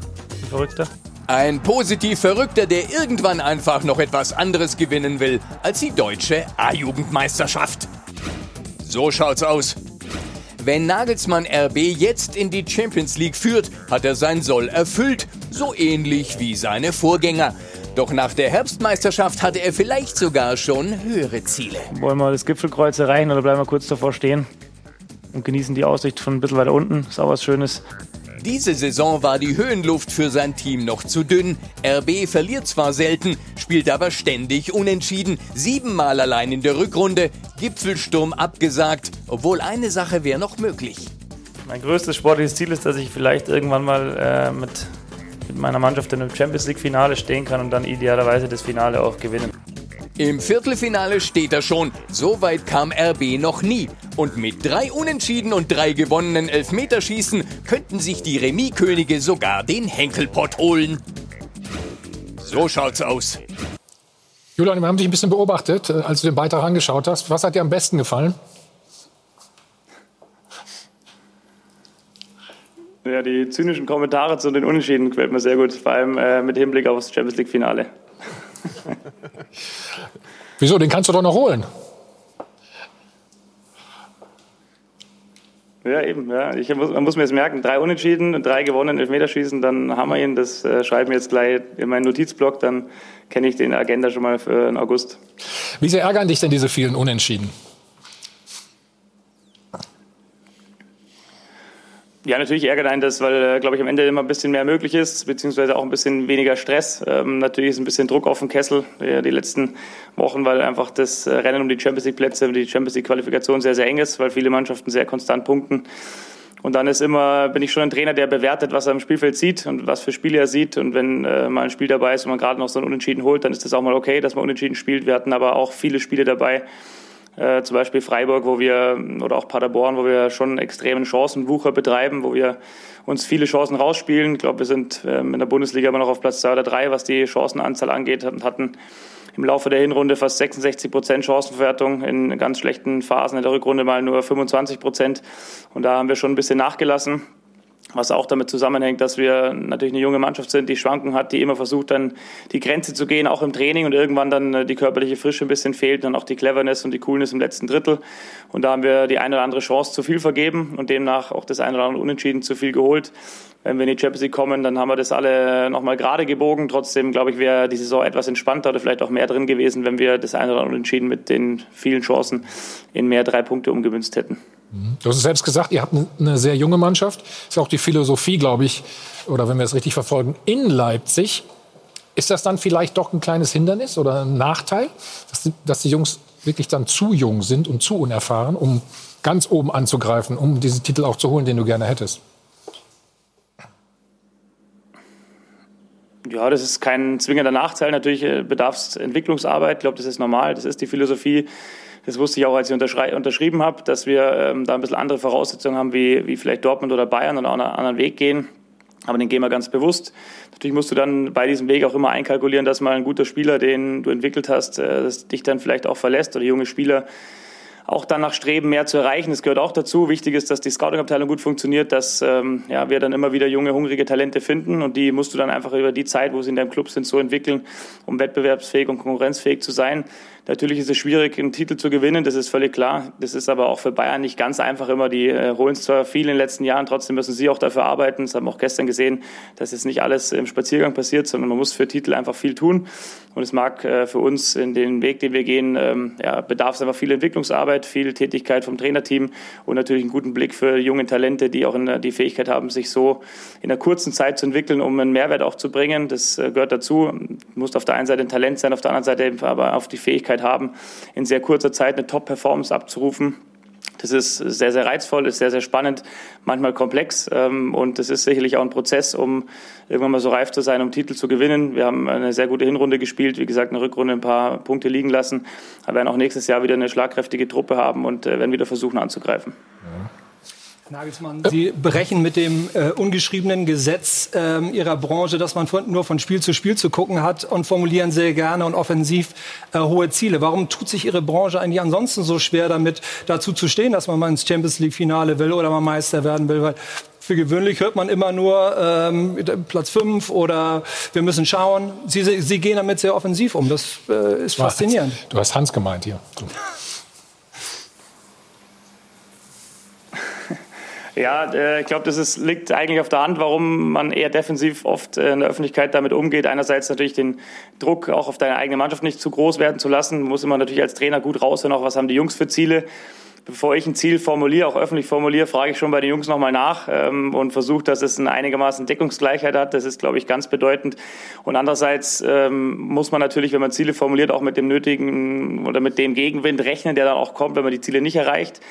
N: Verrückter.
E: Ein positiv Verrückter, der irgendwann einfach noch etwas anderes gewinnen will als die deutsche A-Jugendmeisterschaft. So schaut's aus. Wenn Nagelsmann RB jetzt in die Champions League führt, hat er sein Soll erfüllt, so ähnlich wie seine Vorgänger. Doch nach der Herbstmeisterschaft hatte er vielleicht sogar schon höhere Ziele.
N: Wollen wir das Gipfelkreuz erreichen oder bleiben wir kurz davor stehen und genießen die Aussicht von ein bisschen weiter unten? Ist auch was Schönes.
E: Diese Saison war die Höhenluft für sein Team noch zu dünn. RB verliert zwar selten, spielt aber ständig unentschieden. Siebenmal allein in der Rückrunde. Gipfelsturm abgesagt, obwohl eine Sache wäre noch möglich.
N: Mein größtes sportliches Ziel ist, dass ich vielleicht irgendwann mal äh, mit, mit meiner Mannschaft in einem Champions League-Finale stehen kann und dann idealerweise das Finale auch gewinnen.
E: Im Viertelfinale steht er schon. So weit kam RB noch nie. Und mit drei Unentschieden und drei gewonnenen Elfmeterschießen könnten sich die Remis-Könige sogar den Henkelpott holen. So schaut's aus.
A: Julian, wir haben dich ein bisschen beobachtet, äh, als du den Beitrag angeschaut hast. Was hat dir am besten gefallen?
N: Ja, die zynischen Kommentare zu den Unentschieden gefällt mir sehr gut, vor allem äh, mit Hinblick auf das Champions League-Finale. <laughs>
A: Wieso? Den kannst du doch noch holen.
N: Ja, eben. Ja. Ich muss, man muss mir jetzt merken, drei Unentschieden, drei gewonnen, Elfmeterschießen, dann haben wir ihn. Das äh, schreiben wir jetzt gleich in meinen Notizblock, dann kenne ich den Agenda schon mal für den August.
A: Wie sehr ärgern dich denn diese vielen Unentschieden?
N: Ja, natürlich ärgert einen das, weil, äh, glaube ich, am Ende immer ein bisschen mehr möglich ist, beziehungsweise auch ein bisschen weniger Stress. Ähm, natürlich ist ein bisschen Druck auf dem Kessel äh, die letzten Wochen, weil einfach das äh, Rennen um die Champions League Plätze, die Champions League Qualifikation sehr, sehr eng ist, weil viele Mannschaften sehr konstant punkten. Und dann ist immer, bin ich schon ein Trainer, der bewertet, was er im Spielfeld sieht und was für Spiele er sieht. Und wenn äh, mal ein Spiel dabei ist und man gerade noch so ein Unentschieden holt, dann ist das auch mal okay, dass man unentschieden spielt. Wir hatten aber auch viele Spiele dabei, äh, zum Beispiel Freiburg, wo wir, oder auch Paderborn, wo wir schon extremen Chancenwucher betreiben, wo wir uns viele Chancen rausspielen. Ich glaube, wir sind ähm, in der Bundesliga immer noch auf Platz zwei oder drei, was die Chancenanzahl angeht und hatten im Laufe der Hinrunde fast 66 Prozent Chancenverwertung, in ganz schlechten Phasen in der Rückrunde mal nur 25 Prozent. Und da haben wir schon ein bisschen nachgelassen. Was auch damit zusammenhängt, dass wir natürlich eine junge Mannschaft sind, die Schwankungen hat, die immer versucht, dann die Grenze zu gehen, auch im Training und irgendwann dann äh, die körperliche Frische ein bisschen fehlt, dann auch die Cleverness und die Coolness im letzten Drittel. Und da haben wir die eine oder andere Chance zu viel vergeben und demnach auch das eine oder andere Unentschieden zu viel geholt. Wenn wir in die Champions League kommen, dann haben wir das alle nochmal gerade gebogen. Trotzdem, glaube ich, wäre die Saison etwas entspannter oder vielleicht auch mehr drin gewesen, wenn wir das eine oder andere Unentschieden mit den vielen Chancen in mehr drei Punkte umgemünzt hätten.
A: Du hast es selbst gesagt, ihr habt eine sehr junge Mannschaft. Ist auch die Philosophie, glaube ich, oder wenn wir es richtig verfolgen, in Leipzig. Ist das dann vielleicht doch ein kleines Hindernis oder ein Nachteil, dass die, dass die Jungs wirklich dann zu jung sind und zu unerfahren, um ganz oben anzugreifen, um diesen Titel auch zu holen, den du gerne hättest?
N: Ja, das ist kein zwingender Nachteil. Natürlich äh, bedarf es Entwicklungsarbeit. Ich glaube, das ist normal. Das ist die Philosophie das wusste ich auch, als ich unterschrieben habe, dass wir ähm, da ein bisschen andere Voraussetzungen haben, wie, wie vielleicht Dortmund oder Bayern und auch einen anderen Weg gehen. Aber den gehen wir ganz bewusst. Natürlich musst du dann bei diesem Weg auch immer einkalkulieren, dass mal ein guter Spieler, den du entwickelt hast, äh, dich dann vielleicht auch verlässt oder junge Spieler auch danach streben, mehr zu erreichen. Das gehört auch dazu. Wichtig ist, dass die Scouting-Abteilung gut funktioniert, dass ähm, ja, wir dann immer wieder junge, hungrige Talente finden und die musst du dann einfach über die Zeit, wo sie in deinem Club sind, so entwickeln, um wettbewerbsfähig und konkurrenzfähig zu sein. Natürlich ist es schwierig, einen Titel zu gewinnen, das ist völlig klar. Das ist aber auch für Bayern nicht ganz einfach immer. Die äh, holen es zwar viel in den letzten Jahren, trotzdem müssen sie auch dafür arbeiten. Das haben wir auch gestern gesehen, dass jetzt nicht alles im Spaziergang passiert, sondern man muss für Titel einfach viel tun. Und es mag äh, für uns in den Weg, den wir gehen, ähm, ja, bedarf es einfach viel Entwicklungsarbeit, viel Tätigkeit vom Trainerteam und natürlich einen guten Blick für junge Talente, die auch in, die Fähigkeit haben, sich so in einer kurzen Zeit zu entwickeln, um einen Mehrwert auch zu bringen. Das äh, gehört dazu. Du musst auf der einen Seite ein Talent sein, auf der anderen Seite aber auf die Fähigkeit haben, in sehr kurzer Zeit eine Top-Performance abzurufen. Das ist sehr, sehr reizvoll, ist sehr, sehr spannend, manchmal komplex ähm, und es ist sicherlich auch ein Prozess, um irgendwann mal so reif zu sein, um Titel zu gewinnen. Wir haben eine sehr gute Hinrunde gespielt, wie gesagt, eine Rückrunde ein paar Punkte liegen lassen, aber werden auch nächstes Jahr wieder eine schlagkräftige Truppe haben und äh, werden wieder versuchen anzugreifen. Ja.
H: Nagelsmann, Sie brechen mit dem äh, ungeschriebenen Gesetz äh, Ihrer Branche, dass man von, nur von Spiel zu Spiel zu gucken hat und formulieren sehr gerne und offensiv äh, hohe Ziele. Warum tut sich Ihre Branche eigentlich ansonsten so schwer damit, dazu zu stehen, dass man mal ins Champions League Finale will oder mal Meister werden will? Weil für gewöhnlich hört man immer nur ähm, Platz 5 oder wir müssen schauen. Sie, Sie gehen damit sehr offensiv um. Das äh, ist faszinierend.
A: Du hast Hans gemeint hier.
N: Ja, äh, ich glaube, das ist, liegt eigentlich auf der Hand, warum man eher defensiv oft äh, in der Öffentlichkeit damit umgeht. Einerseits natürlich den Druck auch auf deine eigene Mannschaft nicht zu groß werden zu lassen. Muss immer natürlich als Trainer gut raushören, auch was haben die Jungs für Ziele. Bevor ich ein Ziel formuliere, auch öffentlich formuliere, frage ich schon bei den Jungs nochmal nach ähm, und versuche, dass es eine einigermaßen Deckungsgleichheit hat. Das ist, glaube ich, ganz bedeutend. Und andererseits ähm, muss man natürlich, wenn man Ziele formuliert, auch mit dem nötigen oder mit dem Gegenwind rechnen, der dann auch kommt, wenn man die Ziele nicht erreicht.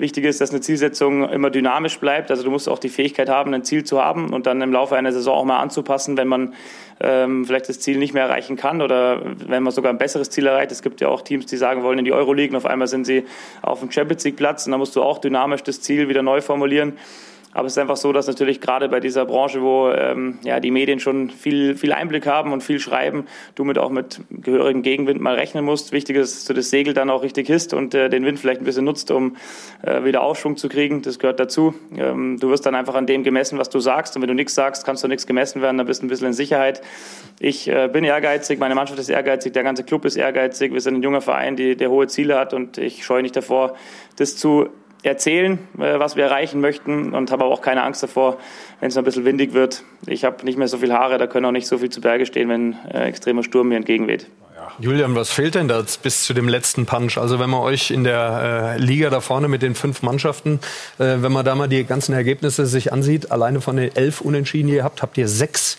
N: Wichtig ist, dass eine Zielsetzung immer dynamisch bleibt. Also du musst auch die Fähigkeit haben, ein Ziel zu haben und dann im Laufe einer Saison auch mal anzupassen, wenn man ähm, vielleicht das Ziel nicht mehr erreichen kann oder wenn man sogar ein besseres Ziel erreicht. Es gibt ja auch Teams, die sagen wollen in die Euroleague und auf einmal sind sie auf dem Champions League Platz und dann musst du auch dynamisch das Ziel wieder neu formulieren. Aber es ist einfach so, dass natürlich gerade bei dieser Branche, wo ähm, ja, die Medien schon viel, viel Einblick haben und viel schreiben, du mit auch mit gehörigem Gegenwind mal rechnen musst. Wichtig ist, dass du das Segel dann auch richtig hisst und äh, den Wind vielleicht ein bisschen nutzt, um äh, wieder Aufschwung zu kriegen. Das gehört dazu. Ähm, du wirst dann einfach an dem gemessen, was du sagst. Und wenn du nichts sagst, kannst du nichts gemessen werden, dann bist du ein bisschen in Sicherheit. Ich äh, bin ehrgeizig, meine Mannschaft ist ehrgeizig, der ganze Club ist ehrgeizig. Wir sind ein junger Verein, die, der hohe Ziele hat und ich scheue nicht davor, das zu erzählen, äh, was wir erreichen möchten und habe aber auch keine Angst davor, wenn es ein bisschen windig wird. Ich habe nicht mehr so viel Haare, da können auch nicht so viel zu Berge stehen, wenn äh, extremer Sturm mir entgegenweht.
I: Julian, was fehlt denn da bis zu dem letzten Punch? Also wenn man euch in der äh, Liga da vorne mit den fünf Mannschaften, äh, wenn man da mal die ganzen Ergebnisse sich ansieht, alleine von den elf Unentschieden, die ihr habt, habt ihr sechs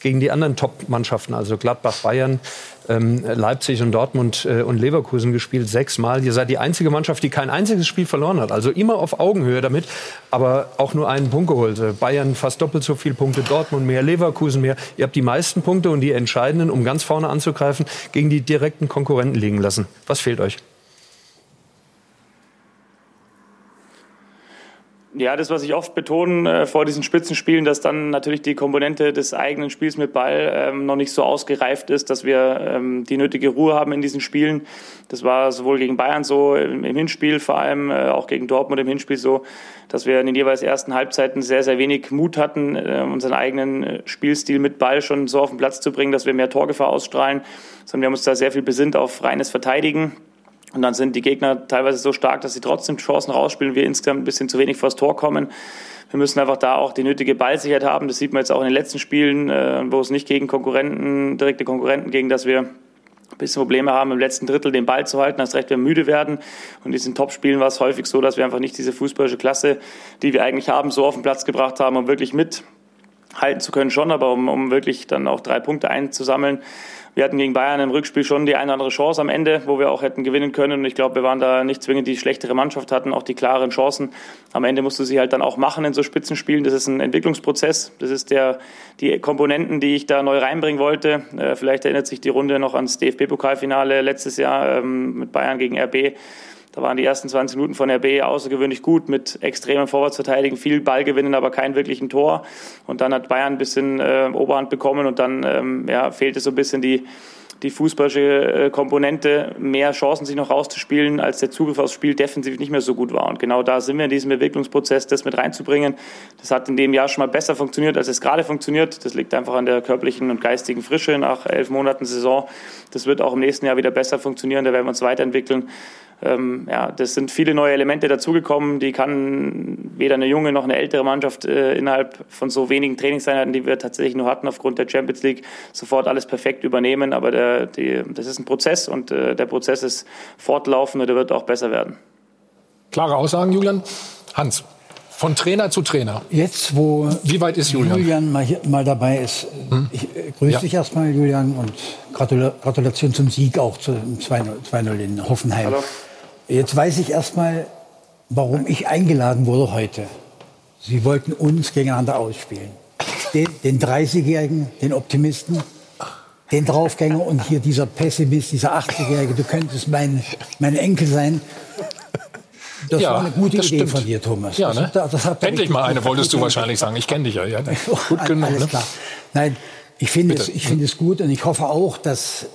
I: gegen die anderen Top-Mannschaften, also Gladbach, Bayern, ähm, Leipzig und Dortmund äh, und Leverkusen gespielt, sechsmal. Ihr seid die einzige Mannschaft, die kein einziges Spiel verloren hat. Also immer auf Augenhöhe damit, aber auch nur einen Punkt geholt. Äh, Bayern fast doppelt so viele Punkte, Dortmund mehr, Leverkusen mehr. Ihr habt die meisten Punkte und die entscheidenden, um ganz vorne anzugreifen, gegen die direkten Konkurrenten liegen lassen. Was fehlt euch?
N: Ja, das, was ich oft betone äh, vor diesen Spitzenspielen, dass dann natürlich die Komponente des eigenen Spiels mit Ball ähm, noch nicht so ausgereift ist, dass wir ähm, die nötige Ruhe haben in diesen Spielen. Das war sowohl gegen Bayern so im, im Hinspiel, vor allem äh, auch gegen Dortmund im Hinspiel so, dass wir in den jeweils ersten Halbzeiten sehr, sehr wenig Mut hatten, äh, unseren eigenen äh, Spielstil mit Ball schon so auf den Platz zu bringen, dass wir mehr Torgefahr ausstrahlen, sondern wir haben uns da sehr viel besinnt auf reines Verteidigen. Und dann sind die Gegner teilweise so stark, dass sie trotzdem Chancen rausspielen, wir insgesamt ein bisschen zu wenig vors Tor kommen. Wir müssen einfach da auch die nötige Ballsicherheit haben. Das sieht man jetzt auch in den letzten Spielen, äh, wo es nicht gegen Konkurrenten, direkte Konkurrenten ging, dass wir ein bisschen Probleme haben, im letzten Drittel den Ball zu halten, erst recht, wir müde werden. Und in diesen Top-Spielen war es häufig so, dass wir einfach nicht diese fußballische Klasse, die wir eigentlich haben, so auf den Platz gebracht haben, um wirklich mithalten zu können schon, aber um, um wirklich dann auch drei Punkte einzusammeln, wir hatten gegen Bayern im Rückspiel schon die eine oder andere Chance am Ende, wo wir auch hätten gewinnen können. Und ich glaube, wir waren da nicht zwingend die schlechtere Mannschaft, hatten auch die klaren Chancen. Am Ende musst du sie halt dann auch machen in so Spitzenspielen. Das ist ein Entwicklungsprozess. Das ist der, die Komponenten, die ich da neu reinbringen wollte. Äh, vielleicht erinnert sich die Runde noch ans DFB-Pokalfinale letztes Jahr ähm, mit Bayern gegen RB. Da waren die ersten 20 Minuten von RB außergewöhnlich gut mit extremem Vorwärtsverteidigen, viel Ballgewinnen, aber kein wirklichen Tor. Und dann hat Bayern ein bisschen äh, Oberhand bekommen und dann ähm, ja, fehlte so ein bisschen die, die fußballische äh, Komponente, mehr Chancen sich noch rauszuspielen, als der Zugriff aufs Spiel defensiv nicht mehr so gut war. Und genau da sind wir in diesem Entwicklungsprozess, das mit reinzubringen. Das hat in dem Jahr schon mal besser funktioniert, als es gerade funktioniert. Das liegt einfach an der körperlichen und geistigen Frische nach elf Monaten Saison. Das wird auch im nächsten Jahr wieder besser funktionieren. Da werden wir uns weiterentwickeln ähm, ja, das sind viele neue Elemente dazugekommen. Die kann weder eine junge noch eine ältere Mannschaft äh, innerhalb von so wenigen Trainingseinheiten, die wir tatsächlich nur hatten aufgrund der Champions League, sofort alles perfekt übernehmen. Aber der, die, das ist ein Prozess und äh, der Prozess ist fortlaufend und der wird auch besser werden.
A: Klare Aussagen, Julian. Hans, von Trainer zu Trainer.
B: Jetzt, wo
A: Wie weit ist Julian?
B: Julian mal, hier, mal dabei ist,
A: Hm?
B: ich äh, grüße
A: Ja.
B: dich erstmal, Julian, und gratula Gratulation zum Sieg auch zu 2-0 2-0 in Hoffenheim.
N: Hallo.
B: Jetzt weiß ich erstmal, warum ich eingeladen wurde heute. Sie wollten uns gegeneinander ausspielen. Den, den 30-Jährigen, den Optimisten, den Draufgänger und hier dieser Pessimist, dieser 80-Jährige, du könntest mein, mein Enkel sein. Das
A: Ja,
B: war eine gute
A: das
B: Idee
A: stimmt.
B: von dir, Thomas.
A: Ja,
B: Das
A: ne?
B: das ihr
A: Endlich mal eine, wolltest du wahrscheinlich sagen. Ich kenne dich ja. ja. <laughs> Gut
B: Alles
A: genug. Ne?
B: klar. Nein, ich finde es, ich finde es gut und ich hoffe auch, dass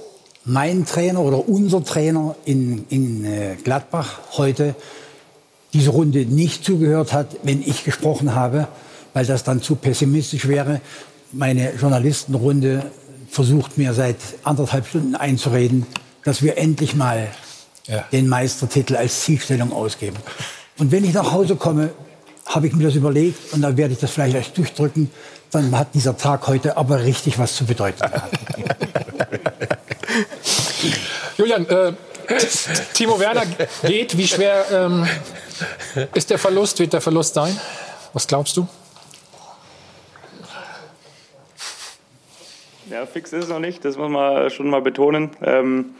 B: mein Trainer oder unser Trainer in, in äh, Gladbach heute diese Runde nicht zugehört hat, wenn ich gesprochen habe, weil das dann zu pessimistisch wäre. Meine Journalistenrunde versucht mir seit anderthalb Stunden einzureden, dass wir endlich mal
A: Ja.
B: den Meistertitel als Zielstellung ausgeben. Und wenn ich nach Hause komme, habe ich mir das überlegt und dann werde ich das vielleicht euch durchdrücken. Dann hat dieser Tag heute aber richtig was zu bedeuten. <laughs>
A: Julian, äh, Timo Werner geht. Wie schwer ähm, ist der Verlust? Wird der Verlust sein? Was glaubst du?
N: Ja, fix ist es noch nicht, das muss man schon mal betonen. Ähm,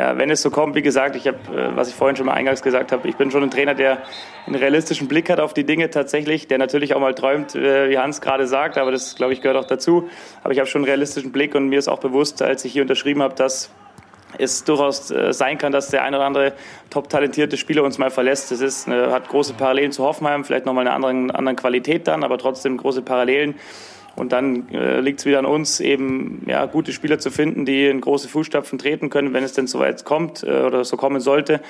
N: ja, wenn es so kommt, wie gesagt, ich habe, äh, was ich vorhin schon mal eingangs gesagt habe, ich bin schon ein Trainer, der einen realistischen Blick hat auf die Dinge tatsächlich, der natürlich auch mal träumt, äh, wie Hans gerade sagt, aber das, glaube ich, gehört auch dazu. Aber ich habe schon einen realistischen Blick und mir ist auch bewusst, als ich hier unterschrieben habe, dass es durchaus äh, sein kann, dass der ein oder andere top talentierte Spieler uns mal verlässt. Das ist, hat große Parallelen zu Hoffenheim, vielleicht nochmal eine andere, andere Qualität dann, aber trotzdem große Parallelen. Und dann äh, liegt es wieder an uns, eben ja, gute Spieler zu finden, die in große Fußstapfen treten können, wenn es denn soweit kommt äh, oder so kommen sollte.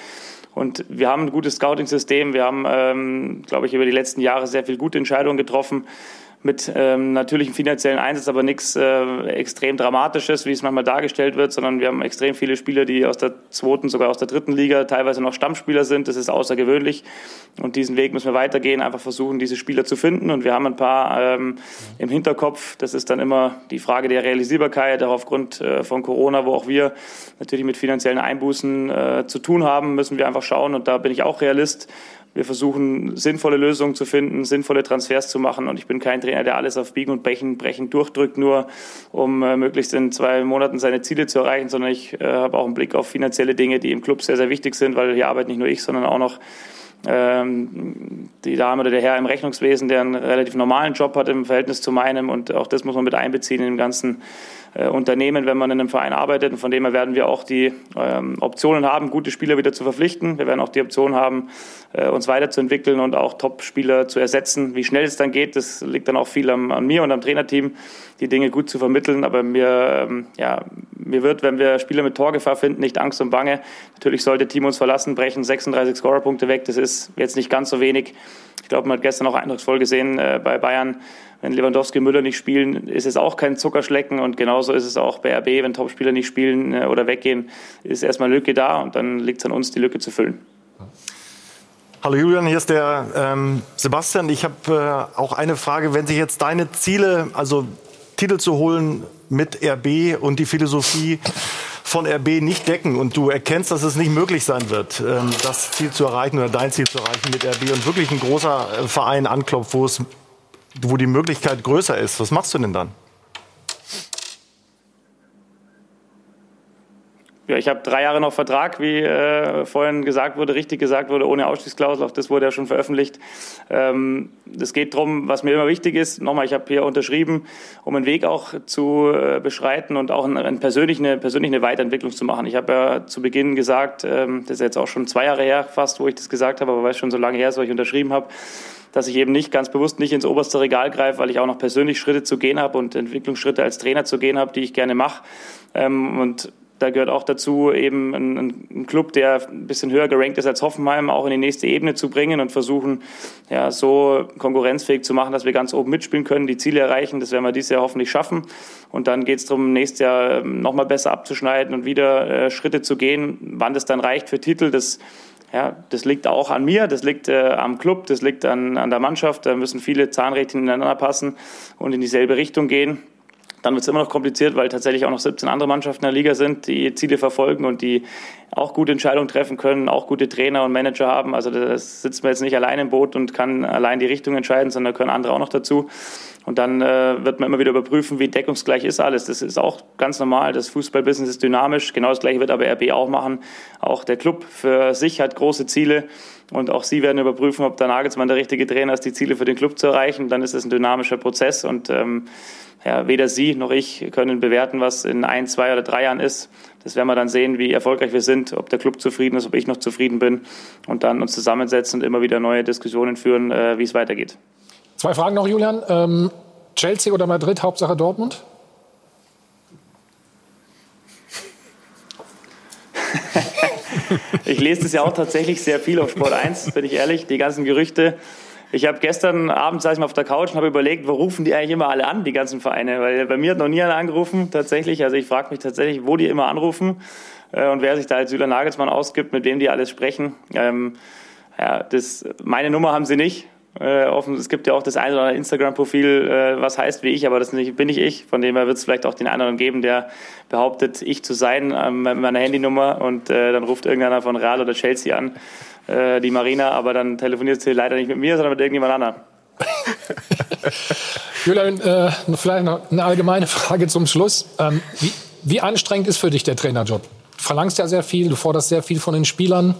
N: Und wir haben ein gutes Scouting-System. Wir haben, ähm, glaube ich, über die letzten Jahre sehr viel gute Entscheidungen getroffen mit ähm, natürlichem finanziellen Einsatz, aber nichts äh, extrem Dramatisches, wie es manchmal dargestellt wird, sondern wir haben extrem viele Spieler, die aus der zweiten, sogar aus der dritten Liga teilweise noch Stammspieler sind. Das ist außergewöhnlich und diesen Weg müssen wir weitergehen, einfach versuchen, diese Spieler zu finden und wir haben ein paar ähm, im Hinterkopf. Das ist dann immer die Frage der Realisierbarkeit, auch aufgrund äh, von Corona, wo auch wir natürlich mit finanziellen Einbußen äh, zu tun haben, müssen wir einfach schauen und da bin ich auch Realist. Wir versuchen, sinnvolle Lösungen zu finden, sinnvolle Transfers zu machen. Und ich bin kein Trainer, der alles auf Biegen und Brechen, Brechen durchdrückt, nur um äh, möglichst in zwei Monaten seine Ziele zu erreichen, sondern ich äh, habe auch einen Blick auf finanzielle Dinge, die im Club sehr, sehr wichtig sind, weil hier arbeitet nicht nur ich, sondern auch noch ähm, die Dame oder der Herr im Rechnungswesen, der einen relativ normalen Job hat im Verhältnis zu meinem. Und auch das muss man mit einbeziehen in dem ganzen Unternehmen, wenn man in einem Verein arbeitet. Und von dem her werden wir auch die ähm, Optionen haben, gute Spieler wieder zu verpflichten. Wir werden auch die Option haben, äh, uns weiterzuentwickeln und auch Top-Spieler zu ersetzen. Wie schnell es dann geht, das liegt dann auch viel am, an mir und am Trainerteam, die Dinge gut zu vermitteln. Aber mir, ähm, ja, mir wird, wenn wir Spieler mit Torgefahr finden, nicht Angst und Bange. Natürlich sollte Team uns verlassen, brechen 36 Scorerpunkte weg. Das ist jetzt nicht ganz so wenig. Ich glaube, man hat gestern auch eindrucksvoll gesehen äh, bei Bayern, wenn Lewandowski und Müller nicht spielen, ist es auch kein Zuckerschlecken. Und genauso ist es auch bei RB, wenn Topspieler nicht spielen äh, oder weggehen, ist erstmal Lücke da und dann liegt es an uns, die Lücke zu füllen.
G: Hallo Julian, hier ist der ähm, Sebastian. Ich habe äh, auch eine Frage. Wenn sich jetzt deine Ziele, also Titel zu holen mit RB und die Philosophie von RB nicht decken. Und du erkennst, dass es nicht möglich sein wird, ähm, das Ziel zu erreichen oder dein Ziel zu erreichen mit RB und wirklich ein großer äh, Verein anklopft, wo es wo die Möglichkeit größer ist, was machst du denn dann?
N: Ja, ich habe drei Jahre noch Vertrag, wie äh, vorhin gesagt wurde, richtig gesagt wurde, ohne Ausstiegsklausel. Auch das wurde ja schon veröffentlicht. Ähm, es geht darum, was mir immer wichtig ist. Nochmal, ich habe hier unterschrieben, um einen Weg auch zu äh, beschreiten und auch eine, eine, persönliche, Weiterentwicklung zu machen. Ich habe ja zu Beginn gesagt, ähm, das ist jetzt auch schon zwei Jahre her fast, wo ich das gesagt habe, aber weil es schon so lange her ist, wo ich unterschrieben habe, dass ich eben nicht ganz bewusst nicht ins oberste Regal greife, weil ich auch noch persönlich Schritte zu gehen habe und Entwicklungsschritte als Trainer zu gehen habe, die ich gerne mache. Ähm, und da gehört auch dazu, eben einen, einen Club, der ein bisschen höher gerankt ist als Hoffenheim, auch in die nächste Ebene zu bringen und versuchen, ja, so konkurrenzfähig zu machen, dass wir ganz oben mitspielen können, die Ziele erreichen. Das werden wir dieses Jahr hoffentlich schaffen. Und dann geht es darum, nächstes Jahr ähm, nochmal besser abzuschneiden und wieder äh, Schritte zu gehen. Wann das dann reicht für Titel, das ja, das liegt auch an mir, das liegt äh, am Club, das liegt an, an der Mannschaft. Da müssen viele Zahnrädchen ineinander passen und in dieselbe Richtung gehen. Dann wird es immer noch kompliziert, weil tatsächlich auch noch 17 andere Mannschaften in der Liga sind, die Ziele verfolgen und die auch gute Entscheidungen treffen können, auch gute Trainer und Manager haben. Also da sitzt man jetzt nicht allein im Boot und kann allein die Richtung entscheiden, sondern können andere auch noch dazu. Und dann äh, wird man immer wieder überprüfen, wie deckungsgleich ist alles. Das ist auch ganz normal. Das Fußballbusiness ist dynamisch. Genau das Gleiche wird aber RB auch machen. Auch der Club für sich hat große Ziele. Und auch Sie werden überprüfen, ob der Nagelsmann der richtige Trainer ist, die Ziele für den Club zu erreichen. Dann ist es ein dynamischer Prozess. Und ähm, ja, weder Sie noch ich können bewerten, was in ein, zwei oder drei Jahren ist. Das werden wir dann sehen, wie erfolgreich wir sind, ob der Club zufrieden ist, ob ich noch zufrieden bin und dann uns zusammensetzen und immer wieder neue Diskussionen führen, äh, wie es weitergeht.
A: Zwei Fragen noch, Julian. Ähm, Chelsea oder Madrid, Hauptsache Dortmund? <laughs>
N: ich lese das ja auch tatsächlich sehr viel auf Sport 1, bin ich ehrlich. Die ganzen Gerüchte, ich habe gestern Abend saß ich mal auf der Couch und habe überlegt, wo rufen die eigentlich immer alle an, die ganzen Vereine? Weil bei mir hat noch nie einer angerufen, tatsächlich. Also ich frage mich tatsächlich, wo die immer anrufen äh, und wer sich da als Julian Nagelsmann ausgibt, mit wem die alles sprechen. Ähm, ja, das, meine Nummer haben sie nicht. Äh, offen, es gibt ja auch das eine oder andere Instagram-Profil, äh, was heißt wie ich, aber das nicht, bin nicht ich. Von dem her wird es vielleicht auch den anderen geben, der behauptet, ich zu sein ähm, mit meiner Handynummer und äh, dann ruft irgendeiner von Real oder Chelsea an äh, die Marina, aber dann telefoniert sie leider nicht mit mir, sondern mit irgendjemand anderem. <laughs>
A: Julian, äh, vielleicht noch eine allgemeine Frage zum Schluss. Ähm, wie, wie anstrengend ist für dich der Trainerjob? Du verlangst ja sehr viel, du forderst sehr viel von den Spielern.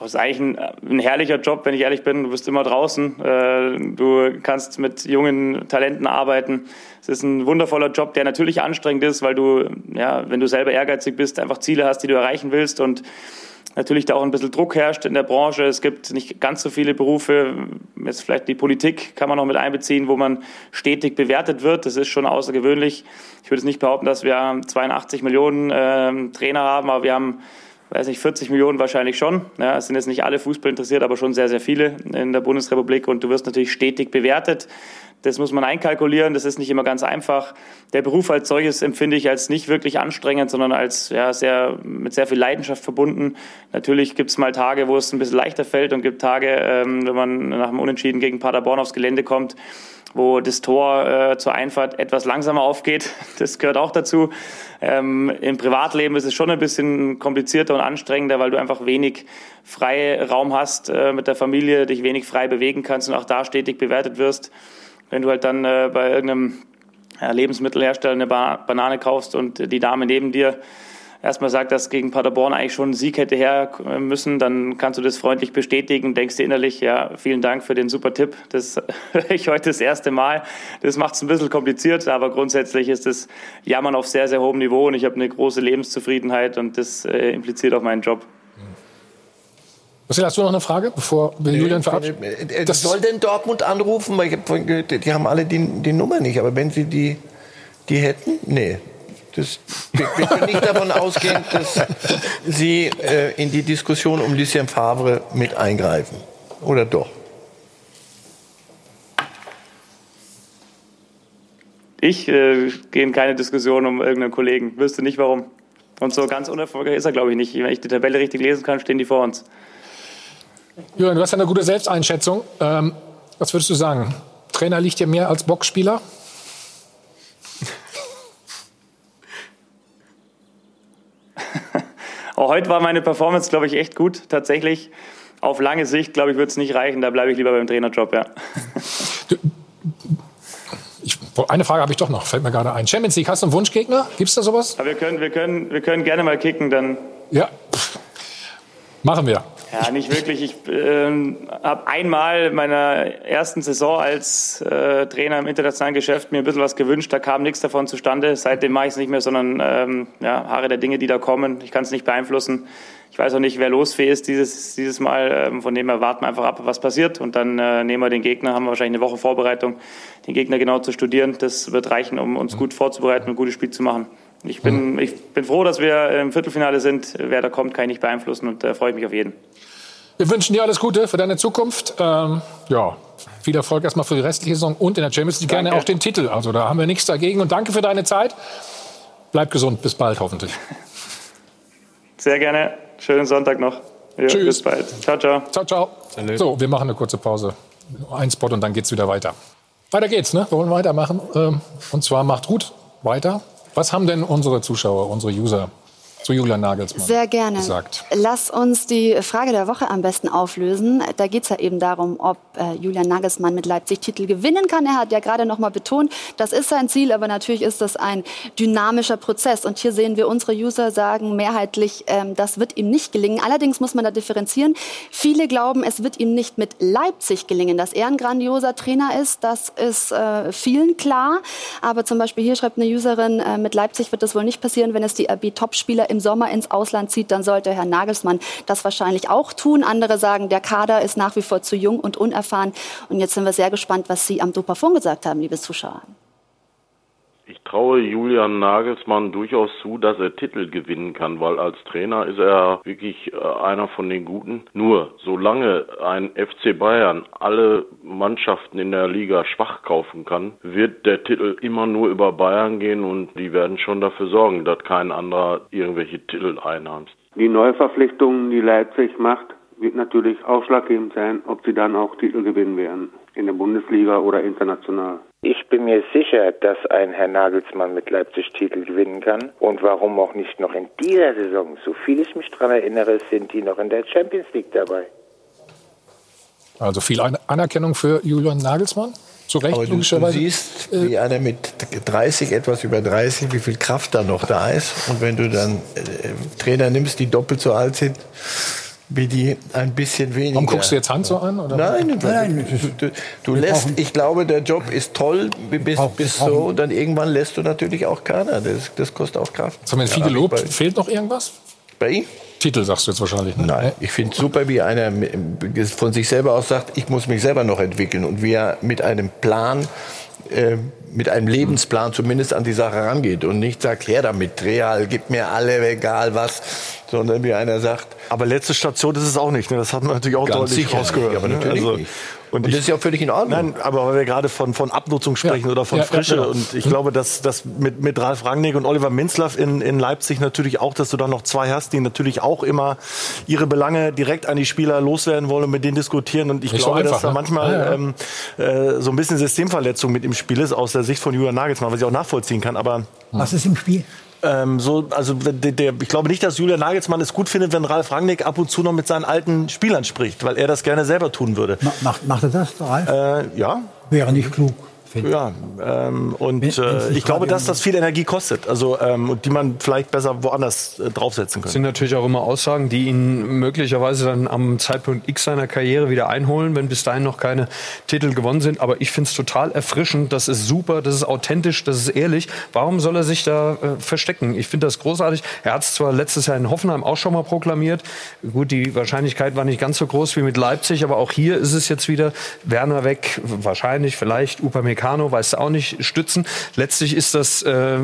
N: Das ist eigentlich ein, ein, herrlicher Job, wenn ich ehrlich bin. Du bist immer draußen. Äh, du kannst mit jungen Talenten arbeiten. Es ist ein wundervoller Job, der natürlich anstrengend ist, weil du, ja, wenn du selber ehrgeizig bist, einfach Ziele hast, die du erreichen willst und natürlich da auch ein bisschen Druck herrscht in der Branche. Es gibt nicht ganz so viele Berufe, jetzt vielleicht die Politik kann man noch mit einbeziehen, wo man stetig bewertet wird. Das ist schon außergewöhnlich. Ich würde es nicht behaupten, dass wir 82 Millionen äh, Trainer haben, aber wir haben weiß nicht, 40 Millionen wahrscheinlich schon. Ja, es sind jetzt nicht alle Fußball interessiert, aber schon sehr, sehr viele in der Bundesrepublik und du wirst natürlich stetig bewertet. Das muss man einkalkulieren, das ist nicht immer ganz einfach. Der Beruf als solches empfinde ich als nicht wirklich anstrengend, sondern als ja, sehr, mit sehr viel Leidenschaft verbunden. Natürlich gibt es mal Tage, wo es ein bisschen leichter fällt und gibt Tage, ähm, wenn man nach dem Unentschieden gegen Paderborn aufs Gelände kommt, wo das Tor äh, zur Einfahrt etwas langsamer aufgeht. <laughs> Das gehört auch dazu. Ähm, Im Privatleben ist es schon ein bisschen komplizierter und anstrengender, weil du einfach wenig Freiraum hast äh, mit der Familie, dich wenig frei bewegen kannst und auch da stetig bewertet wirst. Wenn du halt dann äh, bei irgendeinem Lebensmittelhersteller eine ba Banane kaufst und die Dame neben dir erstmal sagt, dass gegen Paderborn eigentlich schon ein Sieg hätte her müssen, dann kannst du das freundlich bestätigen, denkst dir innerlich, ja, vielen Dank für den super Tipp. Das <laughs> höre ich heute das erste Mal. Das macht es ein bisschen kompliziert, aber grundsätzlich ist das Jammern auf sehr, sehr hohem Niveau und ich habe eine große Lebenszufriedenheit und das äh, impliziert auch meinen Job.
A: Marcel, hast du noch eine Frage, bevor wir Julian verabschieden?
C: Äh, Das soll denn Dortmund anrufen? Weil ich hab vorhin gehört, die haben alle die, die Nummer nicht. Aber wenn sie die, die hätten, nee. Das, wir können nicht davon ausgehen, dass sie äh, in die Diskussion um Lucien Favre mit eingreifen. Oder doch?
N: Ich äh, gehe in keine Diskussion um irgendeinen Kollegen. Wüsste nicht warum. Und so ganz unerfolgreich ist er, glaube ich, nicht. Wenn ich die Tabelle richtig lesen kann, stehen die vor uns.
A: Julian, du hast eine gute Selbsteinschätzung. Ähm, was würdest du sagen? Trainer liegt dir mehr als Boxspieler?
N: Auch heute war meine Performance, glaube ich, echt gut. Tatsächlich. Auf lange Sicht, glaube ich, wird es nicht reichen. Da bleibe ich lieber beim Trainerjob, ja.
A: Eine Frage habe ich doch noch, fällt mir gerade ein. Champions League, hast du einen Wunschgegner? Gibt es da sowas?
N: Aber wir können, wir, können, wir können gerne mal kicken, dann.
A: Ja, machen wir.
N: Ja, nicht wirklich. Ich ähm, habe einmal in meiner ersten Saison als äh, Trainer im internationalen Geschäft mir ein bisschen was gewünscht. Da kam nichts davon zustande. Seitdem mache ich es nicht mehr, sondern ähm, ja, Haare der Dinge, die da kommen. Ich kann es nicht beeinflussen. Ich weiß auch nicht, wer losfähig ist dieses, dieses Mal. Ähm, von dem her warten wir einfach ab, was passiert. Und dann äh, nehmen wir den Gegner, haben wir wahrscheinlich eine Woche Vorbereitung, den Gegner genau zu studieren. Das wird reichen, um uns gut vorzubereiten und ein gutes Spiel zu machen. Ich bin, ich bin froh, dass wir im Viertelfinale sind. Wer da kommt, kann ich nicht beeinflussen und äh, freue ich mich auf jeden.
A: Wir wünschen dir alles Gute für deine Zukunft. Ähm, ja, viel Erfolg erstmal für die restliche Saison und in der Champions League gerne auch den Titel. Also da haben wir nichts dagegen. Und danke für deine Zeit. Bleib gesund. Bis bald hoffentlich.
N: Sehr gerne. Schönen Sonntag noch. Ja,
A: Tschüss.
N: Bis bald. Ciao, ciao.
A: Ciao, ciao. So, wir machen eine kurze Pause. Ein Spot und dann geht's wieder weiter. Weiter geht's, ne? Wir wollen weitermachen. Ähm, Und zwar macht gut weiter. Was haben denn unsere Zuschauer, unsere User zu Julian Nagelsmann
D: Sehr gerne.
A: gesagt?
D: Lass uns die Frage der Woche am besten auflösen. Da geht es ja eben darum, ob äh, Julian Nagelsmann mit Leipzig Titel gewinnen kann. Er hat ja gerade noch mal betont, das ist sein Ziel, aber natürlich ist das ein dynamischer Prozess. Und hier sehen wir, unsere User sagen mehrheitlich, ähm, das wird ihm nicht gelingen. Allerdings muss man da differenzieren. Viele glauben, es wird ihm nicht mit Leipzig gelingen. Dass er ein grandioser Trainer ist, das ist äh, vielen klar. Aber zum Beispiel hier schreibt eine Userin, äh, mit Leipzig wird das wohl nicht passieren, wenn es die RB-Topspieler im Sommer ins Ausland zieht, dann sollte Herr Nagelsmann das wahrscheinlich auch tun. Andere sagen, der Kader ist nach wie vor zu jung und unerfahren. Und jetzt sind wir sehr gespannt, was Sie am Dopafon gesagt haben, liebe Zuschauer.
P: Ich traue Julian Nagelsmann durchaus zu, dass er Titel gewinnen kann, weil als Trainer ist er wirklich äh, einer von den Guten. Nur, solange ein FC Bayern alle Mannschaften in der Liga schwach kaufen kann, wird der Titel immer nur über Bayern gehen und die werden schon dafür sorgen, dass kein anderer irgendwelche Titel einheimst.
Q: Die Neuverpflichtungen, die Leipzig macht, wird natürlich ausschlaggebend sein, ob sie dann auch Titel gewinnen werden. In der Bundesliga oder international.
R: Ich bin mir sicher, dass ein Herr Nagelsmann mit Leipzig Titel gewinnen kann. Und warum auch nicht noch in dieser Saison? So viel ich mich daran erinnere, sind die noch in der Champions League dabei.
A: Also viel An- Anerkennung für Julian Nagelsmann. Zu Recht,
C: Aber du, du
A: logischerweise.
C: siehst, wie einer mit 30, etwas über 30, wie viel Kraft da noch da ist. Und wenn du dann äh, Trainer nimmst, die doppelt so alt sind, wie die ein bisschen weniger.
A: Warum guckst du jetzt Hand so an? Oder?
C: Nein,
A: Nein,
C: du, du, lässt, ich glaube, der Job ist toll bis, bis so, dann irgendwann lässt du natürlich auch keiner. Das, das kostet auch Kraft.
A: Jetzt haben wir viel gelobt. Fehlt noch irgendwas?
C: Bei ihm?
A: Titel sagst du jetzt wahrscheinlich. Ne?
C: Nein, ich finde super, wie einer von sich selber aus sagt, ich muss mich selber noch entwickeln und wie er mit einem Plan, äh, mit einem Lebensplan zumindest an die Sache rangeht und nicht sagt, her damit, Real, gib mir alle, egal was, sondern wie einer sagt.
G: Aber letzte Station ist es auch nicht. Ne? Das hat man natürlich auch deutlich
C: sicher
G: rausgehört.
C: nicht, aber
G: ne?
C: natürlich
G: also,
C: nicht. Und das ist ja auch völlig in Ordnung.
G: Nein, aber weil wir gerade von, von Abnutzung sprechen
C: Ja.
G: oder von
C: Ja, ja,
G: Frische.
C: genau.
G: Und ich
C: Hm.
G: glaube, dass, dass mit, mit Ralf Rangnick und Oliver Minzlaff in, in Leipzig natürlich auch, dass du da noch zwei hast, die natürlich auch immer ihre Belange direkt an die Spieler loswerden wollen und mit denen diskutieren. Und ich
A: Nicht so
G: glaube, dass
A: einfach,
G: da
A: ne?
G: manchmal
A: Ja, ja.
G: Ähm, äh, so ein bisschen Systemverletzung mit im Spiel ist, aus der Sicht von Julian Nagelsmann, was ich auch nachvollziehen kann. Aber
B: Was ist im Spiel?
G: Ähm, so, also der, der, ich glaube nicht, dass Julian Nagelsmann es gut findet, wenn Ralf Rangnick ab und zu noch mit seinen alten Spielern spricht, weil er das gerne selber tun würde.
B: Ma- Macht, macht er das, Ralf?
G: Äh, ja.
B: Wäre nicht klug.
G: Ja, ähm, und äh, ich glaube, dass das viel Energie kostet. Also ähm, und die man vielleicht besser woanders äh, draufsetzen
I: Das
G: könnte.
I: sind natürlich auch immer Aussagen, die ihn möglicherweise dann am Zeitpunkt X seiner Karriere wieder einholen, wenn bis dahin noch keine Titel gewonnen sind. Aber ich finde es total erfrischend, das ist super, das ist authentisch, das ist ehrlich. Warum soll er sich da äh, verstecken? Ich finde das großartig. Er hat es zwar letztes Jahr in Hoffenheim auch schon mal proklamiert. Gut, die Wahrscheinlichkeit war nicht ganz so groß wie mit Leipzig, aber auch hier ist es jetzt wieder Werner weg, wahrscheinlich, vielleicht Upamecano, weiß auch nicht, stützen. Letztlich ist das äh,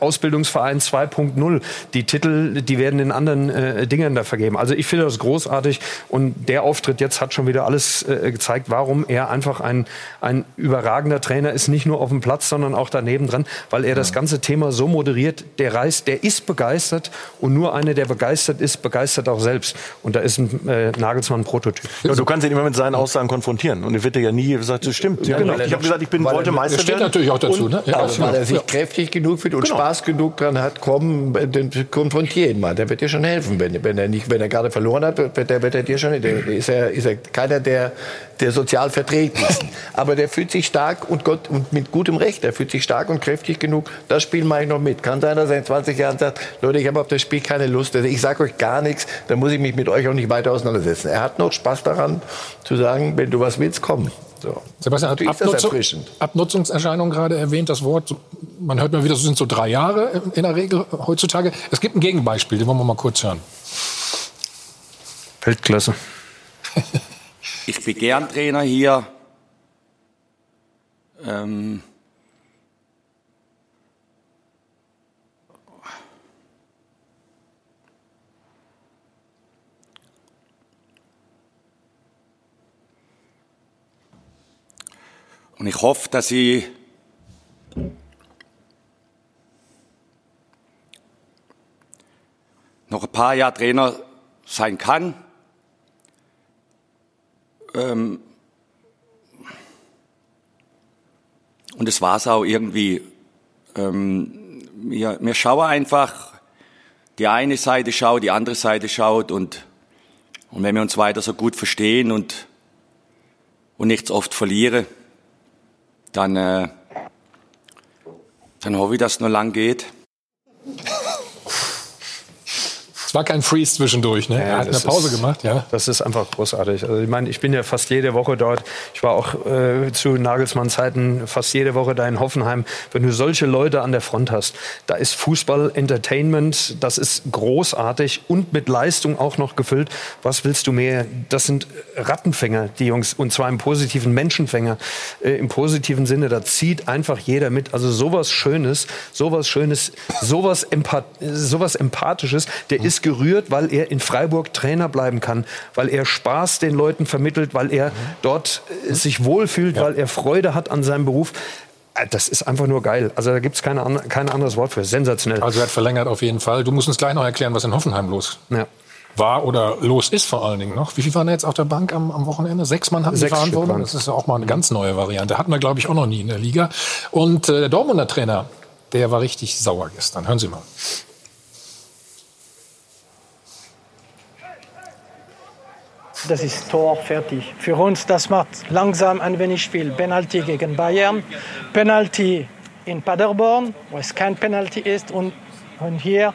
I: Ausbildungsverein 2.0. Die Titel, die werden in anderen äh, Dingen da vergeben. Also ich finde das großartig und der Auftritt jetzt hat schon wieder alles äh, gezeigt, warum er einfach ein, ein überragender Trainer ist, nicht nur auf dem Platz, sondern auch daneben dran, weil er das ganze Thema so moderiert, der reist, der ist begeistert und nur einer, der begeistert ist, begeistert auch selbst. Und da ist ein äh, Nagelsmann Prototyp.
G: Ja, du kannst ihn immer mit seinen Aussagen konfrontieren. Und er wird dir ja nie gesagt, das stimmt. Ja,
C: Genau.
G: Ich habe gesagt, ich bin, wollte Meister
C: das steht
G: werden.
C: natürlich auch dazu,
G: Und-
C: ne? Ja,
G: Auch,
C: weil er sich
G: ja.
C: kräftig genug fühlt und
G: Genau.
C: Spaß genug dran hat, komm, den konfrontier ihn mal. Der wird dir schon helfen. Wenn, wenn er nicht, wenn er gerade verloren hat, wird, der, wird er dir schon, der ist er, ist er keiner der, der sozial verträglichsten. Aber der fühlt sich stark und Gott, und mit gutem Recht. Er fühlt sich stark und kräftig genug. Das Spiel mache ich noch mit. Kann sein, dass er in 20 Jahren sagt, Leute, ich habe auf das Spiel keine Lust. Also ich sage euch gar nichts. Dann muss ich mich mit euch auch nicht weiter auseinandersetzen. Er hat noch Spaß daran, zu sagen, wenn du was willst, komm. So.
A: Sebastian hat Abnutzung. Abnutzungserscheinung gerade erwähnt, das Wort. Man hört mal wieder, das sind so drei Jahre in der Regel heutzutage. Es gibt ein Gegenbeispiel, den wollen wir mal kurz hören.
I: Weltklasse.
S: Ich bin gern Trainer hier. Ähm, und ich hoffe, dass ich noch ein paar Jahre Trainer sein kann. Ähm, und das war's auch irgendwie. Ähm, wir, wir schauen einfach, die eine Seite schaut, die andere Seite schaut und, und wenn wir uns weiter so gut verstehen und, und nichts oft verlieren, dann, äh, dann hoffe ich, dass es noch lang geht.
A: Es war kein Freeze zwischendurch, ne? er hat eine Pause
I: ist-
A: gemacht, ja.
I: Das ist einfach großartig. Also ich meine, ich bin ja fast jede Woche dort. Ich war auch äh, zu Nagelsmann Zeiten fast jede Woche da in Hoffenheim. Wenn du solche Leute an der Front hast, da ist Fußball, Entertainment, das ist großartig und mit Leistung auch noch gefüllt. Was willst du mehr? Das sind Rattenfänger, die Jungs, und zwar im positiven Menschenfänger, äh, im positiven Sinne. Da zieht einfach jeder mit. Also sowas Schönes, sowas Schönes, sowas, Empath sowas Empathisches. Der ist gerührt, weil er in Freiburg Trainer bleiben kann, weil er Spaß den Leuten vermittelt, weil er dort äh, sich wohlfühlt, weil er Freude hat an seinem Beruf. Äh, Das ist einfach nur geil. Also da gibt es keine, an- kein anderes Wort für. Sensationell.
A: Also er hat verlängert auf jeden Fall. Du musst uns gleich noch erklären, was in Hoffenheim los war oder los ist vor allen Dingen noch. Wie viel waren da jetzt auf der Bank am, am Wochenende? Sechs Mann hatten die
I: Sechs Stück
A: Verantwortung. Das ist ja auch mal eine ganz neue Variante. Hatten wir, glaube ich, auch noch nie in der Liga. Und äh, der Dortmunder Trainer, der war richtig sauer gestern. Hören Sie mal.
T: Das ist Tor fertig. Für uns, das macht langsam ein wenig viel. Penalty gegen Bayern, Penalty in Paderborn, wo es kein Penalty ist und, und hier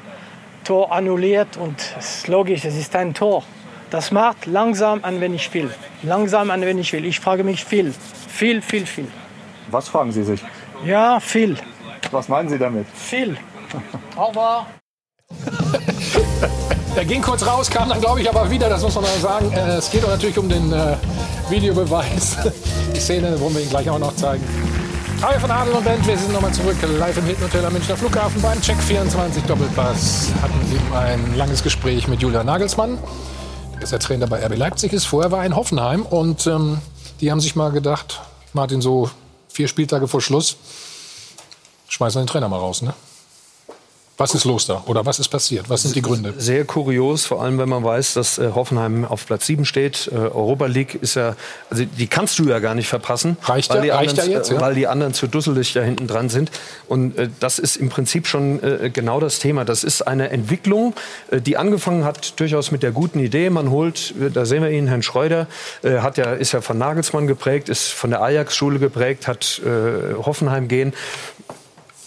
T: Tor annulliert und es ist logisch, es ist ein Tor. Das macht langsam ein wenig viel. Langsam ein wenig viel. Ich frage mich viel. Viel, viel, viel.
U: Was fragen Sie sich?
T: Ja, viel.
U: Was meinen Sie damit?
T: Viel. Au revoir.
A: Er ging kurz raus, kam dann, glaube ich, aber wieder, das muss man mal sagen. Äh, es geht natürlich um den äh, Videobeweis. <laughs> Die Szene wollen wir Ihnen gleich auch noch zeigen. Aber von Adel und Bent, wir sind nochmal zurück live im Hilton Hotel am Münchner Flughafen beim Check 24 Doppelpass. Hatten eben ein langes Gespräch mit Julian Nagelsmann, der ist der Trainer bei RB Leipzig ist. Vorher war er in Hoffenheim und ähm, die haben sich mal gedacht, Martin, so vier Spieltage vor Schluss, schmeißen wir den Trainer mal raus, ne? Was ist los da? Oder was ist passiert? Was sind die Gründe?
I: Sehr kurios, vor allem wenn man weiß, dass äh, Hoffenheim auf Platz 7 steht. Äh, Europa League ist ja, also die kannst du ja gar nicht verpassen.
A: Reicht
I: weil
A: der-
I: die
A: reicht
I: anderen,
A: der jetzt, ja?
I: Weil die anderen zu dusselig da hinten dran sind. Und äh, das ist im Prinzip schon äh, genau das Thema. Das ist eine Entwicklung, äh, die angefangen hat durchaus mit der guten Idee. Man holt, äh, da sehen wir ihn, Herrn Schreuder, hat ja, ist ja von Nagelsmann geprägt, ist von der Ajax-Schule geprägt, hat Hoffenheim gehen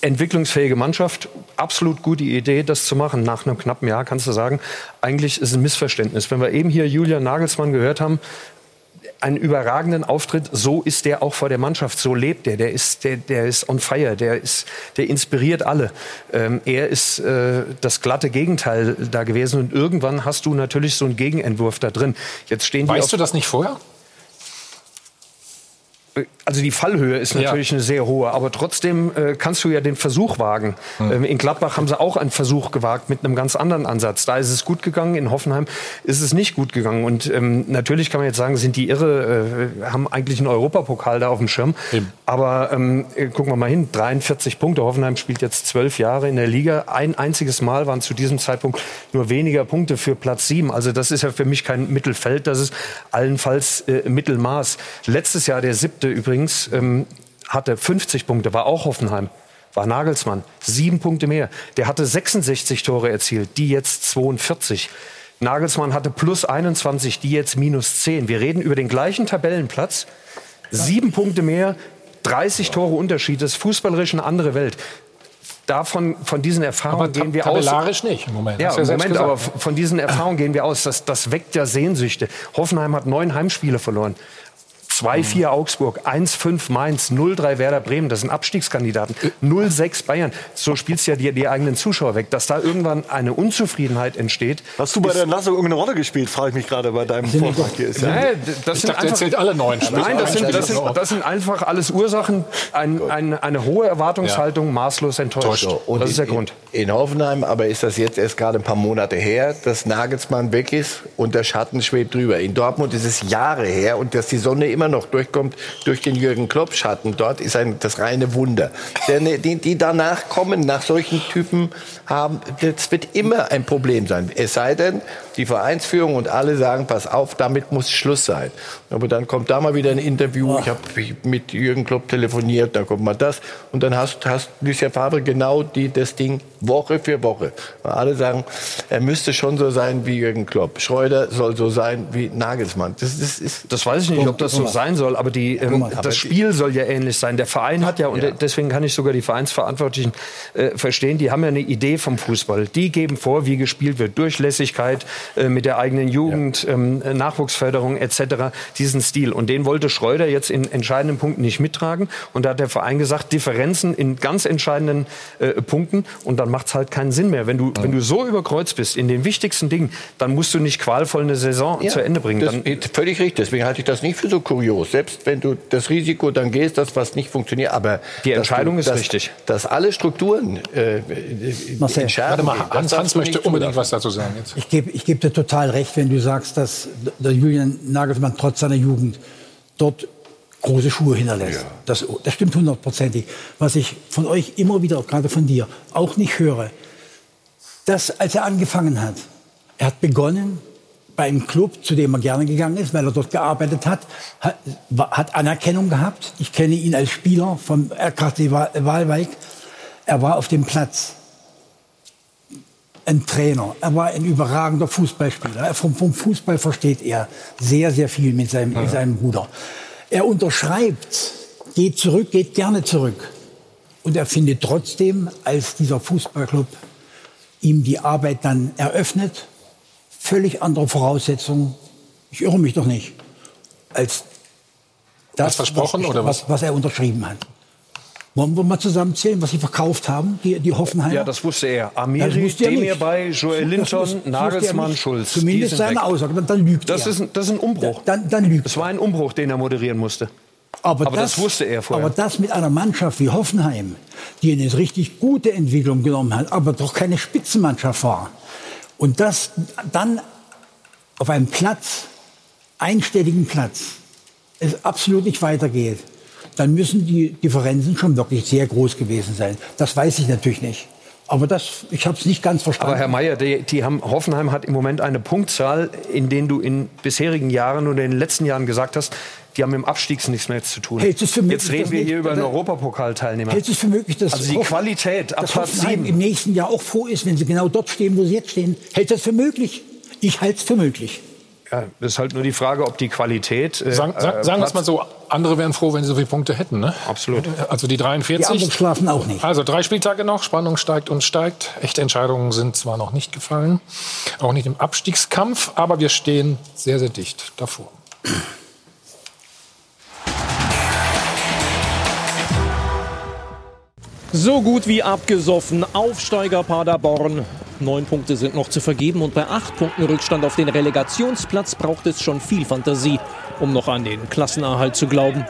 I: entwicklungsfähige Mannschaft. Absolut gute Idee, das zu machen. Nach einem knappen Jahr kannst du sagen, eigentlich ist es ein Missverständnis. Wenn wir eben hier Julian Nagelsmann gehört haben, einen überragenden Auftritt, so ist der auch vor der Mannschaft, so lebt er, der ist, der, der ist on fire, der, ist, der inspiriert alle. Ähm, er ist äh, das glatte Gegenteil da gewesen und irgendwann hast du natürlich so einen Gegenentwurf da drin. Jetzt stehen die
A: Weißt du das nicht vorher?
I: Also die Fallhöhe ist
A: Ja.
I: natürlich eine sehr hohe, aber trotzdem äh, kannst du ja den Versuch wagen. Ähm, in Gladbach haben sie auch einen Versuch gewagt mit einem ganz anderen Ansatz. Da ist es gut gegangen, in Hoffenheim ist es nicht gut gegangen. Und ähm, natürlich kann man jetzt sagen, sind die irre, äh, haben eigentlich einen Europapokal da auf dem Schirm. Aber ähm, äh, gucken wir mal hin, 43 Punkte. Hoffenheim spielt jetzt zwölf Jahre in der Liga. Ein einziges Mal waren zu diesem Zeitpunkt nur weniger Punkte für Platz sieben. Also das ist ja für mich kein Mittelfeld, das ist allenfalls äh, Mittelmaß. Letztes Jahr der siebte übrigens ähm, hatte 50 Punkte, war auch Hoffenheim. War Nagelsmann. Sieben Punkte mehr. Der hatte 66 Tore erzielt, die jetzt 42. Nagelsmann hatte plus 21, die jetzt minus 10. Wir reden über den gleichen Tabellenplatz. Sieben Punkte mehr, 30 Tore Unterschied. Das ist fußballerisch eine andere Welt. Davon, von diesen Erfahrungen gehen wir aus.
A: tabellarisch nicht im Moment.
I: Ja,
A: selbst
I: Moment, aber von diesen Erfahrungen gehen wir aus. Das, das weckt ja Sehnsüchte. Hoffenheim hat neun Heimspiele verloren. 2-4 Augsburg, 1-5 Mainz, 0-3 Werder Bremen, das sind Abstiegskandidaten. 0-6 Bayern. So spielst du ja die, die eigenen Zuschauer weg. Dass da irgendwann eine Unzufriedenheit entsteht.
G: Hast du bei der Entlassung irgendeine Rolle gespielt, frage ich mich gerade bei deinem Vortrag hier. Ist ja-
I: Nee, das sind einfach, Nein, das sind, das, sind, das sind einfach alles Ursachen. Ein, ein, eine hohe Erwartungshaltung, maßlos enttäuscht.
C: Und
I: das ist der
C: in,
I: Grund.
C: In Hoffenheim aber ist das jetzt erst gerade ein paar Monate her, dass Nagelsmann weg ist und der Schatten schwebt drüber. In Dortmund ist es Jahre her und dass die Sonne immer noch durchkommt durch den Jürgen Klopp Schatten. Dort ist ein, das reine Wunder. Denn die, die danach kommen, nach solchen Typen haben, das wird immer ein Problem sein. Es sei denn, die Vereinsführung und alle sagen, pass auf, damit muss Schluss sein. Aber dann kommt da mal wieder ein Interview, ich habe mit Jürgen Klopp telefoniert, da kommt mal das. Und dann hast, hast Lucien Favre genau die, das Ding Woche für Woche. Weil alle sagen, er müsste schon so sein wie Jürgen Klopp. Schreuder soll so sein wie Nagelsmann. Das, das, ist
I: Das weiß ich nicht, ob das so sein soll, aber, die, ähm, das Spiel soll ja ähnlich sein. Der Verein hat ja, und deswegen kann ich sogar die Vereinsverantwortlichen äh, verstehen, die haben ja eine Idee vom Fußball. Die geben vor, wie gespielt wird. Durchlässigkeit äh, mit der eigenen Jugend, ähm, Nachwuchsförderung etc. Diesen Stil. Und den wollte Schreuder jetzt in entscheidenden Punkten nicht mittragen. Und da hat der Verein gesagt, Differenzen in ganz entscheidenden äh, Punkten. Und dann macht es halt keinen Sinn mehr. Wenn du, wenn du so überkreuzt bist in den wichtigsten Dingen, dann musst du nicht qualvoll eine Saison
C: Ja,
I: zu Ende bringen.
C: Das
I: Dann,
C: ist völlig richtig. Deswegen halte ich das nicht für so kurios. Selbst wenn du das Risiko dann gehst, dass was nicht funktioniert. Aber
I: Die Entscheidung
C: du,
I: ist
C: dass,
I: richtig.
C: Dass alle Strukturen äh,
B: Marcel.
C: in Scherben
A: Warte mal, Hans, Hans möchte unbedingt was dazu sagen jetzt.
B: Ich gebe ich geb dir total recht, wenn du sagst, dass der Julian Nagelsmann trotz seiner Jugend dort große Schuhe hinterlässt. Das, das stimmt hundertprozentig. Was ich von euch immer wieder, gerade von dir, auch nicht höre, dass als er angefangen hat, er hat begonnen bei einem Club, zu dem er gerne gegangen ist, weil er dort gearbeitet hat, hat, hat Anerkennung gehabt. Ich kenne ihn als Spieler vom RKC Wa- Waalwijk. Er war auf dem Platz ein Trainer. Er war ein überragender Fußballspieler. Vom, vom Fußball versteht er sehr, sehr viel mit seinem, mit seinem Bruder. Er unterschreibt, geht zurück, geht gerne zurück. Und er findet trotzdem, als dieser Fußballclub ihm die Arbeit dann eröffnet, völlig andere Voraussetzungen. Ich irre mich doch nicht. Als das,
A: Was versprochen
B: was,
A: oder was,
B: was er unterschrieben hat. Wollen wir mal zusammenzählen, was sie verkauft haben, die, die Hoffenheimer?
I: Ja, das wusste er.
B: Das
I: Amiri,
B: wusste er.
I: Demir bei, Joel
B: Das
I: Linton,
B: das er
I: Nagelsmann. Schulz.
B: Zumindest seine
I: weg.
B: Aussage. Dann, lügt
I: Das
B: er.
I: ist, ein- das ist ein Umbruch.
B: Dann, dann lügt
I: Das war ein Umbruch, den er moderieren musste.
B: Aber,
I: Aber das wusste er vorher.
B: Aber das mit einer Mannschaft wie Hoffenheim, die eine richtig gute Entwicklung genommen hat, aber doch keine Spitzenmannschaft war. Und das dann auf einem Platz, einstelligen Platz, es absolut nicht weitergeht, dann müssen die Differenzen schon wirklich sehr groß gewesen sein. Das weiß ich natürlich nicht. Aber das, ich habe es nicht ganz verstanden.
I: Aber Herr Mayer, die, die haben, Hoffenheim hat im Moment eine Punktzahl, in denen du in bisherigen Jahren oder in den letzten Jahren gesagt hast, die haben mit dem Abstieg nichts mehr zu tun.
B: Hältst es für möglich,
I: Jetzt reden wir
B: nicht-
I: hier über einen Europapokalteilnehmer.
B: Hältst du es für möglich, dass
I: also die
B: Hoffen-
I: Qualität ab
B: dass
I: Platz
B: Hoffenheim
I: 7.
B: im nächsten Jahr auch froh ist, wenn sie genau dort stehen, wo sie jetzt stehen? Hältst du das für möglich? Ich halte es für möglich.
I: Ja, das ist halt nur die Frage, ob die Qualität. äh,
A: Sagen, sagen, sagen wir es mal so, andere wären froh, wenn sie so viele Punkte hätten. Ne?
I: Absolut.
A: Also die 43.
B: Die anderen schlafen auch nicht.
A: Also drei Spieltage noch, Spannung steigt und steigt. Echte Entscheidungen sind zwar noch nicht gefallen, auch nicht im Abstiegskampf, aber wir stehen sehr, sehr dicht davor.
V: So gut wie abgesoffen. Aufsteiger Paderborn. Neun Punkte sind noch zu vergeben und bei acht Punkten Rückstand auf den Relegationsplatz braucht es schon viel Fantasie, um noch an den Klassenerhalt zu glauben.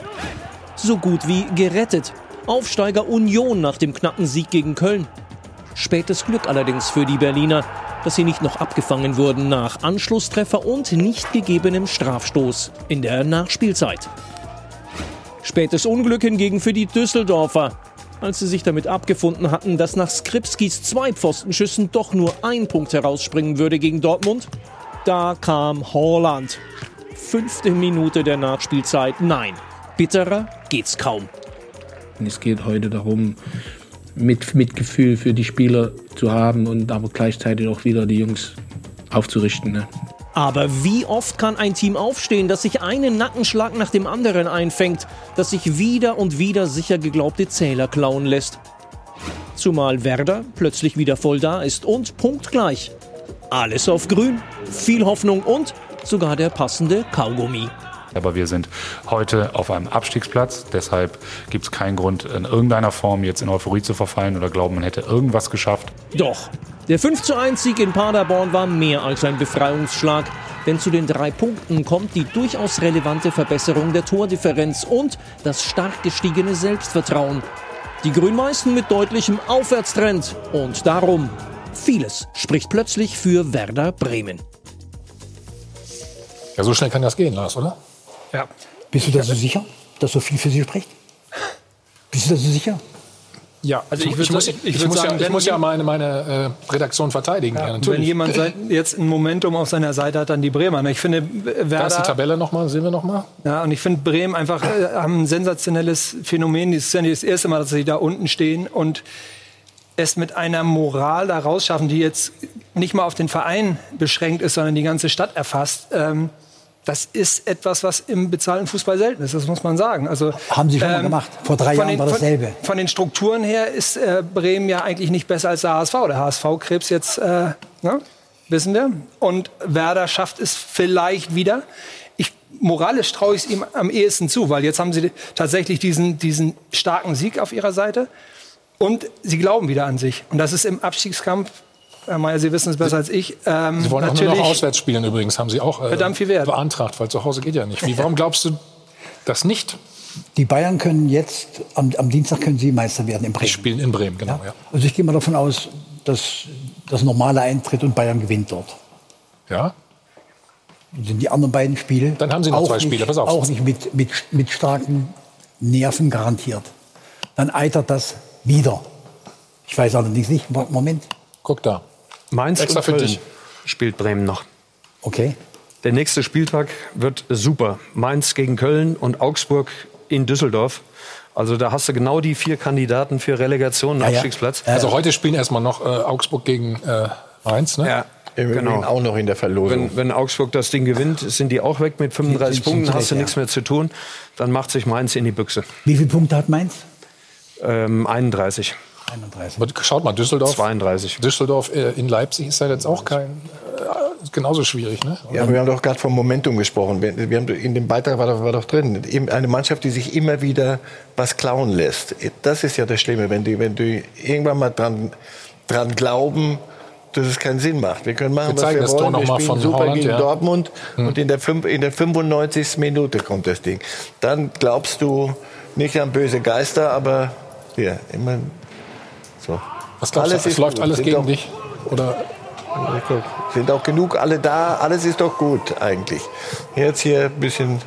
V: So gut wie gerettet. Aufsteiger Union nach dem knappen Sieg gegen Köln. Spätes Glück allerdings für die Berliner, dass sie nicht noch abgefangen wurden nach Anschlusstreffer und nicht gegebenem Strafstoß in der Nachspielzeit. Spätes Unglück hingegen für die Düsseldorfer. Als sie sich damit abgefunden hatten, dass nach Skripskis zwei Pfostenschüssen doch nur ein Punkt herausspringen würde gegen Dortmund, da kam Holland. Fünfte Minute der Nachspielzeit. Nein, bitterer geht's kaum.
W: Es geht heute darum, mit Mitgefühl für die Spieler zu haben und aber gleichzeitig auch wieder die Jungs aufzurichten. Ne?
V: Aber wie oft kann ein Team aufstehen, das sich einen Nackenschlag nach dem anderen einfängt, das sich wieder und wieder sicher geglaubte Zähler klauen lässt? Zumal Werder plötzlich wieder voll da ist und punktgleich. Alles auf grün, viel Hoffnung und sogar der passende Kaugummi.
X: Aber wir sind heute auf einem Abstiegsplatz. Deshalb gibt es keinen Grund, in irgendeiner Form jetzt in Euphorie zu verfallen oder glauben, man hätte irgendwas geschafft.
V: Doch, der 5 zu 1 Sieg in Paderborn war mehr als ein Befreiungsschlag. Denn zu den drei Punkten kommt die durchaus relevante Verbesserung der Tordifferenz und das stark gestiegene Selbstvertrauen. Die Grünmeißen mit deutlichem Aufwärtstrend. Und darum, vieles spricht plötzlich für Werder Bremen.
A: Ja, so schnell kann das gehen, Lars, oder?
H: Ja.
B: Bist du da so sicher, dass so viel für sie spricht? Bist du da so sicher?
A: Ja,
H: Also
A: ich,
H: ich würd
A: muss,
H: sagen-
A: ich,
H: ich
A: muss,
H: sagen,
A: ja, ich
H: wenn-
A: muss ja meine, meine äh, Redaktion verteidigen. Ja,
H: Wenn
A: natürlich.
H: jemand seit- jetzt ein Momentum auf seiner Seite hat, dann die Bremer. Ich finde, Werder,
A: da ist die Tabelle nochmal, sehen wir nochmal.
H: Ja, und ich finde Bremen einfach äh, haben ein sensationelles Phänomen. Es ist ja nicht das erste Mal, dass sie da unten stehen und es mit einer Moral da rausschaffen, die jetzt nicht mal auf den Verein beschränkt ist, sondern die ganze Stadt erfasst. Ähm, das ist etwas, was im bezahlten Fußball selten ist, das muss man sagen. Also,
B: Haben sie schon mal gemacht. Vor drei Jahren
H: den-
B: war dasselbe.
H: Von, von den Strukturen her ist äh, Bremen ja eigentlich nicht besser als der HSV. Der HSV krebs jetzt, äh, ne? wissen wir. Und Werder schafft es vielleicht wieder. Ich, moralisch traue ich es ihm am ehesten zu, weil jetzt haben sie tatsächlich diesen, diesen starken Sieg auf ihrer Seite. Und sie glauben wieder an sich. Und das ist im Abstiegskampf, Herr Mayer, Sie wissen es besser als ich. Ähm,
A: Sie wollen auch nur
H: natürlich
A: noch auswärts spielen übrigens, haben Sie auch äh,
H: Verdammt viel Wert.
A: beantragt, weil zu Hause geht ja nicht. Wie, warum glaubst du das nicht?
B: Die Bayern können jetzt, am, am Dienstag können sie Meister werden in
A: Die
B: Bremen.
A: spielen in Bremen, genau. Ja.
B: Also ich gehe mal davon aus, dass das normale eintritt und Bayern gewinnt dort.
A: Ja?
B: Sind die anderen beiden Spiele
A: Dann haben Sie noch
B: auch
A: zwei
B: nicht,
A: Spiele, pass auf.
B: auch nicht mit, mit, mit starken Nerven garantiert. Dann eitert das wieder. Ich weiß allerdings nicht, Mo- Moment.
A: Guck da.
I: Mainz
A: Extra
I: und
A: für
I: Köln
A: dich.
I: spielt Bremen noch.
B: Okay.
I: Der nächste Spieltag wird super. Mainz gegen Köln und Augsburg in Düsseldorf. Also da hast du genau die vier Kandidaten für Relegation und
A: Ja, ja.
I: Abstiegsplatz.
A: Also heute spielen erstmal noch äh, Augsburg gegen äh, Mainz, ne?
I: Ja,
C: Im Übrigen
I: genau.
C: auch noch in der Verlosung.
I: Wenn, wenn Augsburg das Ding gewinnt, sind die auch weg mit 35
B: Sind- sind
I: Punkten, hast du
B: ja.
I: nichts mehr zu tun. Dann macht sich Mainz in die Büchse.
B: Wie viele Punkte hat Mainz?
I: Ähm, 31.
B: 31.
A: Aber schaut mal, Düsseldorf.
I: 32.
A: Düsseldorf äh, in Leipzig ist ja jetzt auch kein äh, genauso schwierig, ne?
C: Ja, wir haben doch gerade vom Momentum gesprochen. Wir, wir haben, in dem Beitrag war doch, war doch drin, eben eine Mannschaft, die sich immer wieder was klauen lässt. Das ist ja das Schlimme, wenn die, wenn die irgendwann mal dran, dran glauben, dass es keinen Sinn macht. Wir können machen,
A: Wir
C: was wir
A: das Tor
C: wollen.
A: noch
C: Wir spielen
A: von
C: super
A: Holland,
C: gegen
A: ja.
C: Dortmund
A: Hm.
C: und in der, in der 95. Minute kommt das Ding. Dann glaubst du nicht an böse Geister, aber ja, immer so.
A: Was glaubst du, es läuft
C: gut.
A: alles
C: Sind
A: gegen
C: doch-
A: dich? Oder
C: sind auch genug alle da, alles ist doch gut eigentlich. Jetzt hier ein bisschen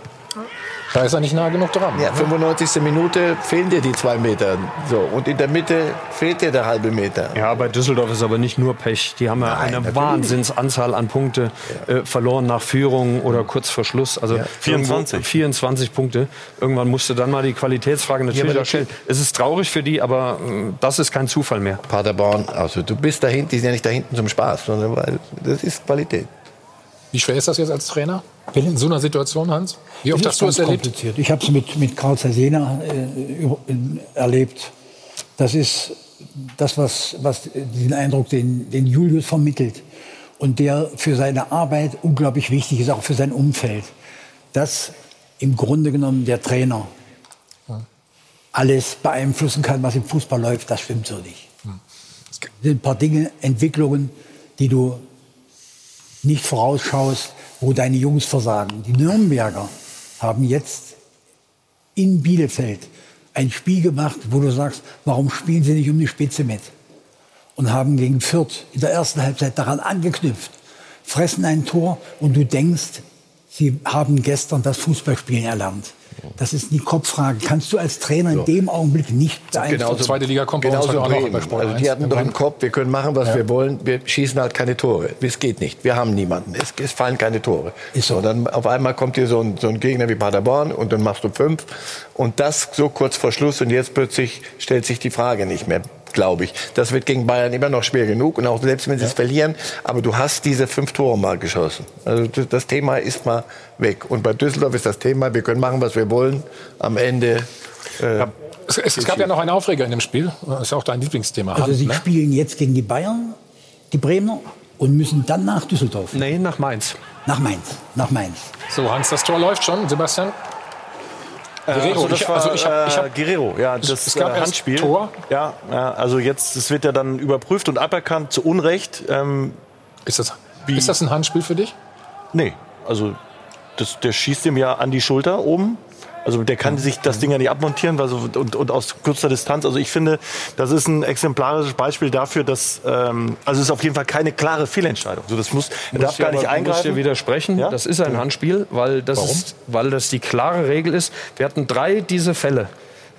A: Da ist er nicht nah genug dran.
C: Ja, 95. Minute fehlen dir die zwei Meter. So, und in der Mitte fehlt dir der halbe Meter.
I: Ja, bei Düsseldorf ist aber nicht nur Pech. Die haben ja
C: Nein,
I: eine Wahnsinnsanzahl an Punkte äh, verloren nach Führung oder kurz vor Schluss. Also
G: 24.
I: irgendwo 24 Punkte. Irgendwann musste dann mal die Qualitätsfrage natürlich auch stellen. Es ist traurig für die, aber äh, das ist kein Zufall mehr.
C: Paderborn, also du bist da hinten, die sind ja nicht da hinten zum Spaß, sondern weil das ist Qualität.
A: Wie schwer ist das jetzt als Trainer? In so einer Situation, Hans? Wie oft hast du es erlebt?
B: kompliziert. Ich habe es mit, mit Karl Zersena äh, erlebt. Das ist das, was, was diesen Eindruck, den, den Julius vermittelt und der für seine Arbeit unglaublich wichtig ist, auch für sein Umfeld. Dass im Grunde genommen der Trainer alles beeinflussen kann, was im Fußball läuft, das stimmt so nicht. Es sind ein paar Dinge, Entwicklungen, die du nicht vorausschaust, wo deine Jungs versagen. Die Nürnberger haben jetzt in Bielefeld ein Spiel gemacht, wo du sagst, warum spielen sie nicht um die Spitze mit? Und haben gegen Fürth in der ersten Halbzeit daran angeknüpft, fressen ein Tor und du denkst, sie haben gestern das Fußballspielen erlernt. Das ist die Kopffrage. Kannst du als Trainer in dem Augenblick nicht beeinflussen?
A: Zweite Liga kommt bei uns
C: Genauso Bremen.
A: bei Sport
C: Also die
A: 1.
C: hatten doch im Kopf, wir können machen, was
A: Ja.
C: wir wollen. Wir schießen halt keine Tore. Es geht nicht. Wir haben niemanden. Es, es fallen keine Tore. so. Und dann auf einmal kommt hier so ein, so ein Gegner wie Paderborn und dann machst du fünf. Und das so kurz vor Schluss. Und jetzt plötzlich stellt sich die Frage nicht mehr, glaube ich. Das wird gegen Bayern immer noch schwer genug. Und auch selbst wenn sie es verlieren. Aber du hast diese fünf Tore mal geschossen. Also das- Thema ist mal weg. Und bei Düsseldorf ist das Thema, wir können machen, was wir wollen. Am Ende. Äh,
A: Es, es, es gab ja noch einen Aufreger in dem Spiel. Das ist ja auch dein Lieblingsthema.
B: Also sie
A: ne?
B: spielen jetzt gegen die Bayern, die Bremer, und müssen dann nach Düsseldorf.
I: Nee, nach Mainz.
B: Nach Mainz. Nach Mainz.
A: So, Hans, das Tor läuft schon. Sebastian? Guerrero,
G: also das
A: ich-
G: war,
A: also ich hab- ich hab-
G: äh, Guerrero, ja,
A: Es-
G: das
A: es gab
G: äh, Handspiel.
A: Tor.
G: Ja, also jetzt, es wird ja dann überprüft und aberkannt zu Unrecht. Ähm,
A: ist, das, ist das ein Handspiel für dich?
G: Nee, also das, der schießt ihm ja an die Schulter oben. Also der kann sich das Ding ja nicht abmontieren weil so, und, und aus kurzer Distanz. Also ich finde, das ist ein exemplarisches Beispiel dafür, dass ähm, also es ist auf jeden Fall keine klare Fehlentscheidung. So, das muss, darf
I: Muss ich
G: gar nicht
I: aber- Muss
G: eingreifen.
I: dir widersprechen.
G: Ja?
I: Das ist ein Handspiel, weil das,
G: Warum?
I: ist, weil das die klare Regel ist. Wir hatten drei diese Fälle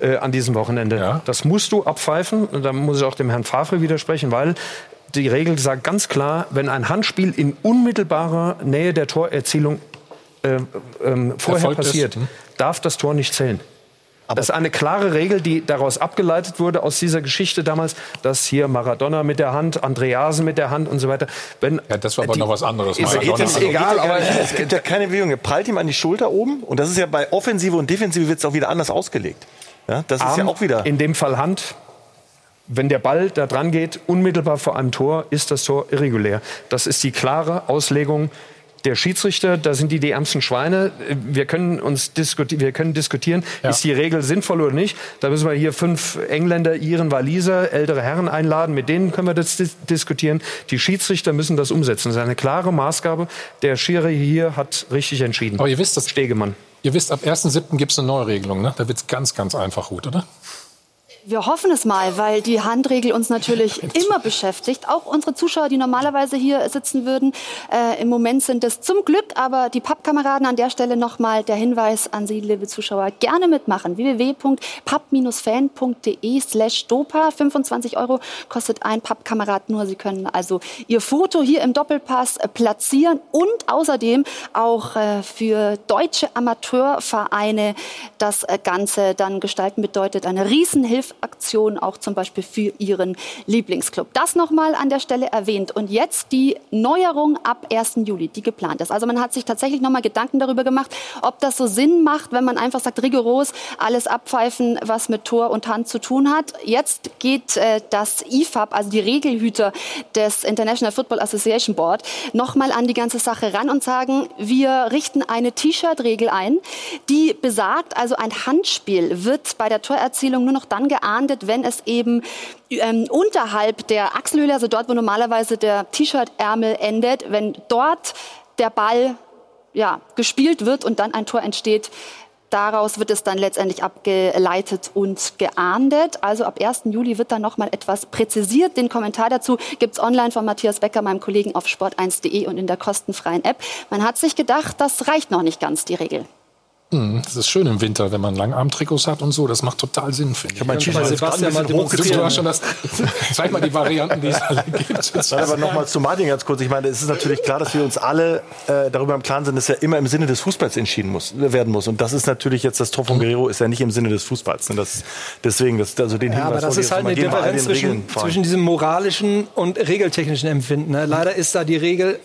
I: äh, an diesem Wochenende. Das musst du abpfeifen. Und da muss ich auch dem Herrn Favre widersprechen, weil die Regel sagt ganz klar, wenn ein Handspiel in unmittelbarer Nähe der Torerzielung äh, ähm, vorher
A: Erfolgt ist,
I: passiert,
A: hm.
I: Darf das Tor nicht zählen. das ist eine klare Regel, die daraus abgeleitet wurde aus dieser Geschichte damals, dass hier Maradona mit der Hand, Andreasen mit der Hand und so weiter. Wenn,
A: ja, das war aber noch was anderes.
I: Ist,
G: Aber geht
I: ist
G: das
I: egal, aber
G: es gibt ja keine Bewegung. Er prallt ihm an die Schulter oben und das ist ja bei Offensive und Defensive wird es auch wieder anders ausgelegt. Ja, das ist ja
I: Arm,
G: auch wieder.
I: In dem Fall Hand. Wenn der Ball da dran geht, unmittelbar vor einem Tor, ist das Tor irregulär. Das ist die klare Auslegung der Schiedsrichter. Da sind die die ärmsten Schweine. Wir können uns diskuti wir können diskutieren, ist die Regel sinnvoll oder nicht. Da müssen wir hier fünf Engländer, Iren, Waliser, ältere Herren einladen. Mit denen können wir das dis diskutieren. Die Schiedsrichter müssen das umsetzen. Das ist eine klare Maßgabe. Der Schiri hier hat richtig entschieden.
A: Aber ihr wisst das.
I: Stegemann.
A: Ihr wisst, ab 1.7. gibt es eine Neuregelung. Ne? Da wird es ganz, ganz einfach gut, oder?
D: Wir hoffen es mal, weil die Handregel uns natürlich immer beschäftigt. Auch unsere Zuschauer, die normalerweise hier sitzen würden. Äh, Im Moment sind es zum Glück aber die Pappkameraden. An der Stelle nochmal der Hinweis an Sie, liebe Zuschauer, gerne mitmachen. www.papp-fan.de slash dopa. 25 Euro kostet ein Pappkamerad nur. Sie können also Ihr Foto hier im Doppelpass äh, platzieren und außerdem auch äh, für deutsche Amateurvereine das äh, Ganze dann gestalten bedeutet eine Riesenhilfaktion auch zum Beispiel für Ihren Lieblingsclub. Das nochmal an der Stelle erwähnt. Und jetzt die Neuerung ab 1. Juli, die geplant ist. Also man hat sich tatsächlich nochmal Gedanken darüber gemacht, ob das so Sinn macht, wenn man einfach sagt, rigoros alles abpfeifen, was mit Tor und Hand zu tun hat. Jetzt geht äh, das IFAB, also die Regelhüter des International Football Association Board, nochmal an die ganze Sache ran und sagen, wir richten eine T-Shirt-Regel ein, die besagt, also ein Handspiel wird bei der Torerzielung nur noch dann geahndet, wenn es eben ähm, unterhalb der Achselhöhle, also dort, wo normalerweise der T-Shirt-Ärmel endet, wenn dort der Ball ja, gespielt wird und dann ein Tor entsteht, Daraus wird es dann letztendlich abgeleitet und geahndet. Also ab 1. Juli wird dann noch mal etwas präzisiert. Den Kommentar dazu gibt's online von Matthias Becker, meinem Kollegen auf sport1.de und in der kostenfreien App. Man hat sich gedacht, das reicht noch nicht ganz, die Regel.
A: Hm, Das ist schön im Winter, wenn man Langarm-Trikots hat und so. Das macht total Sinn, finde ich.
G: Ich habe mein T-Shirt
A: Du hast schon das, <laughs> zeig mal die Varianten, die es alle gibt.
G: Nein, aber nochmal zu Martin ganz kurz. Ich meine, es ist natürlich klar, dass wir uns alle äh, darüber im Klaren sind, dass ja immer im Sinne des Fußballs entschieden muss, werden muss. Und das ist natürlich jetzt das Tor von Guerrero ist ja nicht im Sinne des Fußballs. Ne? Das, deswegen, das, also den
H: Ja, aber das ist halt
G: mal
H: eine Differenz zwischen, zwischen diesem moralischen und regeltechnischen Empfinden. Ne? Leider ist da die Regel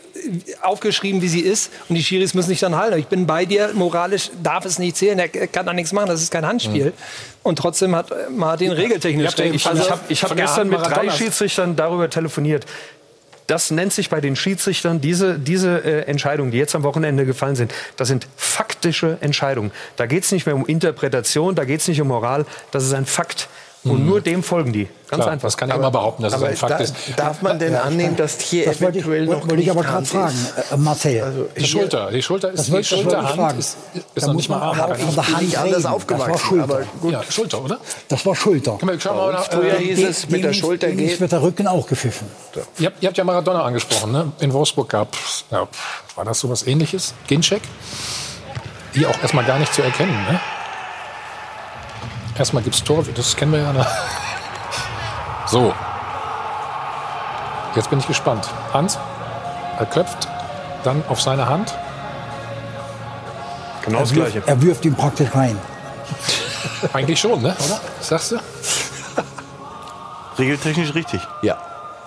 H: aufgeschrieben, wie sie ist. Und die Schiris müssen sich dann halten. Ich bin bei dir, moralisch darf es nicht zählen. Er kann da nichts machen, das ist kein Handspiel. Und trotzdem hat Martin regeltechnisch recht.
I: Ich, ich habe ich hab gestern mit drei. Schiedsrichtern darüber telefoniert. Das nennt sich bei den Schiedsrichtern, diese, diese äh, Entscheidungen, die jetzt am Wochenende gefallen sind, das sind faktische Entscheidungen. Da geht es nicht mehr um Interpretation, da geht es nicht um Moral, das ist ein Fakt. Und
A: Mhm.
I: nur dem folgen die. Ganz
A: Klar,
I: einfach.
A: das kann ich immer behaupten, dass es
C: aber
A: ein Fakt
C: da-
A: ist.
C: darf man denn annehmen, dass hier
B: das wollte ich,
C: eventuell noch
B: wollte ich aber gerade fragen,
C: ist?
B: äh, Marcel.
C: Also,
A: Die Schulter, die Schulter ist die
B: wollte- wollte ich
A: Schulterhand
B: fragen.
A: ist,
B: Da
A: ist noch
B: muss
A: nicht mal
B: man
A: Arm.
B: aber auch von der Hand
C: nicht anders aufgewachsen,
B: Das war Schulter.
C: aber gut.
A: Ja, Schulter, oder?
B: Das war Schulter.
A: Schauen wir mal,
C: Früher
A: äh,
C: hieß es, mit der Schulter geht.
B: wird der Rücken auch gepfiffen.
A: ihr, habt, ihr habt ja Maradona angesprochen. Ne? In Wolfsburg gab ja, war das sowas ähnliches? Ginczek? Hier auch erstmal gar nicht zu erkennen. Ne? Erstmal gibt's Tor, das kennen wir ja. Ne? So. Jetzt bin ich gespannt. Hans, er köpft dann auf seine Hand.
I: Genau
B: er, wirft, er wirft ihn praktisch rein.
A: Eigentlich schon, ne? oder? Was sagst du?
G: Regeltechnisch richtig.
C: Ja.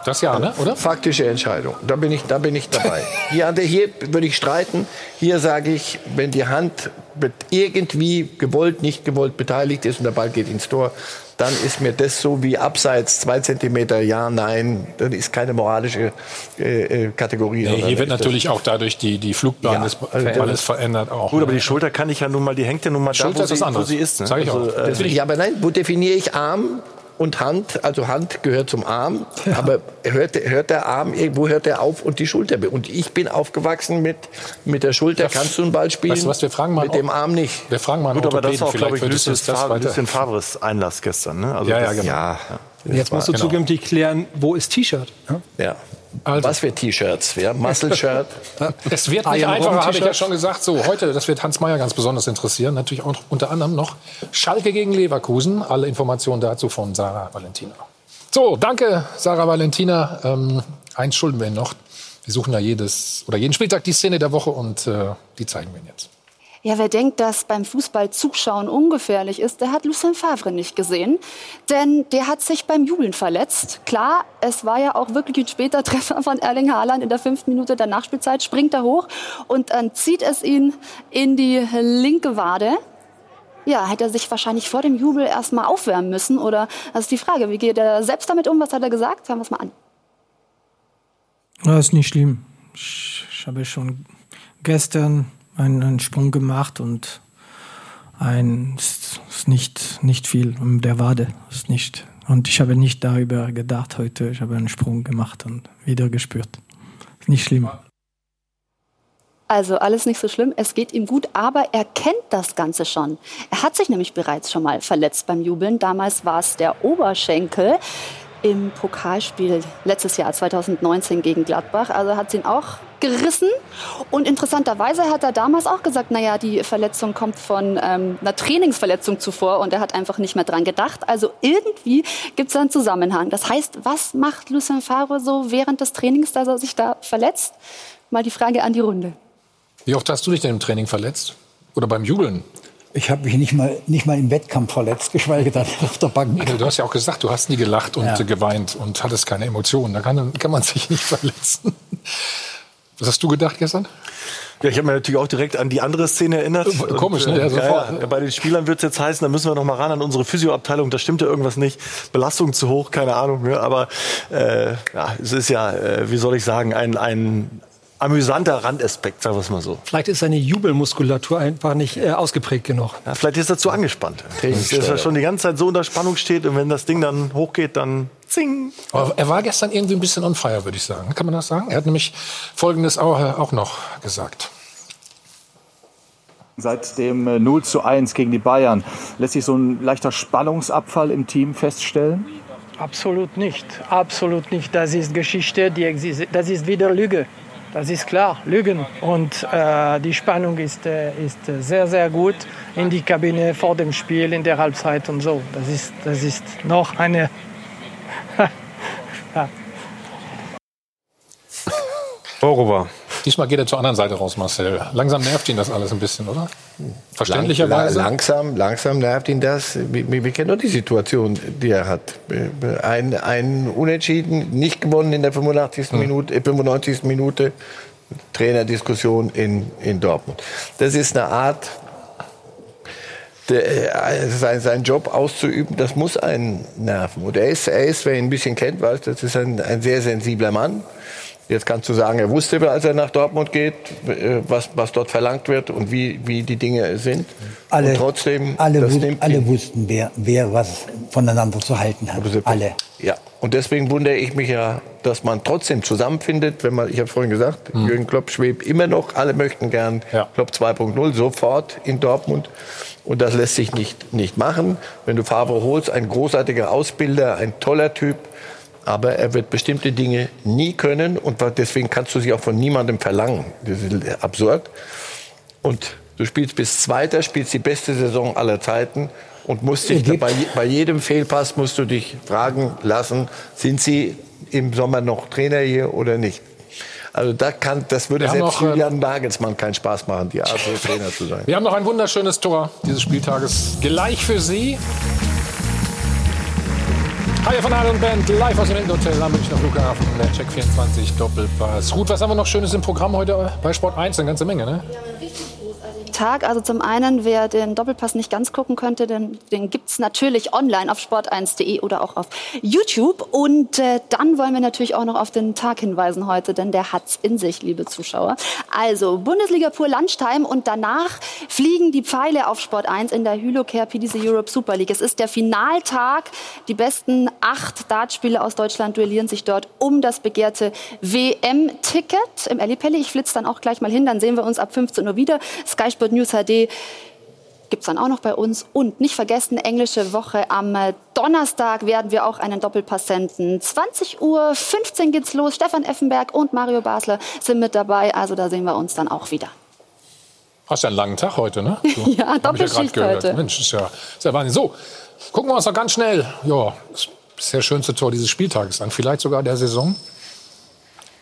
A: Das ja, ne? oder?
C: Faktische Entscheidung. Da bin ich, da bin ich dabei. <laughs> Hier, hier würde ich streiten. Hier sage ich, wenn die Hand irgendwie gewollt, nicht gewollt beteiligt ist und der Ball geht ins Tor, dann ist mir das so wie abseits zwei Zentimeter, ja, nein. Das ist keine moralische äh, äh, Kategorie.
A: Nee, hier wird
C: das-
A: natürlich auch dadurch die, die Flugbahn
C: Ja,
A: des
C: also
A: Balles verändert auch.
G: Gut, aber die Schulter kann ich ja nun mal, die hängt ja nun mal
A: Schulter
G: da, wo
A: ist
G: sie, wo sie ist. Ne?
A: Sag ich auch.
G: äh,
C: ja, aber nein, wo definiere ich Arm und Hand? Also Hand gehört zum Arm, aber hört, hört der Arm, wo hört der auf und die Schulter? Und ich bin aufgewachsen mit, mit der Schulter, kannst du einen Ball spielen,
A: Weißt du was, wir fragen mal
C: mit dem Arm nicht.
A: Wir fragen mal
G: Gut, aber das war auch, glaube ich, Lucien
A: weiter...
G: Lucien Favres Einlass gestern. Ne? Also
A: Ja, ja, genau.
C: Ja,
H: Jetzt musst du
A: genau.
H: zukünftig klären, wo ist T-Shirt? Ja?
C: ja.
A: Also.
C: Was für T-Shirts? Ja? Muscle-Shirt.
A: Es wird
H: Ah,
A: nicht
H: ja,
A: einfacher, habe ich ja schon gesagt. So, heute, das wird Hans Meyer ganz besonders interessieren. Natürlich auch unter anderem noch Schalke gegen Leverkusen. Alle Informationen dazu von Sarah Valentina. So, danke, Sarah Valentina. Ähm, eins schulden wir Ihnen noch. Wir suchen ja jedes oder jeden Spieltag die Szene der Woche und äh, die zeigen wir Ihnen jetzt.
D: Ja, wer denkt, dass beim Fußball Zuschauen ungefährlich ist, der hat Lucien Favre nicht gesehen. Denn der hat sich beim Jubeln verletzt. Klar, es war ja auch wirklich ein später <laughs> Treffer von Erling Haaland in der fünften Minute der Nachspielzeit. Springt er hoch und dann zieht es ihn in die linke Wade. Ja, hätte er sich wahrscheinlich vor dem Jubel erstmal aufwärmen müssen. Oder, das ist die Frage, wie geht er selbst damit um? Was hat er gesagt? Hören wir es mal an.
W: Ja, ist nicht schlimm. Ich habe schon gestern einen, Sprung gemacht und ein ist, ist nicht nicht viel der Wade ist nicht und ich habe nicht darüber gedacht heute. Ich habe einen Sprung gemacht und wieder gespürt. Ist nicht schlimm.
D: Also alles nicht so schlimm, es geht ihm gut, aber er kennt das Ganze schon. Er hat sich nämlich bereits schon mal verletzt beim Jubeln. Damals war es der Oberschenkel im Pokalspiel letztes Jahr 2019 gegen Gladbach. Also hat es ihn auch gerissen. Und interessanterweise hat er damals auch gesagt, naja, die Verletzung kommt von ähm, einer Trainingsverletzung zuvor und er hat einfach nicht mehr dran gedacht. Also irgendwie gibt es einen Zusammenhang. Das heißt, was macht Lucien Favre so während des Trainings, dass er sich da verletzt? Mal die Frage an die Runde.
A: Wie oft hast du dich denn im Training verletzt? Oder beim Jubeln?
B: Ich habe mich nicht mal, nicht mal im Wettkampf verletzt, geschweige denn <laughs> auf der Bank.
A: Du hast ja auch gesagt, du hast nie gelacht und
B: Ja.
A: geweint und hattest keine Emotionen. Da kann, kann man sich nicht verletzen. Was hast du gedacht gestern?
G: Ja, ich habe mir natürlich auch direkt an die andere Szene erinnert.
A: Äh, komisch, ne? Ja,
G: Ja,
A: sofort.
G: ja, bei den Spielern wird es jetzt heißen, da müssen wir noch mal ran an unsere Physioabteilung. Da stimmt ja irgendwas nicht. Belastung zu hoch, keine Ahnung. Ne? Aber äh, ja, es ist ja, äh, wie soll ich sagen, ein, ein amüsanter Randaspekt, sagen wir es mal so.
H: Vielleicht ist seine Jubelmuskulatur einfach nicht äh, ausgeprägt genug.
G: Ja, vielleicht ist er zu angespannt. Dass er schon die ganze Zeit so unter Spannung steht und wenn das Ding dann hochgeht, dann zing.
A: Aber er war gestern irgendwie ein bisschen on fire, würde ich sagen. Kann man das sagen? Er hat nämlich Folgendes auch, äh, auch noch gesagt.
U: Seit dem äh, 0 zu 1 gegen die Bayern lässt sich so ein leichter Spannungsabfall im Team feststellen.
T: Absolut nicht. Absolut nicht. Das ist Geschichte, die exist das ist wieder Lüge. das ist klar, Lügen. Und äh, die Spannung ist, äh, ist sehr, sehr gut in die Kabine vor dem Spiel, in der Halbzeit und so. Das ist, das ist noch eine. <laughs>
A: ja. Borowa. Diesmal geht er zur anderen Seite raus, Marcel. Langsam nervt ihn das alles ein bisschen, oder? Verständlicherweise.
C: Lang, langsam, langsam nervt ihn das. Wir, wir, kennen doch die Situation, die er hat. Ein, ein Unentschieden, nicht gewonnen in der 85. Hm. Minute, 95. Äh, Minute. Trainerdiskussion in, in Dortmund. Das ist eine Art, der, äh, sein, seinen Job auszuüben, das muss einen nerven. Und er ist, er ist, wer ihn ein bisschen kennt, weiß, das ist ein, ein sehr sensibler Mann. Jetzt kannst du sagen, er wusste, als er nach Dortmund geht, äh, was, was dort verlangt wird und wie, wie die Dinge sind.
B: Alle,
C: und trotzdem,
B: alle, wus alle wussten, wer, wer was voneinander zu halten hat. Alle.
C: Ja, und deswegen wundere ich mich ja, dass man trotzdem zusammenfindet, wenn man, ich habe vorhin gesagt, mhm. Jürgen Klopp schwebt immer noch, alle möchten gern ja. Klopp 2.0 sofort in Dortmund. Und das lässt sich nicht, nicht machen. Wenn du Favre holst, ein großartiger Ausbilder, ein toller Typ, aber er wird bestimmte Dinge nie können und deswegen kannst du sie auch von niemandem verlangen. Das ist absurd. Und du spielst bis Zweiter, spielst die beste Saison aller Zeiten und musst dich bei, bei jedem Fehlpass musst du dich fragen lassen, sind sie im Sommer noch Trainer hier oder nicht? Also da kann, das würde selbst noch, äh, Julian Nagelsmann keinen Spaß machen, die Art <laughs> Trainer zu sein.
A: Wir haben noch ein wunderschönes Tor dieses Spieltages. Gleich für Sie. Hi von Adel und Band, live aus dem Endhotel am Münchner Flughafen, der Check 24 Doppelpass. Gut, was haben wir noch Schönes im Programm heute bei Sport 1? Eine ganze Menge, ne?
D: Tag. Also zum einen, wer den Doppelpass nicht ganz gucken könnte, den, den gibt es natürlich online auf sport1.de oder auch auf YouTube. Und äh, dann wollen wir natürlich auch noch auf den Tag hinweisen heute, denn der hat's in sich, liebe Zuschauer. Also Bundesliga pur Lunchtime und danach fliegen die Pfeile auf Sport 1 in der Hylocare PDC Europe Super League. Es ist der Finaltag. Die besten acht Dartspieler aus Deutschland duellieren sich dort um das begehrte WM-Ticket im Ellipelli. Ich flitze dann auch gleich mal hin, dann sehen wir uns ab 15 Uhr wieder. Sky Sport News HD gibt es dann auch noch bei uns. Und nicht vergessen, englische Woche am Donnerstag werden wir auch einen Doppelpass senden. 20 Uhr 15 geht's los. Stefan Effenberg und Mario Basler sind mit dabei. Also da sehen wir uns dann auch wieder.
A: Hast ja einen langen Tag heute, ne? <laughs>
D: So, ja, Doppelschicht
A: ja
D: heute.
A: Mensch, ist ja, ist ja Wahnsinn. So, gucken wir uns noch ganz schnell. Ja, das bisher schönste Tor dieses Spieltages an. Vielleicht sogar der Saison.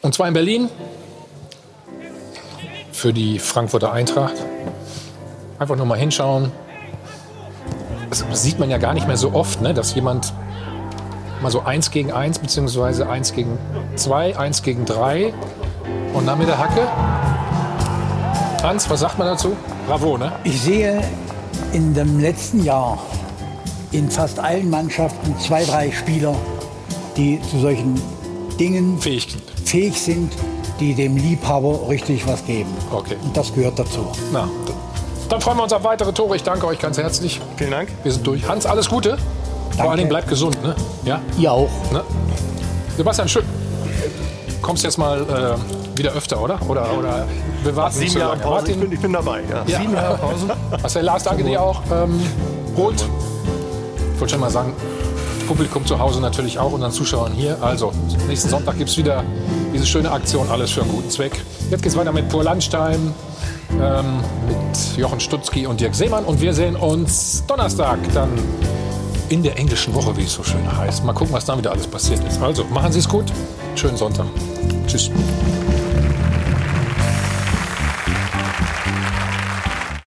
A: Und zwar in Berlin für die Frankfurter Eintracht. Einfach nur mal hinschauen. Das sieht man ja gar nicht mehr so oft, ne? dass jemand mal so eins gegen eins beziehungsweise eins gegen zwei, eins gegen drei und dann mit der Hacke. Hans, was sagt man dazu? Bravo, ne?
B: Ich sehe in dem letzten Jahr in fast allen Mannschaften zwei, drei Spieler, die zu solchen Dingen
A: fähig sind,
B: fähig sind die dem Liebhaber richtig was geben.
A: Okay.
B: Und das gehört dazu.
A: Na, dann freuen wir uns auf weitere Tore. Ich danke euch ganz herzlich.
G: Vielen Dank.
A: Wir sind durch. Hans, alles Gute. Danke. Vor allen Dingen bleibt gesund, ne? Ja?
B: Ihr auch.
A: Ne? Sebastian, schön. Kommst jetzt mal äh, wieder öfter, oder? Oder, oder wir warten
G: sieben Jahre Pause.
A: Martin,
G: ich, bin, ich bin dabei. Ja.
A: Ja.
G: Sieben Jahre Pause. <laughs>
A: Marcel Lars, danke dir auch. Ähm, Holt, ich wollte schon mal sagen, Publikum zu Hause natürlich auch, unseren Zuschauern hier. Also, nächsten Sonntag gibt es wieder diese schöne Aktion, alles für einen guten Zweck. Jetzt geht es weiter mit Pur Lunchtime, ähm, mit Jochen Stutzki und Dirk Seemann. Und wir sehen uns Donnerstag dann in der englischen Woche, wie es so schön heißt. Mal gucken, was da wieder alles passiert ist. Also, machen Sie es gut. Schönen Sonntag. Tschüss.